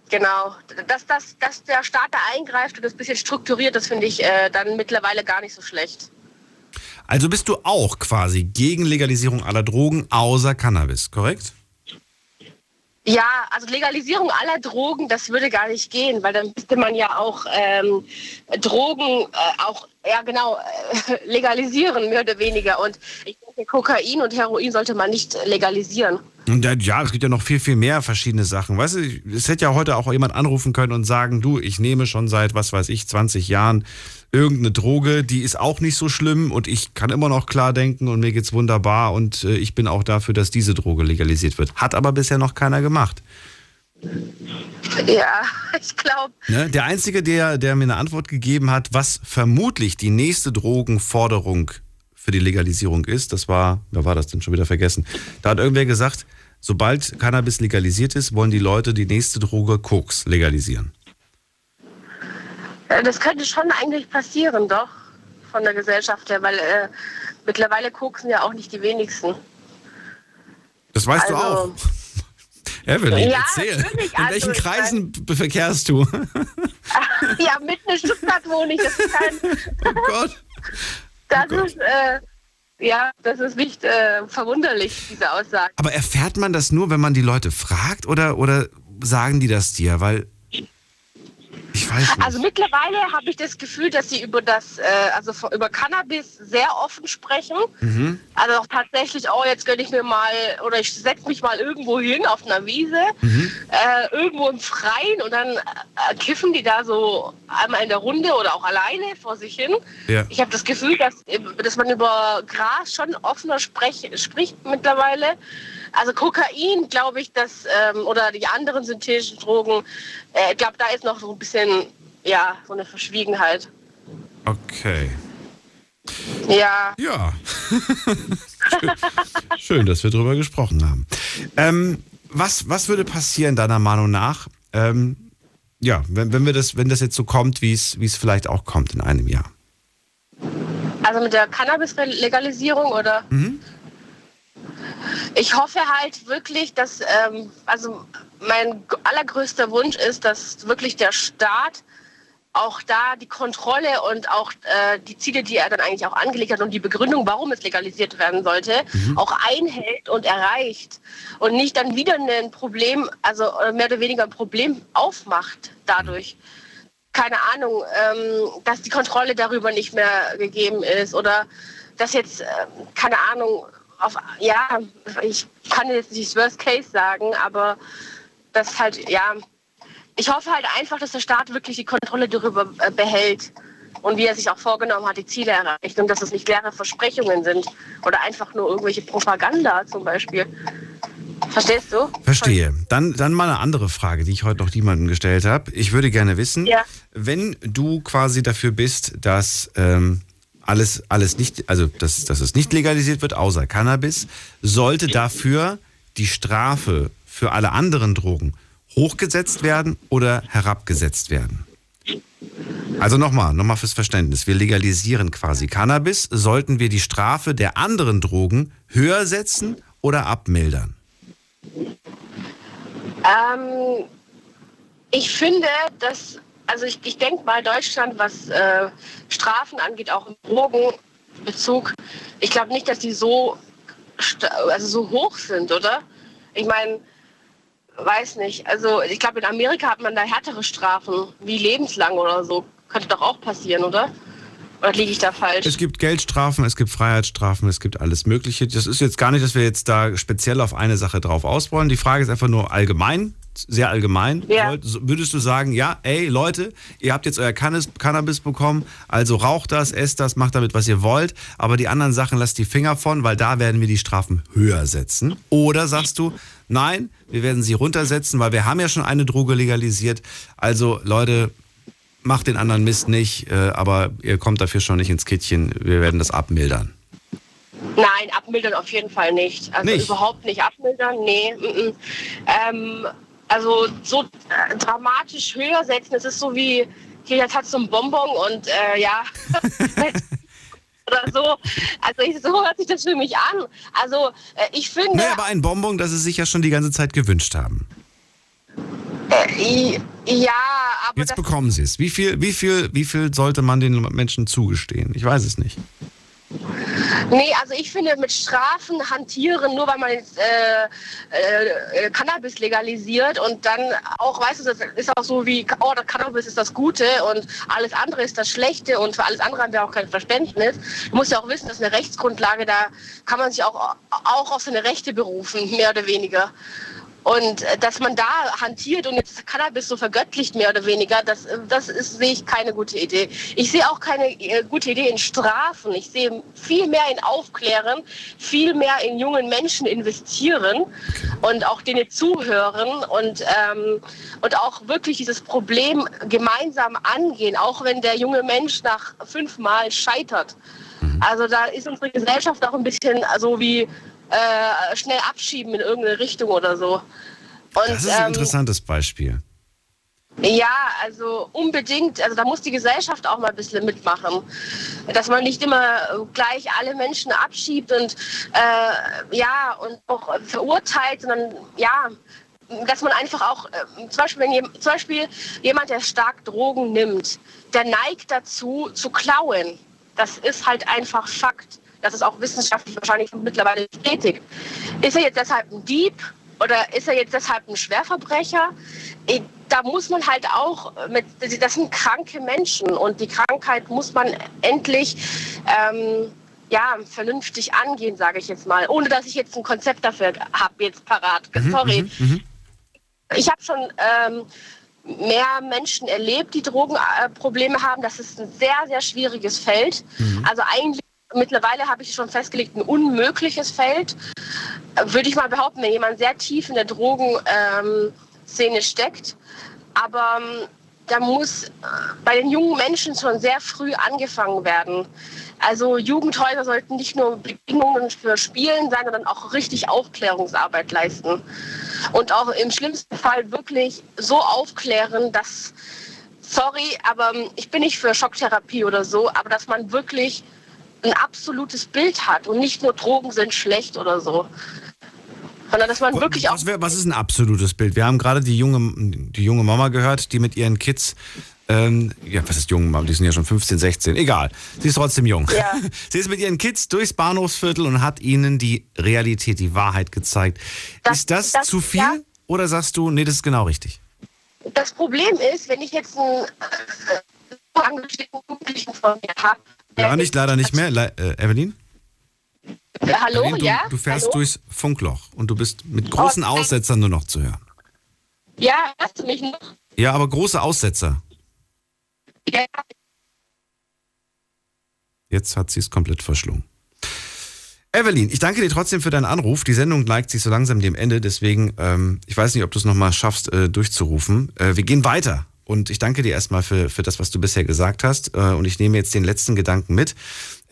genau, dass, dass, dass der Staat da eingreift und das ein bisschen strukturiert, das finde ich äh, dann mittlerweile gar nicht so schlecht. Also bist du auch quasi gegen Legalisierung aller Drogen außer Cannabis, korrekt? Ja, also Legalisierung aller Drogen, das würde gar nicht gehen, weil dann müsste man ja auch ähm, Drogen äh, auch, ja genau, äh, legalisieren, mehr oder weniger. Und ich denke, Kokain und Heroin sollte man nicht legalisieren. Ja, es gibt ja noch viel, viel mehr verschiedene Sachen. Weißt du, es hätte ja heute auch jemand anrufen können und sagen, du, ich nehme schon seit, was weiß ich, 20 Jahren irgendeine Droge, die ist auch nicht so schlimm und ich kann immer noch klar denken und mir geht's wunderbar und äh, ich bin auch dafür, dass diese Droge legalisiert wird. Hat aber bisher noch keiner gemacht. Ja, ich glaube, Ne? Der Einzige, der, der mir eine Antwort gegeben hat, was vermutlich die nächste Drogenforderung für die Legalisierung ist, das war, wer war das denn schon wieder vergessen? Da hat irgendwer gesagt, sobald Cannabis legalisiert ist, wollen die Leute die nächste Droge Koks legalisieren. Äh, das könnte schon eigentlich passieren, doch, von der Gesellschaft her, weil äh, mittlerweile koksen ja auch nicht die wenigsten. Das weißt du Also- auch. Evelyn, Ja, erzähl. In welchen also Kreisen verkehrst du? ja, mitten in Stuttgart wohne ich. Das ist kein. oh Gott. Das ist, äh, ja, das ist nicht äh, verwunderlich, diese Aussage. Aber erfährt man das nur, wenn man die Leute fragt oder, oder sagen die das dir? Weil ich weiß nicht. Also mittlerweile habe ich das Gefühl, dass sie über das, äh, also über Cannabis sehr offen sprechen. Mhm. Also auch tatsächlich, oh, jetzt gönne ich mir mal oder ich setze mich mal irgendwo hin auf einer Wiese, Mhm. äh, irgendwo im Freien und dann äh, kiffen die da so einmal in der Runde oder auch alleine vor sich hin. Ja. Ich habe das Gefühl, dass, dass man über Gras schon offener sprech, spricht mittlerweile. Also Kokain, glaube ich, dass, ähm, oder die anderen synthetischen Drogen, äh, ich glaube, da ist noch so ein bisschen, ja, so eine Verschwiegenheit. Okay. Ja. Ja. Schön, schön, dass wir drüber gesprochen haben. Ähm, was, was würde passieren, deiner Meinung nach, ähm, ja, wenn, wenn, wir das, wenn das jetzt so kommt, wie es wie es vielleicht auch kommt in einem Jahr? Also mit der Cannabis-Legalisierung oder? Ich hoffe halt wirklich, dass, ähm, also mein allergrößter Wunsch ist, dass wirklich der Staat auch da die Kontrolle und auch äh, die Ziele, die er dann eigentlich auch angelegt hat und die Begründung, warum es legalisiert werden sollte, auch einhält und erreicht und nicht dann wieder ein Problem, also äh, mehr oder weniger ein Problem aufmacht dadurch. Keine Ahnung, ähm, dass die Kontrolle darüber nicht mehr gegeben ist oder dass jetzt, äh, keine Ahnung, auf, ja, ich kann jetzt nicht Worst Case sagen, aber das halt, ja, ich hoffe halt einfach, dass der Staat wirklich die Kontrolle darüber äh, behält und wie er sich auch vorgenommen hat, die Ziele erreicht und dass es nicht leere Versprechungen sind oder einfach nur irgendwelche Propaganda zum Beispiel. Verstehst du? Verstehe. Dann, dann mal eine andere Frage, die ich heute noch niemandem gestellt habe. Ich würde gerne wissen, Ja. wenn du quasi dafür bist, dass ähm, alles, alles nicht, also dass, dass es nicht legalisiert wird, außer Cannabis, sollte dafür die Strafe für alle anderen Drogen hochgesetzt werden oder herabgesetzt werden? Also nochmal, nochmal fürs Verständnis. Wir legalisieren quasi Cannabis. Sollten wir die Strafe der anderen Drogen höher setzen oder abmildern? Ähm, ich finde, dass, also ich, ich denke mal, Deutschland, was äh, Strafen angeht, auch im Drogenbezug, ich glaube nicht, dass die so, also so hoch sind, oder? Ich meine, weiß nicht. Also ich glaube, in Amerika hat man da härtere Strafen, wie lebenslang oder so. Könnte doch auch passieren, oder? Oder liege ich da falsch? Es gibt Geldstrafen, es gibt Freiheitsstrafen, es gibt alles Mögliche. Das ist jetzt gar nicht, dass wir jetzt da speziell auf eine Sache drauf ausrollen. Die Frage ist einfach nur allgemein, sehr allgemein. Ja. Würdest du sagen, ja, ey Leute, ihr habt jetzt euer Cannabis, Cannabis bekommen, also raucht das, esst das, macht damit, was ihr wollt, aber die anderen Sachen lasst die Finger von, weil da werden wir die Strafen höher setzen. Oder sagst du, nein, wir werden sie runtersetzen, weil wir haben ja schon eine Droge legalisiert. Also Leute, macht den anderen Mist nicht, äh, aber ihr kommt dafür schon nicht ins Kittchen. Wir werden das abmildern. Nein, abmildern auf jeden Fall nicht. Also Nicht? überhaupt nicht abmildern, nee. mm, mm. Ähm, also so äh, dramatisch höher setzen, das ist so wie, hier jetzt hat so ein Bonbon und äh, ja. Oder so. Also ich, so hört sich das für mich an. Also äh, ich finde. Nee, aber ein Bonbon, das sie sich ja schon die ganze Zeit gewünscht haben. Äh, ja, aber Jetzt bekommen sie es. Wie viel, wie, viel, wie viel sollte man den Menschen zugestehen? Ich weiß es nicht. Nee, also ich finde mit Strafen hantieren, nur weil man jetzt äh, äh, Cannabis legalisiert und dann auch, weißt du, das ist auch so wie, oh, das Cannabis ist das Gute und alles andere ist das Schlechte und für alles andere haben wir auch kein Verständnis. Du musst ja auch wissen, dass eine Rechtsgrundlage, da kann man sich auch, auch auf seine Rechte berufen, mehr oder weniger. Und äh, dass man da hantiert und jetzt Cannabis so vergöttlicht, mehr oder weniger, das, äh, das ist, sehe ich keine gute Idee. Ich sehe auch keine äh, gute Idee in Strafen. Ich sehe viel mehr in Aufklären, viel mehr in jungen Menschen investieren und auch denen zuhören und, ähm, und auch wirklich dieses Problem gemeinsam angehen, auch wenn der junge Mensch nach fünfmal scheitert. Also da ist unsere Gesellschaft auch ein bisschen so wie äh, schnell abschieben in irgendeine Richtung oder so. Und, Das ist ein ähm, interessantes Beispiel. ja, also unbedingt. Also da muss die Gesellschaft auch mal ein bisschen mitmachen. Dass man nicht immer gleich alle Menschen abschiebt und äh, ja und auch verurteilt, sondern ja, dass man einfach auch, äh, zum, Beispiel, wenn jem, zum Beispiel jemand, der stark Drogen nimmt, der neigt dazu zu klauen. Das ist halt einfach Fakt. Das ist auch wissenschaftlich wahrscheinlich mittlerweile bestätigt. Ist er jetzt deshalb ein Dieb oder ist er jetzt deshalb ein Schwerverbrecher? Da muss man halt auch mit, das sind kranke Menschen und die Krankheit muss man endlich ähm, ja, vernünftig angehen, sage ich jetzt mal, ohne dass ich jetzt ein Konzept dafür habe, jetzt parat. Sorry. Ich habe schon ähm, mehr Menschen erlebt, die Drogenprobleme haben. Das ist ein sehr, sehr schwieriges Feld. Also eigentlich mittlerweile habe ich schon festgelegt, ein unmögliches Feld. Würde ich mal behaupten, wenn jemand sehr tief in der Drogenszene steckt. Aber ähm, da muss äh, bei den jungen Menschen schon sehr früh angefangen werden. Also Jugendhäuser sollten nicht nur Bedingungen für Spielen sein, sondern auch richtig Aufklärungsarbeit leisten. Und auch im schlimmsten Fall wirklich so aufklären, dass, sorry, aber ähm, ich bin nicht für Schocktherapie oder so, aber dass man wirklich ein absolutes Bild hat und nicht nur Drogen sind schlecht oder so. Sondern dass man wirklich auch Was, was ist ein absolutes Bild? Wir haben gerade die junge, die junge Mama gehört, die mit ihren Kids, ähm, ja, was ist junge Mama? Die sind ja schon 15, 16, egal. Sie ist trotzdem jung. Ja. Sie ist mit ihren Kids durchs Bahnhofsviertel und hat ihnen die Realität, die Wahrheit gezeigt. ist das, das- zu viel ja. oder sagst du, nee, das ist genau richtig? Das Problem ist, wenn ich jetzt einen äh, angestellten Jugendlichen von mir habe. Ja, nicht, leider nicht mehr. Le äh, Evelyn? Hallo, Evelyn, du, ja? du fährst hallo? durchs Funkloch und du bist mit großen Oh. Aussetzern nur noch zu hören. Ja, hörst du mich noch? Ja, aber große Aussetzer. Ja. Jetzt hat sie es komplett verschlungen. Evelyn, ich danke dir trotzdem für deinen Anruf. Die Sendung neigt sich so langsam dem Ende, deswegen, ähm, ich weiß nicht, ob du es nochmal schaffst, äh, durchzurufen. Äh, wir gehen weiter. Und ich danke dir erstmal für, für das, was du bisher gesagt hast. Äh, und ich nehme jetzt den letzten Gedanken mit,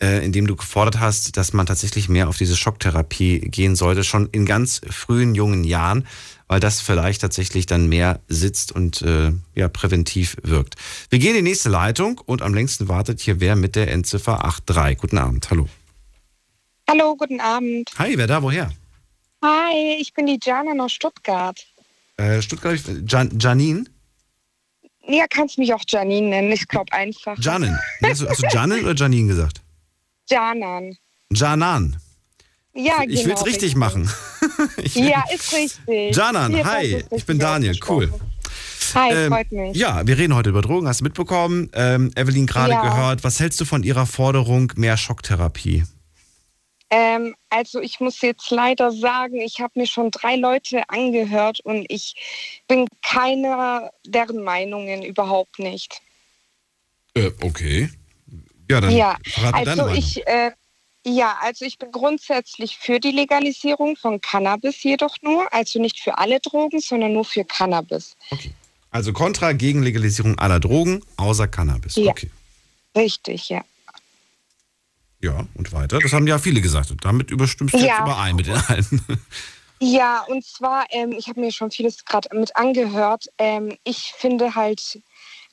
äh, in dem du gefordert hast, dass man tatsächlich mehr auf diese Schocktherapie gehen sollte, schon in ganz frühen jungen Jahren, weil das vielleicht tatsächlich dann mehr sitzt und äh, ja, präventiv wirkt. Wir gehen in die nächste Leitung und am längsten wartet hier wer mit der Endziffer 83. Guten Abend, hallo. Hallo, guten Abend. Hi, wer da, woher? Hi, ich bin die Jana aus Stuttgart. Stuttgart, Jan, Janine? Ja, kannst mich auch Janine nennen. Ich glaube einfach. Janin. Hast du, hast du Janin oder Janine gesagt? Janan. Janan. Ja, Ich genau. will es richtig machen. Ich Ja, ist richtig. Janan, Hier, hi, ist ich bin richtig Daniel, cool. Hi, Ähm, freut mich. Ja, wir reden heute über Drogen, hast du mitbekommen. Ähm, Evelyn gerade Ja. gehört. Was hältst du von ihrer Forderung mehr Schocktherapie? Ähm, also ich muss jetzt leider sagen, ich habe mir schon drei Leute angehört und ich bin keiner deren Meinungen überhaupt nicht. Äh, okay. Ja, dann ja, deine also Meinung. ich, äh, ja, also ich bin grundsätzlich für die Legalisierung von Cannabis jedoch nur, also nicht für alle Drogen, sondern nur für Cannabis. Also Kontra gegen Legalisierung aller Drogen, außer Cannabis. Ja. Okay. Richtig, ja. Ja, und weiter. Das haben ja viele gesagt. Und damit überstimmst du Ja. jetzt überein mit den allen. Ja, und zwar, ähm, ich habe mir schon vieles gerade mit angehört. Ähm, ich finde halt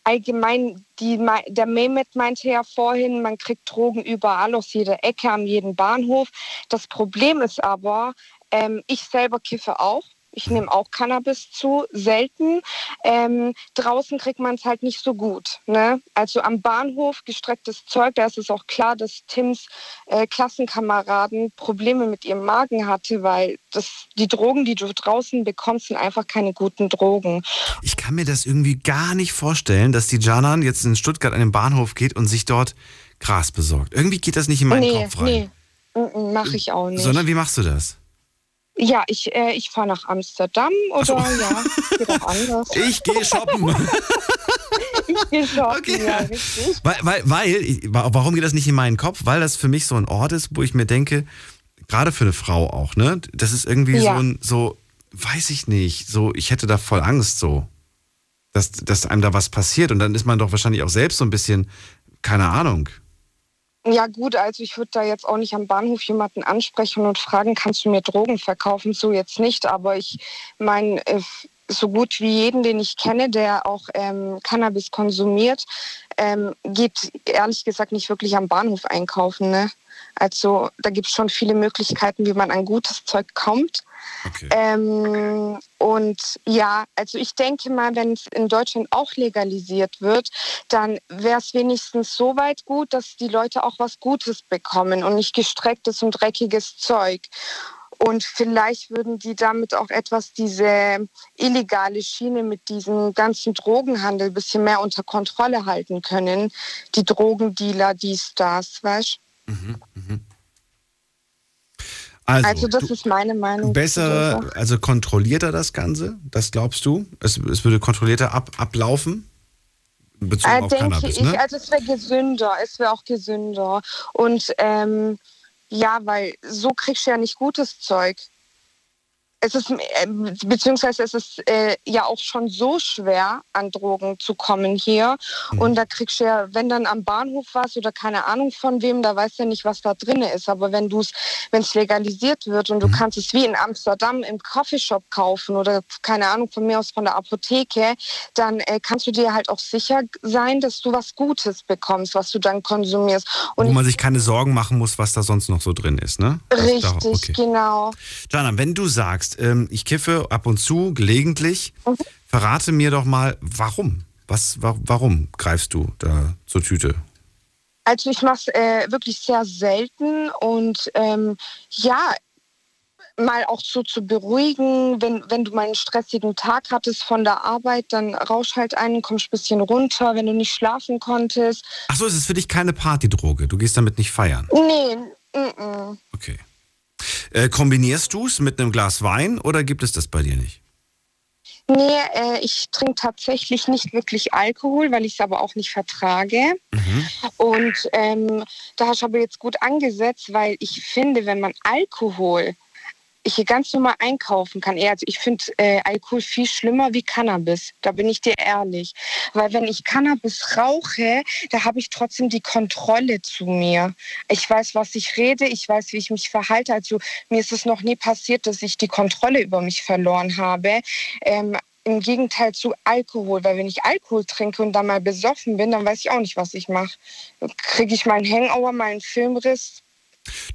allgemein, die, der Mehmet meinte ja vorhin, man kriegt Drogen überall aus jeder Ecke, an jedem Bahnhof. Das Problem ist aber, ähm, ich selber kiffe auch. Ich nehme auch Cannabis zu, selten. Ähm, draußen kriegt man es halt nicht so gut. Ne? Also am Bahnhof gestrecktes Zeug, da ist es auch klar, dass Tims äh, Klassenkameraden Probleme mit ihrem Magen hatte, weil das, die Drogen, die du draußen bekommst, sind einfach keine guten Drogen. Ich kann mir das irgendwie gar nicht vorstellen, dass die Janan jetzt in Stuttgart an den Bahnhof geht und sich dort Gras besorgt. Irgendwie geht das nicht in meinen nee, Kopf rein. nee, mache ich auch nicht. Sondern wie machst du das? Ja, ich, äh, ich fahre nach Amsterdam oder ja, geht auch anders. Ich gehe shoppen. ich gehe shoppen, ja, richtig. Weil, weil, weil, warum geht das nicht in meinen Kopf? Weil das für mich so ein Ort ist, wo ich mir denke, gerade für eine Frau auch, ne? Das ist irgendwie Ja. so ein, so, weiß ich nicht, so, ich hätte da voll Angst, so, dass, dass einem da was passiert. Und dann ist man doch wahrscheinlich auch selbst so ein bisschen, keine Ahnung. Ja gut, also ich würde da jetzt auch nicht am Bahnhof jemanden ansprechen und fragen, kannst du mir Drogen verkaufen? So jetzt nicht, aber ich meine, äh, so gut wie jeden, den ich kenne, der auch ähm, Cannabis konsumiert, ähm, geht ehrlich gesagt nicht wirklich am Bahnhof einkaufen. Ne? Also da gibt es schon viele Möglichkeiten, wie man an gutes Zeug kommt. Ähm, und ja, also ich denke mal, wenn es in Deutschland auch legalisiert wird, dann wäre es wenigstens so weit gut, dass die Leute auch was Gutes bekommen und nicht gestrecktes und dreckiges Zeug. Und vielleicht würden die damit auch etwas diese illegale Schiene mit diesem ganzen Drogenhandel ein bisschen mehr unter Kontrolle halten können. Die Drogendealer, dies, das, weißt Also, Also, das du- ist meine Meinung. Besser, also kontrollierter das Ganze? Das glaubst du? Es, es würde kontrollierter ab, ablaufen? Bezogen Äh, auf denke Cannabis, ich, ne? also es wäre gesünder, es wäre auch gesünder. Und ähm, ja, weil so kriegst du ja nicht gutes Zeug. Es ist, äh, beziehungsweise es ist äh, ja auch schon so schwer, an Drogen zu kommen hier. Mhm. Und da kriegst du ja, wenn dann am Bahnhof was oder keine Ahnung von wem, da weißt du ja nicht, was da drin ist. Aber wenn du es, wenn es legalisiert wird und du Mhm. kannst es wie in Amsterdam im Coffeeshop kaufen oder keine Ahnung von mir aus von der Apotheke, dann äh, kannst du dir halt auch sicher sein, dass du was Gutes bekommst, was du dann konsumierst. Und Wo man sich keine Sorgen machen muss, was da sonst noch so drin ist, ne? Richtig, okay. genau. Jana, wenn du sagst, ähm, ich kiffe ab und zu, gelegentlich, Mhm. verrate mir doch mal, warum? Was, wa warum greifst du da zur Tüte? Also ich mache es äh, wirklich sehr selten und ähm, ja, mal auch so zu beruhigen, wenn, wenn du mal einen stressigen Tag hattest von der Arbeit, dann rausch halt ein, kommst ein bisschen runter, wenn du nicht schlafen konntest. Achso, es ist für dich keine Partydroge. Du gehst damit nicht feiern. Nee, mm -mm. Äh, kombinierst du es mit einem Glas Wein oder gibt es das bei dir nicht? Nee, äh, ich trinke tatsächlich nicht wirklich Alkohol, weil ich es aber auch nicht vertrage. Und ähm, da hast du aber jetzt gut angesetzt, weil ich finde, wenn man Alkohol ich hier ganz normal einkaufen kann. Also ich finde äh, Alkohol viel schlimmer wie Cannabis. Da bin ich dir ehrlich. Weil wenn ich Cannabis rauche, da habe ich trotzdem die Kontrolle zu mir. Ich weiß, was ich rede, ich weiß, wie ich mich verhalte. Also mir ist es noch nie passiert, dass ich die Kontrolle über mich verloren habe. Ähm, im Gegenteil zu Alkohol, weil wenn ich Alkohol trinke und dann mal besoffen bin, dann weiß ich auch nicht, was ich mache. Kriege ich meinen Hangover, meinen Filmriss,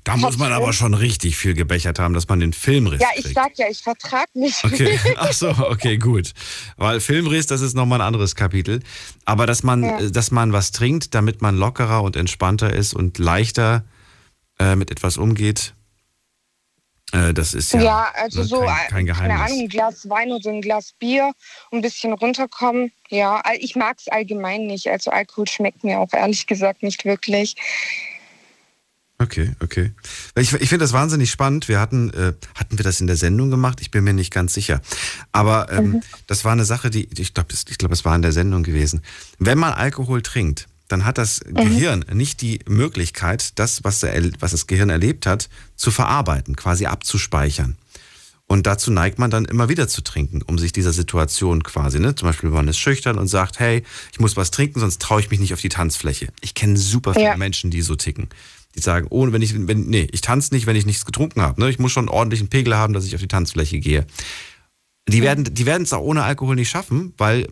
Da muss man aber schon richtig viel gebechert haben, dass man den Filmriss Ja, ich kriegt. sag ja, ich vertrag nicht. Okay, ach so, okay, gut. Weil Filmriss, das ist nochmal ein anderes Kapitel. Aber dass man, Ja. äh, dass man was trinkt, damit man lockerer und entspannter ist und leichter äh, mit etwas umgeht, äh, das ist ja, Ja, also ne, so, kein, äh, kein keine Geheimnis. Ahnung, ein Glas Wein oder ein Glas Bier, ein bisschen runterkommen. Ja, ich mag es allgemein nicht. Also Alkohol schmeckt mir auch ehrlich gesagt nicht wirklich. Okay, okay. Ich, ich finde das wahnsinnig spannend. Wir hatten, äh, hatten wir das in der Sendung gemacht? Ich bin mir nicht ganz sicher. Aber ähm, Mhm. das war eine Sache, die, ich glaube, ich glaub, es war in der Sendung gewesen. Wenn man Alkohol trinkt, dann hat das Mhm. Gehirn nicht die Möglichkeit, das, was, der, was das Gehirn erlebt hat, zu verarbeiten, quasi abzuspeichern. Und dazu neigt man dann immer wieder zu trinken, um sich dieser Situation quasi, ne? Zum Beispiel, man ist schüchtern und sagt, hey, ich muss was trinken, sonst traue ich mich nicht auf die Tanzfläche. Ich kenne super viele Ja. Menschen, die so ticken. Die sagen, ohne, wenn ich, wenn, nee, ich tanze nicht, wenn ich nichts getrunken habe. Ne? Ich muss schon einen ordentlichen Pegel haben, dass ich auf die Tanzfläche gehe. Die werden, die werden es auch ohne Alkohol nicht schaffen, weil,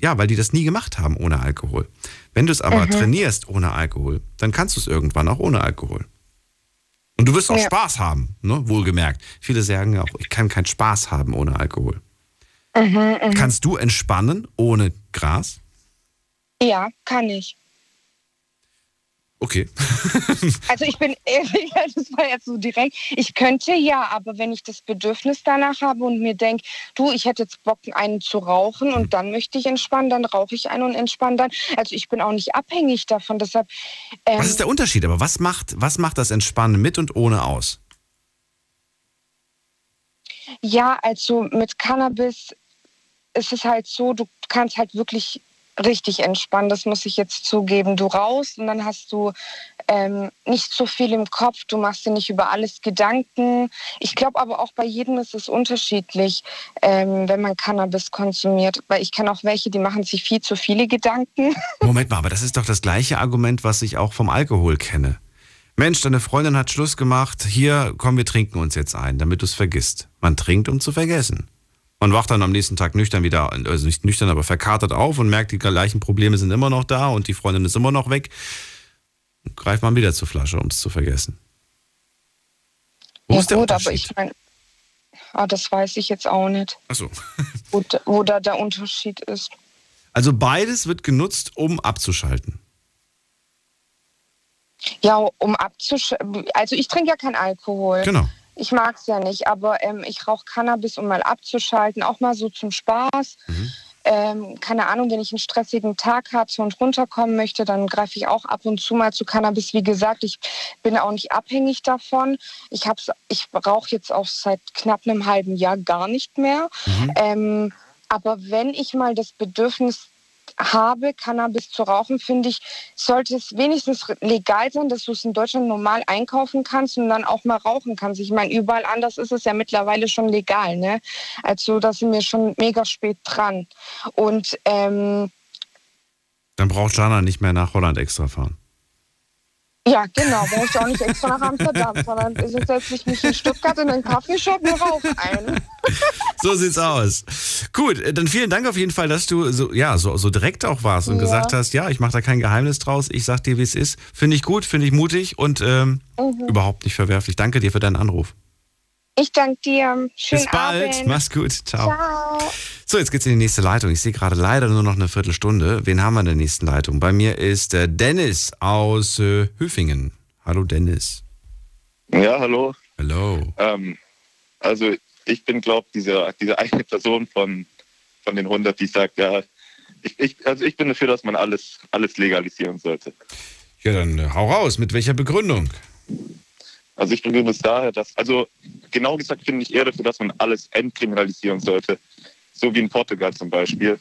ja, weil die das nie gemacht haben ohne Alkohol. Wenn du es aber Mhm. trainierst ohne Alkohol, dann kannst du es irgendwann auch ohne Alkohol. Und du wirst auch Ja. Spaß haben, ne? wohlgemerkt. Viele sagen ja auch, ich kann keinen Spaß haben ohne Alkohol. Mhm, mhm. Kannst du entspannen ohne Gras? Ja, kann ich. Okay. Also ich bin ehrlich, das war jetzt so direkt. Ich könnte ja, aber wenn ich das Bedürfnis danach habe und mir denke, du, ich hätte jetzt Bock, einen zu rauchen und dann möchte ich entspannen, dann rauche ich einen und entspanne dann. Also ich bin auch nicht abhängig davon. Deshalb. Ähm, Was ist der Unterschied? Aber was macht, was macht das Entspannen mit und ohne aus? Ja, also mit Cannabis ist es halt so, du kannst halt wirklich richtig entspannen. Das muss ich jetzt zugeben. Du raus und dann hast du ähm, nicht so viel im Kopf. Du machst dir nicht über alles Gedanken. Ich glaube aber auch bei jedem ist es unterschiedlich, ähm, wenn man Cannabis konsumiert. Weil ich kenne auch welche, die machen sich viel zu viele Gedanken. Moment mal, aber das ist doch das gleiche Argument, was ich auch vom Alkohol kenne. Mensch, deine Freundin hat Schluss gemacht. Hier, komm, wir trinken uns jetzt ein, damit du es vergisst. Man trinkt, um zu vergessen. Man wacht dann am nächsten Tag nüchtern wieder, also nicht nüchtern, aber verkatert auf und merkt, die gleichen Probleme sind immer noch da und die Freundin ist immer noch weg. Und greift man wieder zur Flasche, um es zu vergessen. Wo ja ist der gut, aber Unterschied? ich meine, ah, das weiß ich jetzt auch nicht, Achso. wo, da- wo da der Unterschied ist. Also beides wird genutzt, um abzuschalten. Ja, um abzuschalten. Also ich trinke ja keinen Alkohol. Genau. Ich mag es ja nicht, aber ähm, ich rauche Cannabis, um mal abzuschalten, auch mal so zum Spaß. Ähm, keine Ahnung, wenn ich einen stressigen Tag hatte und runterkommen möchte, dann greife ich auch ab und zu mal zu Cannabis. Wie gesagt, ich bin auch nicht abhängig davon. Ich, hab's, ich rauche jetzt auch seit knapp einem halben Jahr gar nicht mehr. Ähm, aber wenn ich mal das Bedürfnis habe, Cannabis zu rauchen, finde ich, sollte es wenigstens legal sein, dass du es in Deutschland normal einkaufen kannst und dann auch mal rauchen kannst. Ich meine, überall anders ist es ja mittlerweile schon legal. Ne? Also da sind wir schon mega spät dran. Und ähm, Dann braucht Jana nicht mehr nach Holland extra fahren. Ja, genau, brauche ich auch nicht extra nach Amsterdam, sondern setze ich mich in Stuttgart in einen Kaffeeshop und rauche ein. So sieht's aus. Gut, äh, dann vielen Dank auf jeden Fall, dass du so, ja, so, so direkt auch warst und Ja. gesagt hast, ja, ich mache da kein Geheimnis draus, ich sag dir, wie es ist. Finde ich gut, finde ich mutig und ähm, Mhm. überhaupt nicht verwerflich. Danke dir für deinen Anruf. Ich danke dir. Schönen Bis bald. Abend. Mach's gut. Ciao. Ciao. So, jetzt geht's in die nächste Leitung. Ich sehe gerade leider nur noch eine Viertelstunde. Wen haben wir in der nächsten Leitung? Bei mir ist äh, Dennis aus äh, Höfingen. Hallo Dennis. Ja, hallo. Hallo. Ähm, also ich bin, glaube diese, diese eine Person von, von den 100, die sagt, ja, ich, ich, also ich bin dafür, dass man alles, alles legalisieren sollte. Ja, dann äh, hau raus. Mit welcher Begründung? Also ich begründe es daher, dass, also genau gesagt finde ich eher dafür, dass man alles entkriminalisieren sollte. so wie in Portugal zum Beispiel.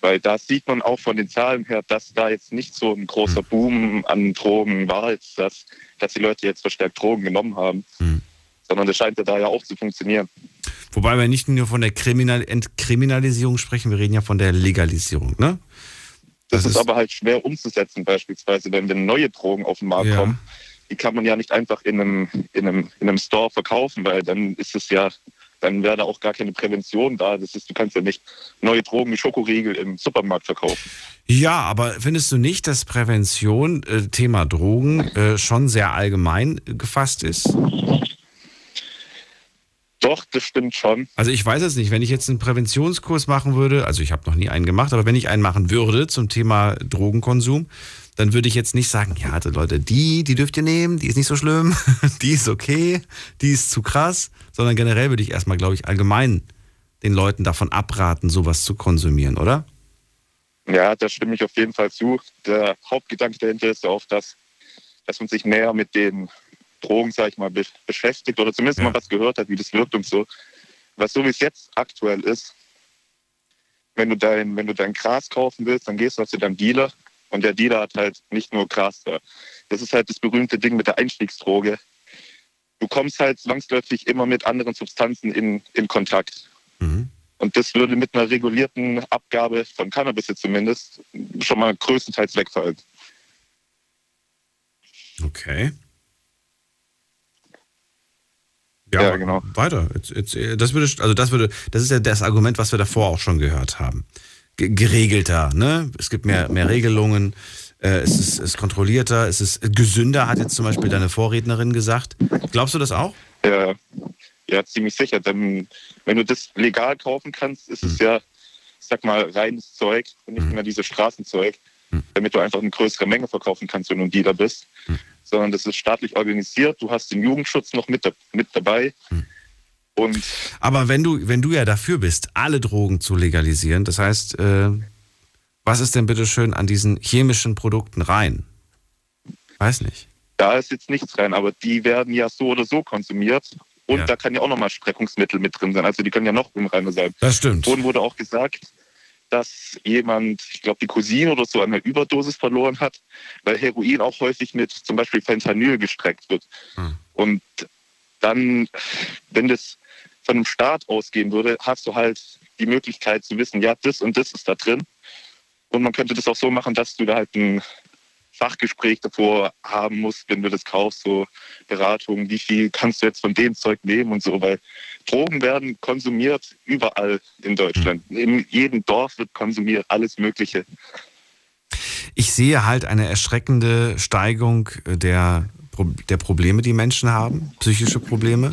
Weil da sieht man auch von den Zahlen her, dass da jetzt nicht so ein großer Boom an Drogen war, jetzt, dass, dass die Leute jetzt verstärkt Drogen genommen haben. Mhm. Sondern das scheint ja da ja auch zu funktionieren. Wobei wir nicht nur von der Kriminal Entkriminalisierung sprechen, wir reden ja von der Legalisierung, ne? Das, ist, aber halt schwer umzusetzen, beispielsweise, wenn, wenn neue Drogen auf den Markt Ja. kommen. Die kann man ja nicht einfach in einem, in, einem, in einem Store verkaufen, weil dann ist es ja, dann wäre da auch gar keine Prävention da. Das ist, du kannst ja nicht neue Drogen wie Schokoriegel im Supermarkt verkaufen. Ja, aber findest du nicht, dass Prävention, äh, Thema Drogen, äh, schon sehr allgemein gefasst ist? Doch, das stimmt schon. Also ich weiß es nicht, wenn ich jetzt einen Präventionskurs machen würde, also ich habe noch nie einen gemacht, aber wenn ich einen machen würde zum Thema Drogenkonsum, dann würde ich jetzt nicht sagen, ja, also Leute, die, die dürft ihr nehmen, die ist nicht so schlimm, die ist okay, die ist zu krass, sondern generell würde ich erstmal, glaube ich, allgemein den Leuten davon abraten, sowas zu konsumieren, oder? Ja, da stimme ich auf jeden Fall zu. Der Hauptgedanke dahinter ist ja auch, dass, dass man sich näher mit den Drogen, sag ich mal, be beschäftigt oder zumindest mal was gehört hat, wie das wirkt und so. Was so wie es jetzt aktuell ist, wenn du dein, wenn du dein Gras kaufen willst, dann gehst du zu deinem Dealer und der Dealer hat halt nicht nur Gras da. Das ist halt das berühmte Ding mit der Einstiegsdroge. Du kommst halt zwangsläufig immer mit anderen Substanzen in, in Kontakt. Und das würde mit einer regulierten Abgabe von Cannabis jetzt zumindest schon mal größtenteils wegfallen. Okay. Ja, genau. Weiter. Jetzt, jetzt, das würde, also das würde, das ist ja das Argument, was wir davor auch schon gehört haben. Ge geregelter, ne? Es gibt mehr, mehr Regelungen, äh, es, ist, ist kontrollierter, es ist gesünder, hat jetzt zum Beispiel deine Vorrednerin gesagt. Glaubst du das auch? Ja, ja, ziemlich sicher. Denn wenn du das legal kaufen kannst, ist es ja, ich sag mal, reines Zeug und nicht mehr dieses Straßenzeug, damit du einfach eine größere Menge verkaufen kannst, wenn du ein Dealer bist. Sondern das ist staatlich organisiert. Du hast den Jugendschutz noch mit, da, mit dabei. Und Aber wenn du, wenn du ja dafür bist, alle Drogen zu legalisieren, das heißt, äh, was ist denn bitte schön an diesen chemischen Produkten rein? Weiß nicht. da ist jetzt nichts rein, aber die werden ja so oder so konsumiert. Und Ja. da kann ja auch nochmal Streckungsmittel mit drin sein. Also die können ja noch unreiner sein. Das stimmt. Vorhin wurde auch gesagt, dass jemand, ich glaube, die Cousine oder so eine Überdosis verloren hat, weil Heroin auch häufig mit zum Beispiel Fentanyl gestreckt wird. Und dann, wenn das von einem Staat ausgehen würde, hast du halt die Möglichkeit zu wissen, ja, das und das ist da drin. Und man könnte das auch so machen, dass du da halt ein Fachgespräch davor haben musst, wenn du das kaufst, so Beratung, wie viel kannst du jetzt von dem Zeug nehmen und so, weil Drogen werden konsumiert überall in Deutschland. In jedem Dorf wird konsumiert, alles Mögliche. Ich sehe halt eine erschreckende Steigung der, der Probleme, die Menschen haben, psychische Probleme.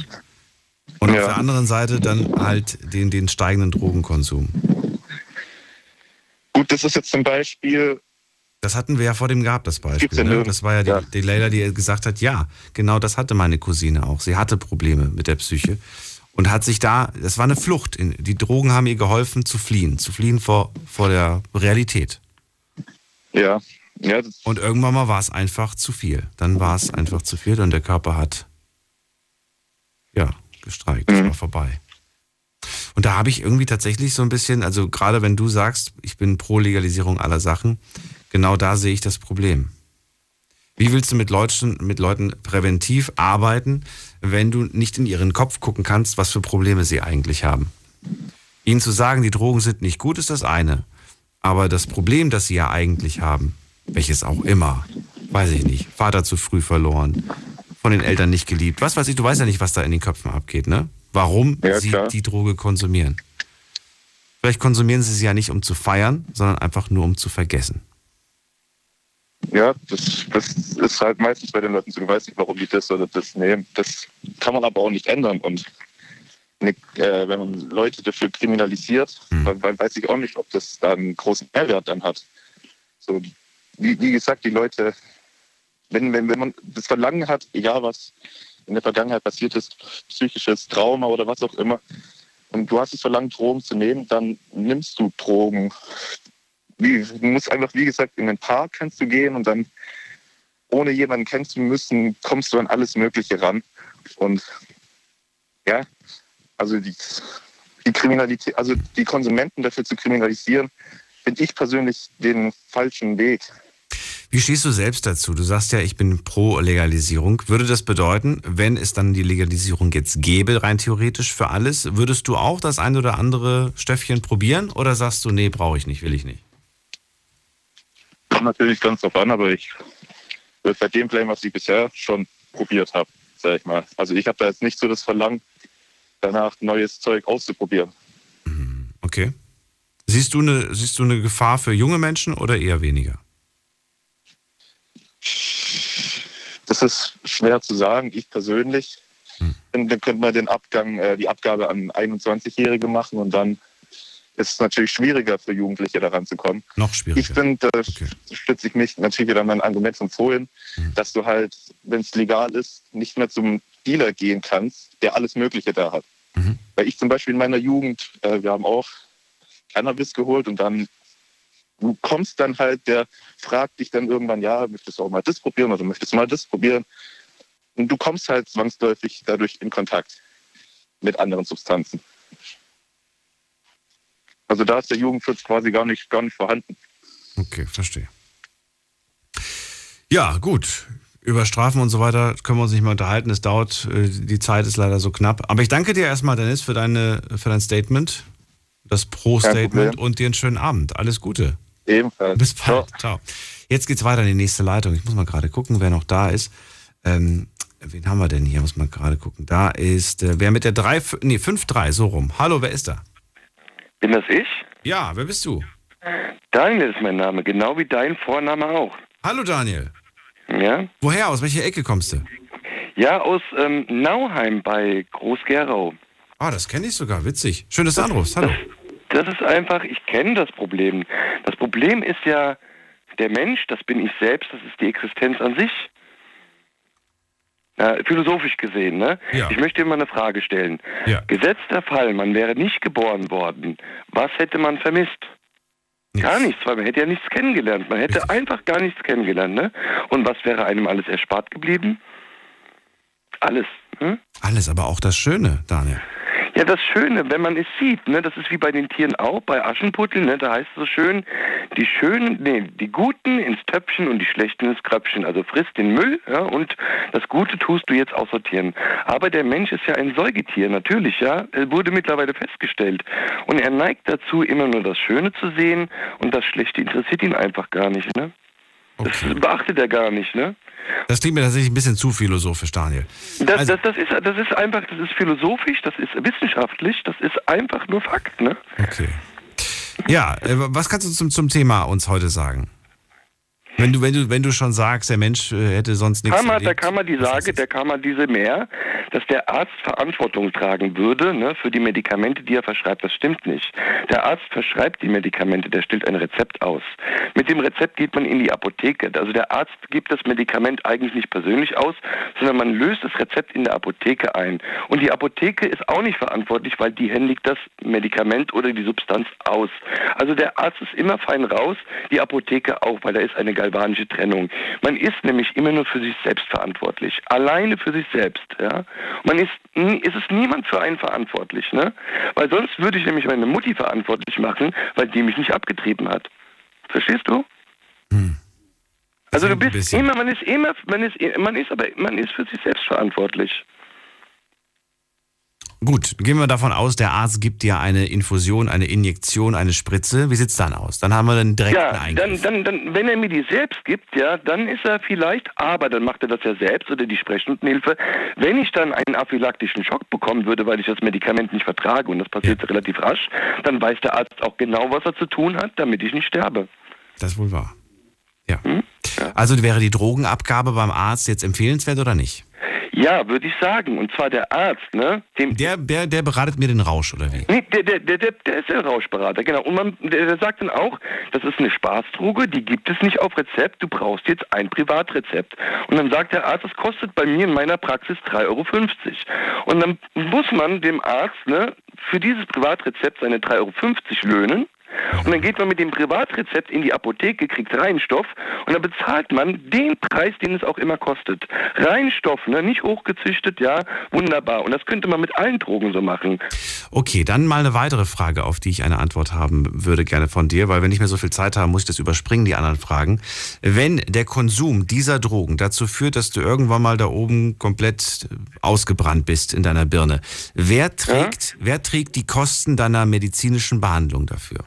Und auf der anderen Seite dann halt den, den steigenden Drogenkonsum. Gut, das ist jetzt zum Beispiel. Das hatten wir ja vor dem gehabt, das Beispiel. ja Ne? Das war ja die, die Leila, die gesagt hat, ja, genau das hatte meine Cousine auch. Sie hatte Probleme mit der Psyche und hat sich da, das war eine Flucht. Die Drogen haben ihr geholfen zu fliehen, zu fliehen vor, vor der Realität. Ja. Ja und irgendwann mal war es einfach zu viel. Dann war es einfach zu viel und der Körper hat, ja, gestreikt. Es war vorbei. Und da habe ich irgendwie tatsächlich so ein bisschen, also gerade wenn du sagst, ich bin pro Legalisierung aller Sachen, genau da sehe ich das Problem. Wie willst du mit Leuten, mit Leuten präventiv arbeiten, wenn du nicht in ihren Kopf gucken kannst, was für Probleme sie eigentlich haben? Ihnen zu sagen, die Drogen sind nicht gut, ist das eine. Aber das Problem, das sie ja eigentlich haben, welches auch immer, weiß ich nicht, Vater zu früh verloren, von den Eltern nicht geliebt, was weiß ich, du weißt ja nicht, was da in den Köpfen abgeht, ne? Warum sie die Droge konsumieren. Vielleicht konsumieren sie sie ja nicht, um zu feiern, sondern einfach nur, um zu vergessen. Ja, das, das ist halt meistens bei den Leuten so, du weißt nicht, warum die das oder das nehmen. Das kann man aber auch nicht ändern. Und ne, äh, wenn man Leute dafür kriminalisiert, dann, dann weiß ich auch nicht, ob das da einen großen Mehrwert dann hat. So, wie, wie gesagt, die Leute, wenn, wenn, wenn man das Verlangen hat, egal was in der Vergangenheit passiert ist, psychisches Trauma oder was auch immer, und du hast das Verlangen, Drogen zu nehmen, dann nimmst du Drogen. Wie, du musst einfach, wie gesagt, in den Park kannst du gehen und dann, ohne jemanden kennen zu müssen, kommst du an alles Mögliche ran. Und ja, also die, die Kriminalität, also die Konsumenten dafür zu kriminalisieren, finde ich persönlich den falschen Weg. Wie stehst du selbst dazu? Du sagst ja, ich bin pro Legalisierung. Würde das bedeuten, wenn es dann die Legalisierung jetzt gäbe, rein theoretisch für alles, würdest du auch das ein oder andere Stöffchen probieren oder sagst du, nee, brauche ich nicht, will ich nicht? Kommt natürlich ganz drauf an, aber ich würde bei dem bleiben, was ich bisher schon probiert habe, sag ich mal. Also ich habe da jetzt nicht so das Verlangen, danach neues Zeug auszuprobieren. Okay. Siehst du eine, siehst du eine Gefahr für junge Menschen oder eher weniger? Das ist schwer zu sagen. Ich persönlich, dann, dann könnte man den Abgang, äh, die Abgabe an 21-Jährige machen und dann ist es natürlich schwieriger für Jugendliche daran zu kommen. Noch schwieriger. Ich finde, da stütze ich mich natürlich wieder an mein Argument von vorhin, dass du halt, wenn es legal ist, nicht mehr zum Dealer gehen kannst, der alles Mögliche da hat. Weil ich zum Beispiel in meiner Jugend, äh, wir haben auch Cannabis geholt und dann du kommst dann halt, der fragt dich dann irgendwann, ja, möchtest du auch mal das probieren oder möchtest du mal das probieren? Und du kommst halt zwangsläufig dadurch in Kontakt mit anderen Substanzen. Also da ist der Jugendschutz quasi gar nicht, gar nicht vorhanden. Okay, verstehe. Ja, gut. Über Strafen und so weiter können wir uns nicht mehr unterhalten. Es dauert, äh, die Zeit ist leider so knapp. Aber ich danke dir erstmal, Dennis, für, deine, für dein Statement, das Pro-Statement und dir einen schönen Abend. Alles Gute. Ebenfalls. Bis bald. Ciao. Jetzt geht's weiter in die nächste Leitung. Ich muss mal gerade gucken, wer noch da ist. Ähm, wen haben wir denn hier? Muss man gerade gucken. Da ist äh, wer mit der 3, nee, 5-3, so rum. Hallo, wer ist da? Bin das ich? Ja, wer bist du? Daniel ist mein Name, genau wie dein Vorname auch. Hallo Daniel. Ja? Woher? Aus welcher Ecke kommst du? Ja, aus ähm, Nauheim bei Groß-Gerau. Ah, das kenne ich sogar. Witzig. Schön, dass du anrufst. Hallo. Das ist einfach, ich kenne das Problem. Das Problem ist ja der Mensch, das bin ich selbst, das ist die Existenz an sich. Ja, philosophisch gesehen, ne? Ja. Ich möchte dir mal eine Frage stellen. Ja. Gesetzter Fall, man wäre nicht geboren worden. Was hätte man vermisst? Gar nichts, weil man hätte ja nichts kennengelernt. Man hätte einfach gar nichts kennengelernt, ne? Und was wäre einem alles erspart geblieben? Alles. Hm? Alles, aber auch das Schöne, Daniel. Ja, das Schöne, wenn man es sieht, ne, das ist wie bei den Tieren auch, bei Aschenputtel, ne, da heißt es so schön, die Schönen, nee, die Guten ins Töpfchen und die Schlechten ins Kröpfchen. Also frisst den Müll, ja, und das Gute tust du jetzt aussortieren. Aber der Mensch ist ja ein Säugetier, natürlich, ja, wurde mittlerweile festgestellt. Und er neigt dazu, immer nur das Schöne zu sehen und das Schlechte interessiert ihn einfach gar nicht, ne? Das beachtet er gar nicht, ne? Das klingt mir tatsächlich ein bisschen zu philosophisch, Daniel. Das, Also- das, das, ist, das ist einfach, das ist philosophisch, das ist wissenschaftlich, das ist einfach nur Fakt, ne? Okay. Ja, äh, was kannst du zum, zum Thema uns heute sagen? Wenn du, wenn du, wenn du schon sagst, der Mensch äh, hätte sonst nichts Kam man, da erlebt. kam man die Sage, da kam man diese mehr, dass der Arzt Verantwortung tragen würde ne, für die Medikamente, die er verschreibt. Das stimmt nicht. Der Arzt verschreibt die Medikamente, der stellt ein Rezept aus. Mit dem Rezept geht man in die Apotheke. Also der Arzt gibt das Medikament eigentlich nicht persönlich aus, sondern man löst das Rezept in der Apotheke ein. Und die Apotheke ist auch nicht verantwortlich, weil die händigt das Medikament oder die Substanz aus. Also der Arzt ist immer fein raus, die Apotheke auch, weil da ist eine galvanische Trennung. Man ist nämlich immer nur für sich selbst verantwortlich. Alleine für sich selbst. Ja? Man ist, nie- es ist niemand für einen verantwortlich. Ne? Weil sonst würde ich nämlich meine Mutti verantwortlich machen, weil die mich nicht abgetrieben hat. Verstehst du? Also du bist immer, man ist immer, man ist, man ist aber, man ist für sich selbst verantwortlich. Gut, gehen wir davon aus, der Arzt gibt dir eine Infusion, eine Injektion, eine Spritze. Wie sieht's dann aus? Dann haben wir einen direkten Ja, Eingriff. dann, dann, dann, wenn er mir die selbst gibt, ja, dann ist er vielleicht, aber dann macht er das ja selbst oder die Sprechstundenhilfe. Wenn ich dann einen aphylaktischen Schock bekommen würde, weil ich das Medikament nicht vertrage, und das passiert relativ rasch, dann weiß der Arzt auch genau, was er zu tun hat, damit ich nicht sterbe. Das ist wohl wahr. Ja. Also wäre die Drogenabgabe beim Arzt jetzt empfehlenswert oder nicht? Ja, würde ich sagen. Und zwar der Arzt, ne? Dem der, der, der beratet mir den Rausch, oder wie? Nee, der, der, der, der, ist der Rauschberater, genau. Und man, der, der sagt dann auch, das ist eine Spaßdroge, die gibt es nicht auf Rezept, du brauchst jetzt ein Privatrezept. Und dann sagt der Arzt, das kostet bei mir in meiner Praxis 3,50 Euro. Und dann muss man dem Arzt ne, für dieses Privatrezept seine 3,50 Euro löhnen. Und dann geht man mit dem Privatrezept in die Apotheke, kriegt Reinstoff und dann bezahlt man den Preis, den es auch immer kostet. Reinstoff, ne? nicht hochgezüchtet, ja, wunderbar. Und das könnte man mit allen Drogen so machen. Okay, dann mal eine weitere Frage, auf die ich eine Antwort haben würde gerne von dir, weil wir nicht mehr so viel Zeit haben, muss ich das überspringen, die anderen Fragen. Wenn der Konsum dieser Drogen dazu führt, dass du irgendwann mal da oben komplett ausgebrannt bist in deiner Birne, wer trägt, wer trägt die Kosten deiner medizinischen Behandlung dafür?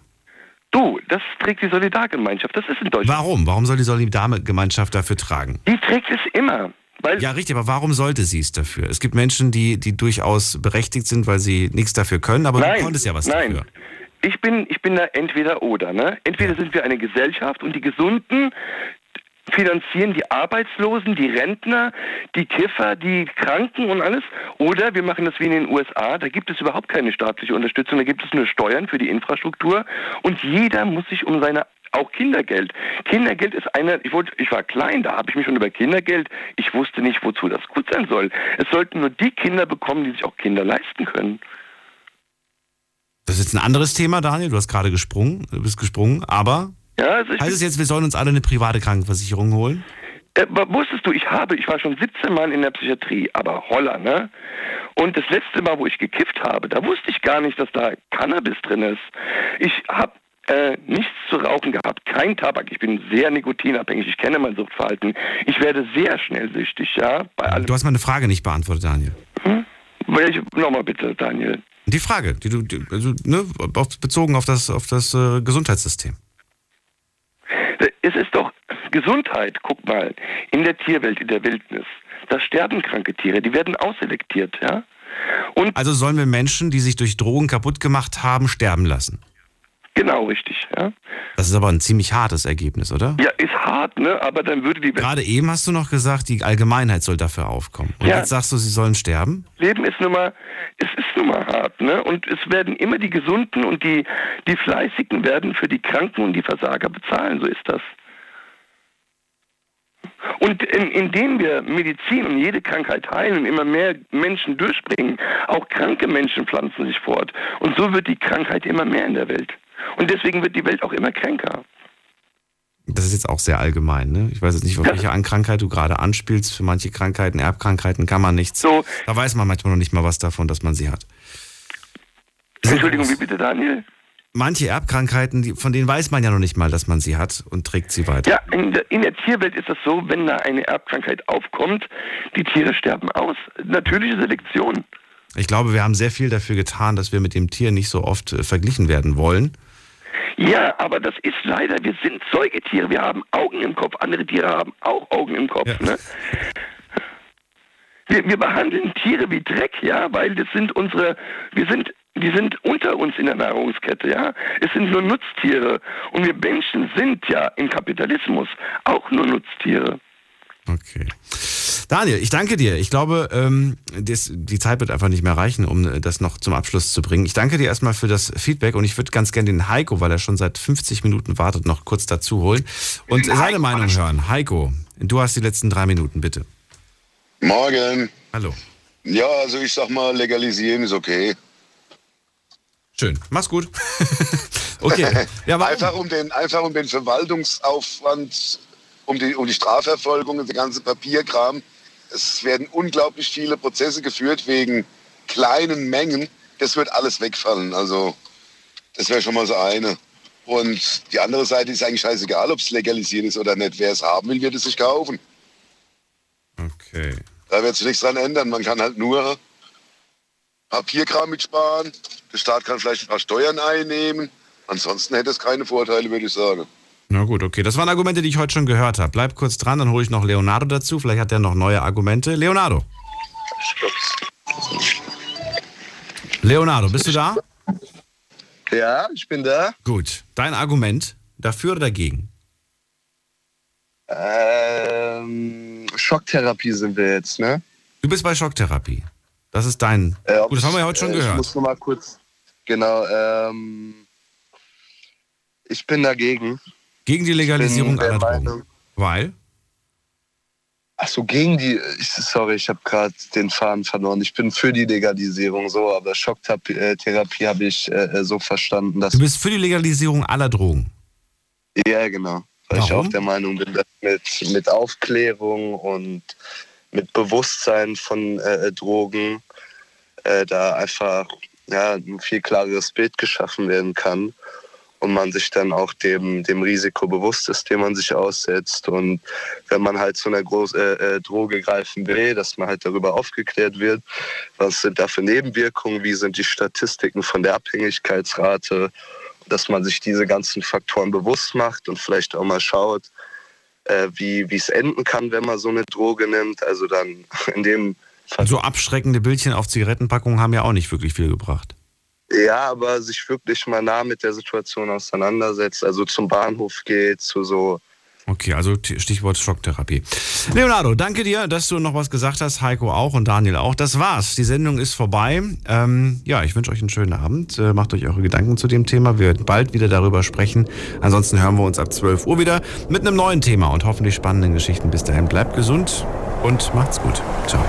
Du, das trägt die Solidargemeinschaft. Das ist in Deutschland. Warum? Warum soll die Solidargemeinschaft dafür tragen? Die trägt es immer. Weil ja, richtig, aber warum sollte sie es dafür? Es gibt Menschen, die, die durchaus berechtigt sind, weil sie nichts dafür können, aber nein, du konntest ja was nein. dafür. Ich bin, ich bin da entweder oder. Ne? Entweder sind wir eine Gesellschaft und die Gesunden finanzieren die Arbeitslosen, die Rentner, die Kiffer, die Kranken und alles. Oder wir machen das wie in den USA, da gibt es überhaupt keine staatliche Unterstützung, da gibt es nur Steuern für die Infrastruktur und jeder muss sich um seine auch Kindergeld. Kindergeld ist einer, ich, wollte, ich war klein, da habe ich mich schon über Kindergeld, ich wusste nicht, wozu das gut sein soll. Es sollten nur die Kinder bekommen, die sich auch Kinder leisten können. Das ist jetzt ein anderes Thema, Daniel. Du hast gerade gesprungen, du bist gesprungen, aber ja, also heißt es jetzt, wir sollen uns alle eine private Krankenversicherung holen? Äh, wusstest du, ich habe, ich war schon 17 Mal in der Psychiatrie, aber Holler, ne? Und das letzte Mal, wo ich gekifft habe, da wusste ich gar nicht, dass da Cannabis drin ist. Ich habe äh, nichts zu rauchen gehabt, kein Tabak. Ich bin sehr nikotinabhängig. Ich kenne mein Suchtverhalten. Ich werde sehr schnell süchtig, ja. Du hast meine Frage nicht beantwortet, Daniel. Hm? Nochmal bitte, Daniel. Die Frage, die du, die, also, ne, auf, bezogen auf das, auf das äh, Gesundheitssystem. Es ist doch Gesundheit, guck mal, in der Tierwelt, in der Wildnis. Da sterben kranke Tiere, die werden ausselektiert, ja. Und also sollen wir Menschen, die sich durch Drogen kaputt gemacht haben, sterben lassen? Genau, richtig, ja. Das ist aber ein ziemlich hartes Ergebnis, oder? Ja, ist hart, ne? Aber dann würde die. Gerade eben hast du noch gesagt, die Allgemeinheit soll dafür aufkommen. Und Ja. jetzt sagst du, sie sollen sterben? Leben ist nun mal, es ist nun mal hart, ne? Und es werden immer die Gesunden und die, die Fleißigen werden für die Kranken und die Versager bezahlen, so ist das. Und in, indem wir Medizin und jede Krankheit heilen und immer mehr Menschen durchbringen, auch kranke Menschen pflanzen sich fort. Und so wird die Krankheit immer mehr in der Welt. Und deswegen wird die Welt auch immer kränker. Das ist jetzt auch sehr allgemein, ne? Ich weiß jetzt nicht, auf welche An- Krankheit du gerade anspielst. Für manche Krankheiten, Erbkrankheiten kann man nichts. So. Da weiß man manchmal noch nicht mal was davon, dass man sie hat. Entschuldigung, wie bitte, Daniel? Manche Erbkrankheiten, von denen weiß man ja noch nicht mal, dass man sie hat und trägt sie weiter. Ja, in der, in der Tierwelt ist es so, wenn da eine Erbkrankheit aufkommt, die Tiere sterben aus. Natürliche Selektion. Ich glaube, wir haben sehr viel dafür getan, dass wir mit dem Tier nicht so oft äh, verglichen werden wollen. Ja, aber das ist leider, wir sind Säugetiere, wir haben Augen im Kopf, andere Tiere haben auch Augen im Kopf. Ne? Wir, wir behandeln Tiere wie Dreck, ja, weil das sind unsere, wir sind, die sind unter uns in der Nahrungskette, ja. Es sind nur Nutztiere und wir Menschen sind ja im Kapitalismus auch nur Nutztiere. Okay. Daniel, ich danke dir. Ich glaube, ähm, das, die Zeit wird einfach nicht mehr reichen, um äh, das noch zum Abschluss zu bringen. Ich danke dir erstmal für das Feedback und ich würde ganz gerne den Heiko, weil er schon seit 50 Minuten wartet, noch kurz dazu holen und seine Meinung hören. Heiko, du hast die letzten drei Minuten, bitte. Morgen. Hallo. Ja, also ich sag mal, legalisieren ist okay. Schön. Mach's gut. okay. Ja, einfach, um den, einfach um den Verwaltungsaufwand, um die, um die Strafverfolgung und den ganzen Papierkram. Es werden unglaublich viele Prozesse geführt wegen kleinen Mengen. Das wird alles wegfallen. Also, das wäre schon mal so eine. Und die andere Seite ist eigentlich scheißegal, ob es legalisiert ist oder nicht. Wer es haben will, wird es sich kaufen. Okay. Da wird sich nichts dran ändern. Man kann halt nur Papierkram mitsparen. Der Staat kann vielleicht ein paar Steuern einnehmen. Ansonsten hätte es keine Vorteile, würde ich sagen. Na gut, okay. Das waren Argumente, die ich heute schon gehört habe. Bleib kurz dran, dann hole ich noch Leonardo dazu. Vielleicht hat er noch neue Argumente. Leonardo. Leonardo, bist du da? Ja, ich bin da. Gut. Dein Argument dafür oder dagegen? Ähm, Schocktherapie sind wir jetzt, ne? Du bist bei Schocktherapie. Das ist dein. Äh, gut, das haben wir ja ich- heute schon äh, Ich gehört. muss noch mal kurz. Genau. Ähm, ich bin dagegen. Gegen die Legalisierung aller Drogen. Meinung- Weil? Ach so, gegen die, ich, sorry, ich habe gerade den Faden verloren. Ich bin für die Legalisierung so, aber Schocktherapie habe ich äh, so verstanden, dass... Du bist für die Legalisierung aller Drogen? Ja, genau. Weil Warum? ich auch der Meinung bin, dass mit, mit Aufklärung und mit Bewusstsein von äh, Drogen äh, da einfach ja, ein viel klareres Bild geschaffen werden kann und man sich dann auch dem, dem Risiko bewusst ist, dem man sich aussetzt. Und wenn man halt zu einer Groß äh, äh, Droge greifen will, dass man halt darüber aufgeklärt wird, was sind da für Nebenwirkungen, wie sind die Statistiken von der Abhängigkeitsrate, dass man sich diese ganzen Faktoren bewusst macht und vielleicht auch mal schaut, äh, wie es enden kann, wenn man so eine Droge nimmt. Also dann in dem So abschreckende Bildchen auf Zigarettenpackungen haben ja auch nicht wirklich viel gebracht. Ja, aber sich wirklich mal nah mit der Situation auseinandersetzt, also zum Bahnhof geht, zu so. Okay, also Stichwort Schocktherapie. Leonardo, danke dir, dass du noch was gesagt hast. Heiko auch und Daniel auch. Das war's. Die Sendung ist vorbei. Ähm, ja, ich wünsche euch einen schönen Abend. Äh, macht euch eure Gedanken zu dem Thema. Wir werden bald wieder darüber sprechen. Ansonsten hören wir uns ab 12 Uhr wieder mit einem neuen Thema und hoffentlich spannenden Geschichten. Bis dahin bleibt gesund und macht's gut. Ciao.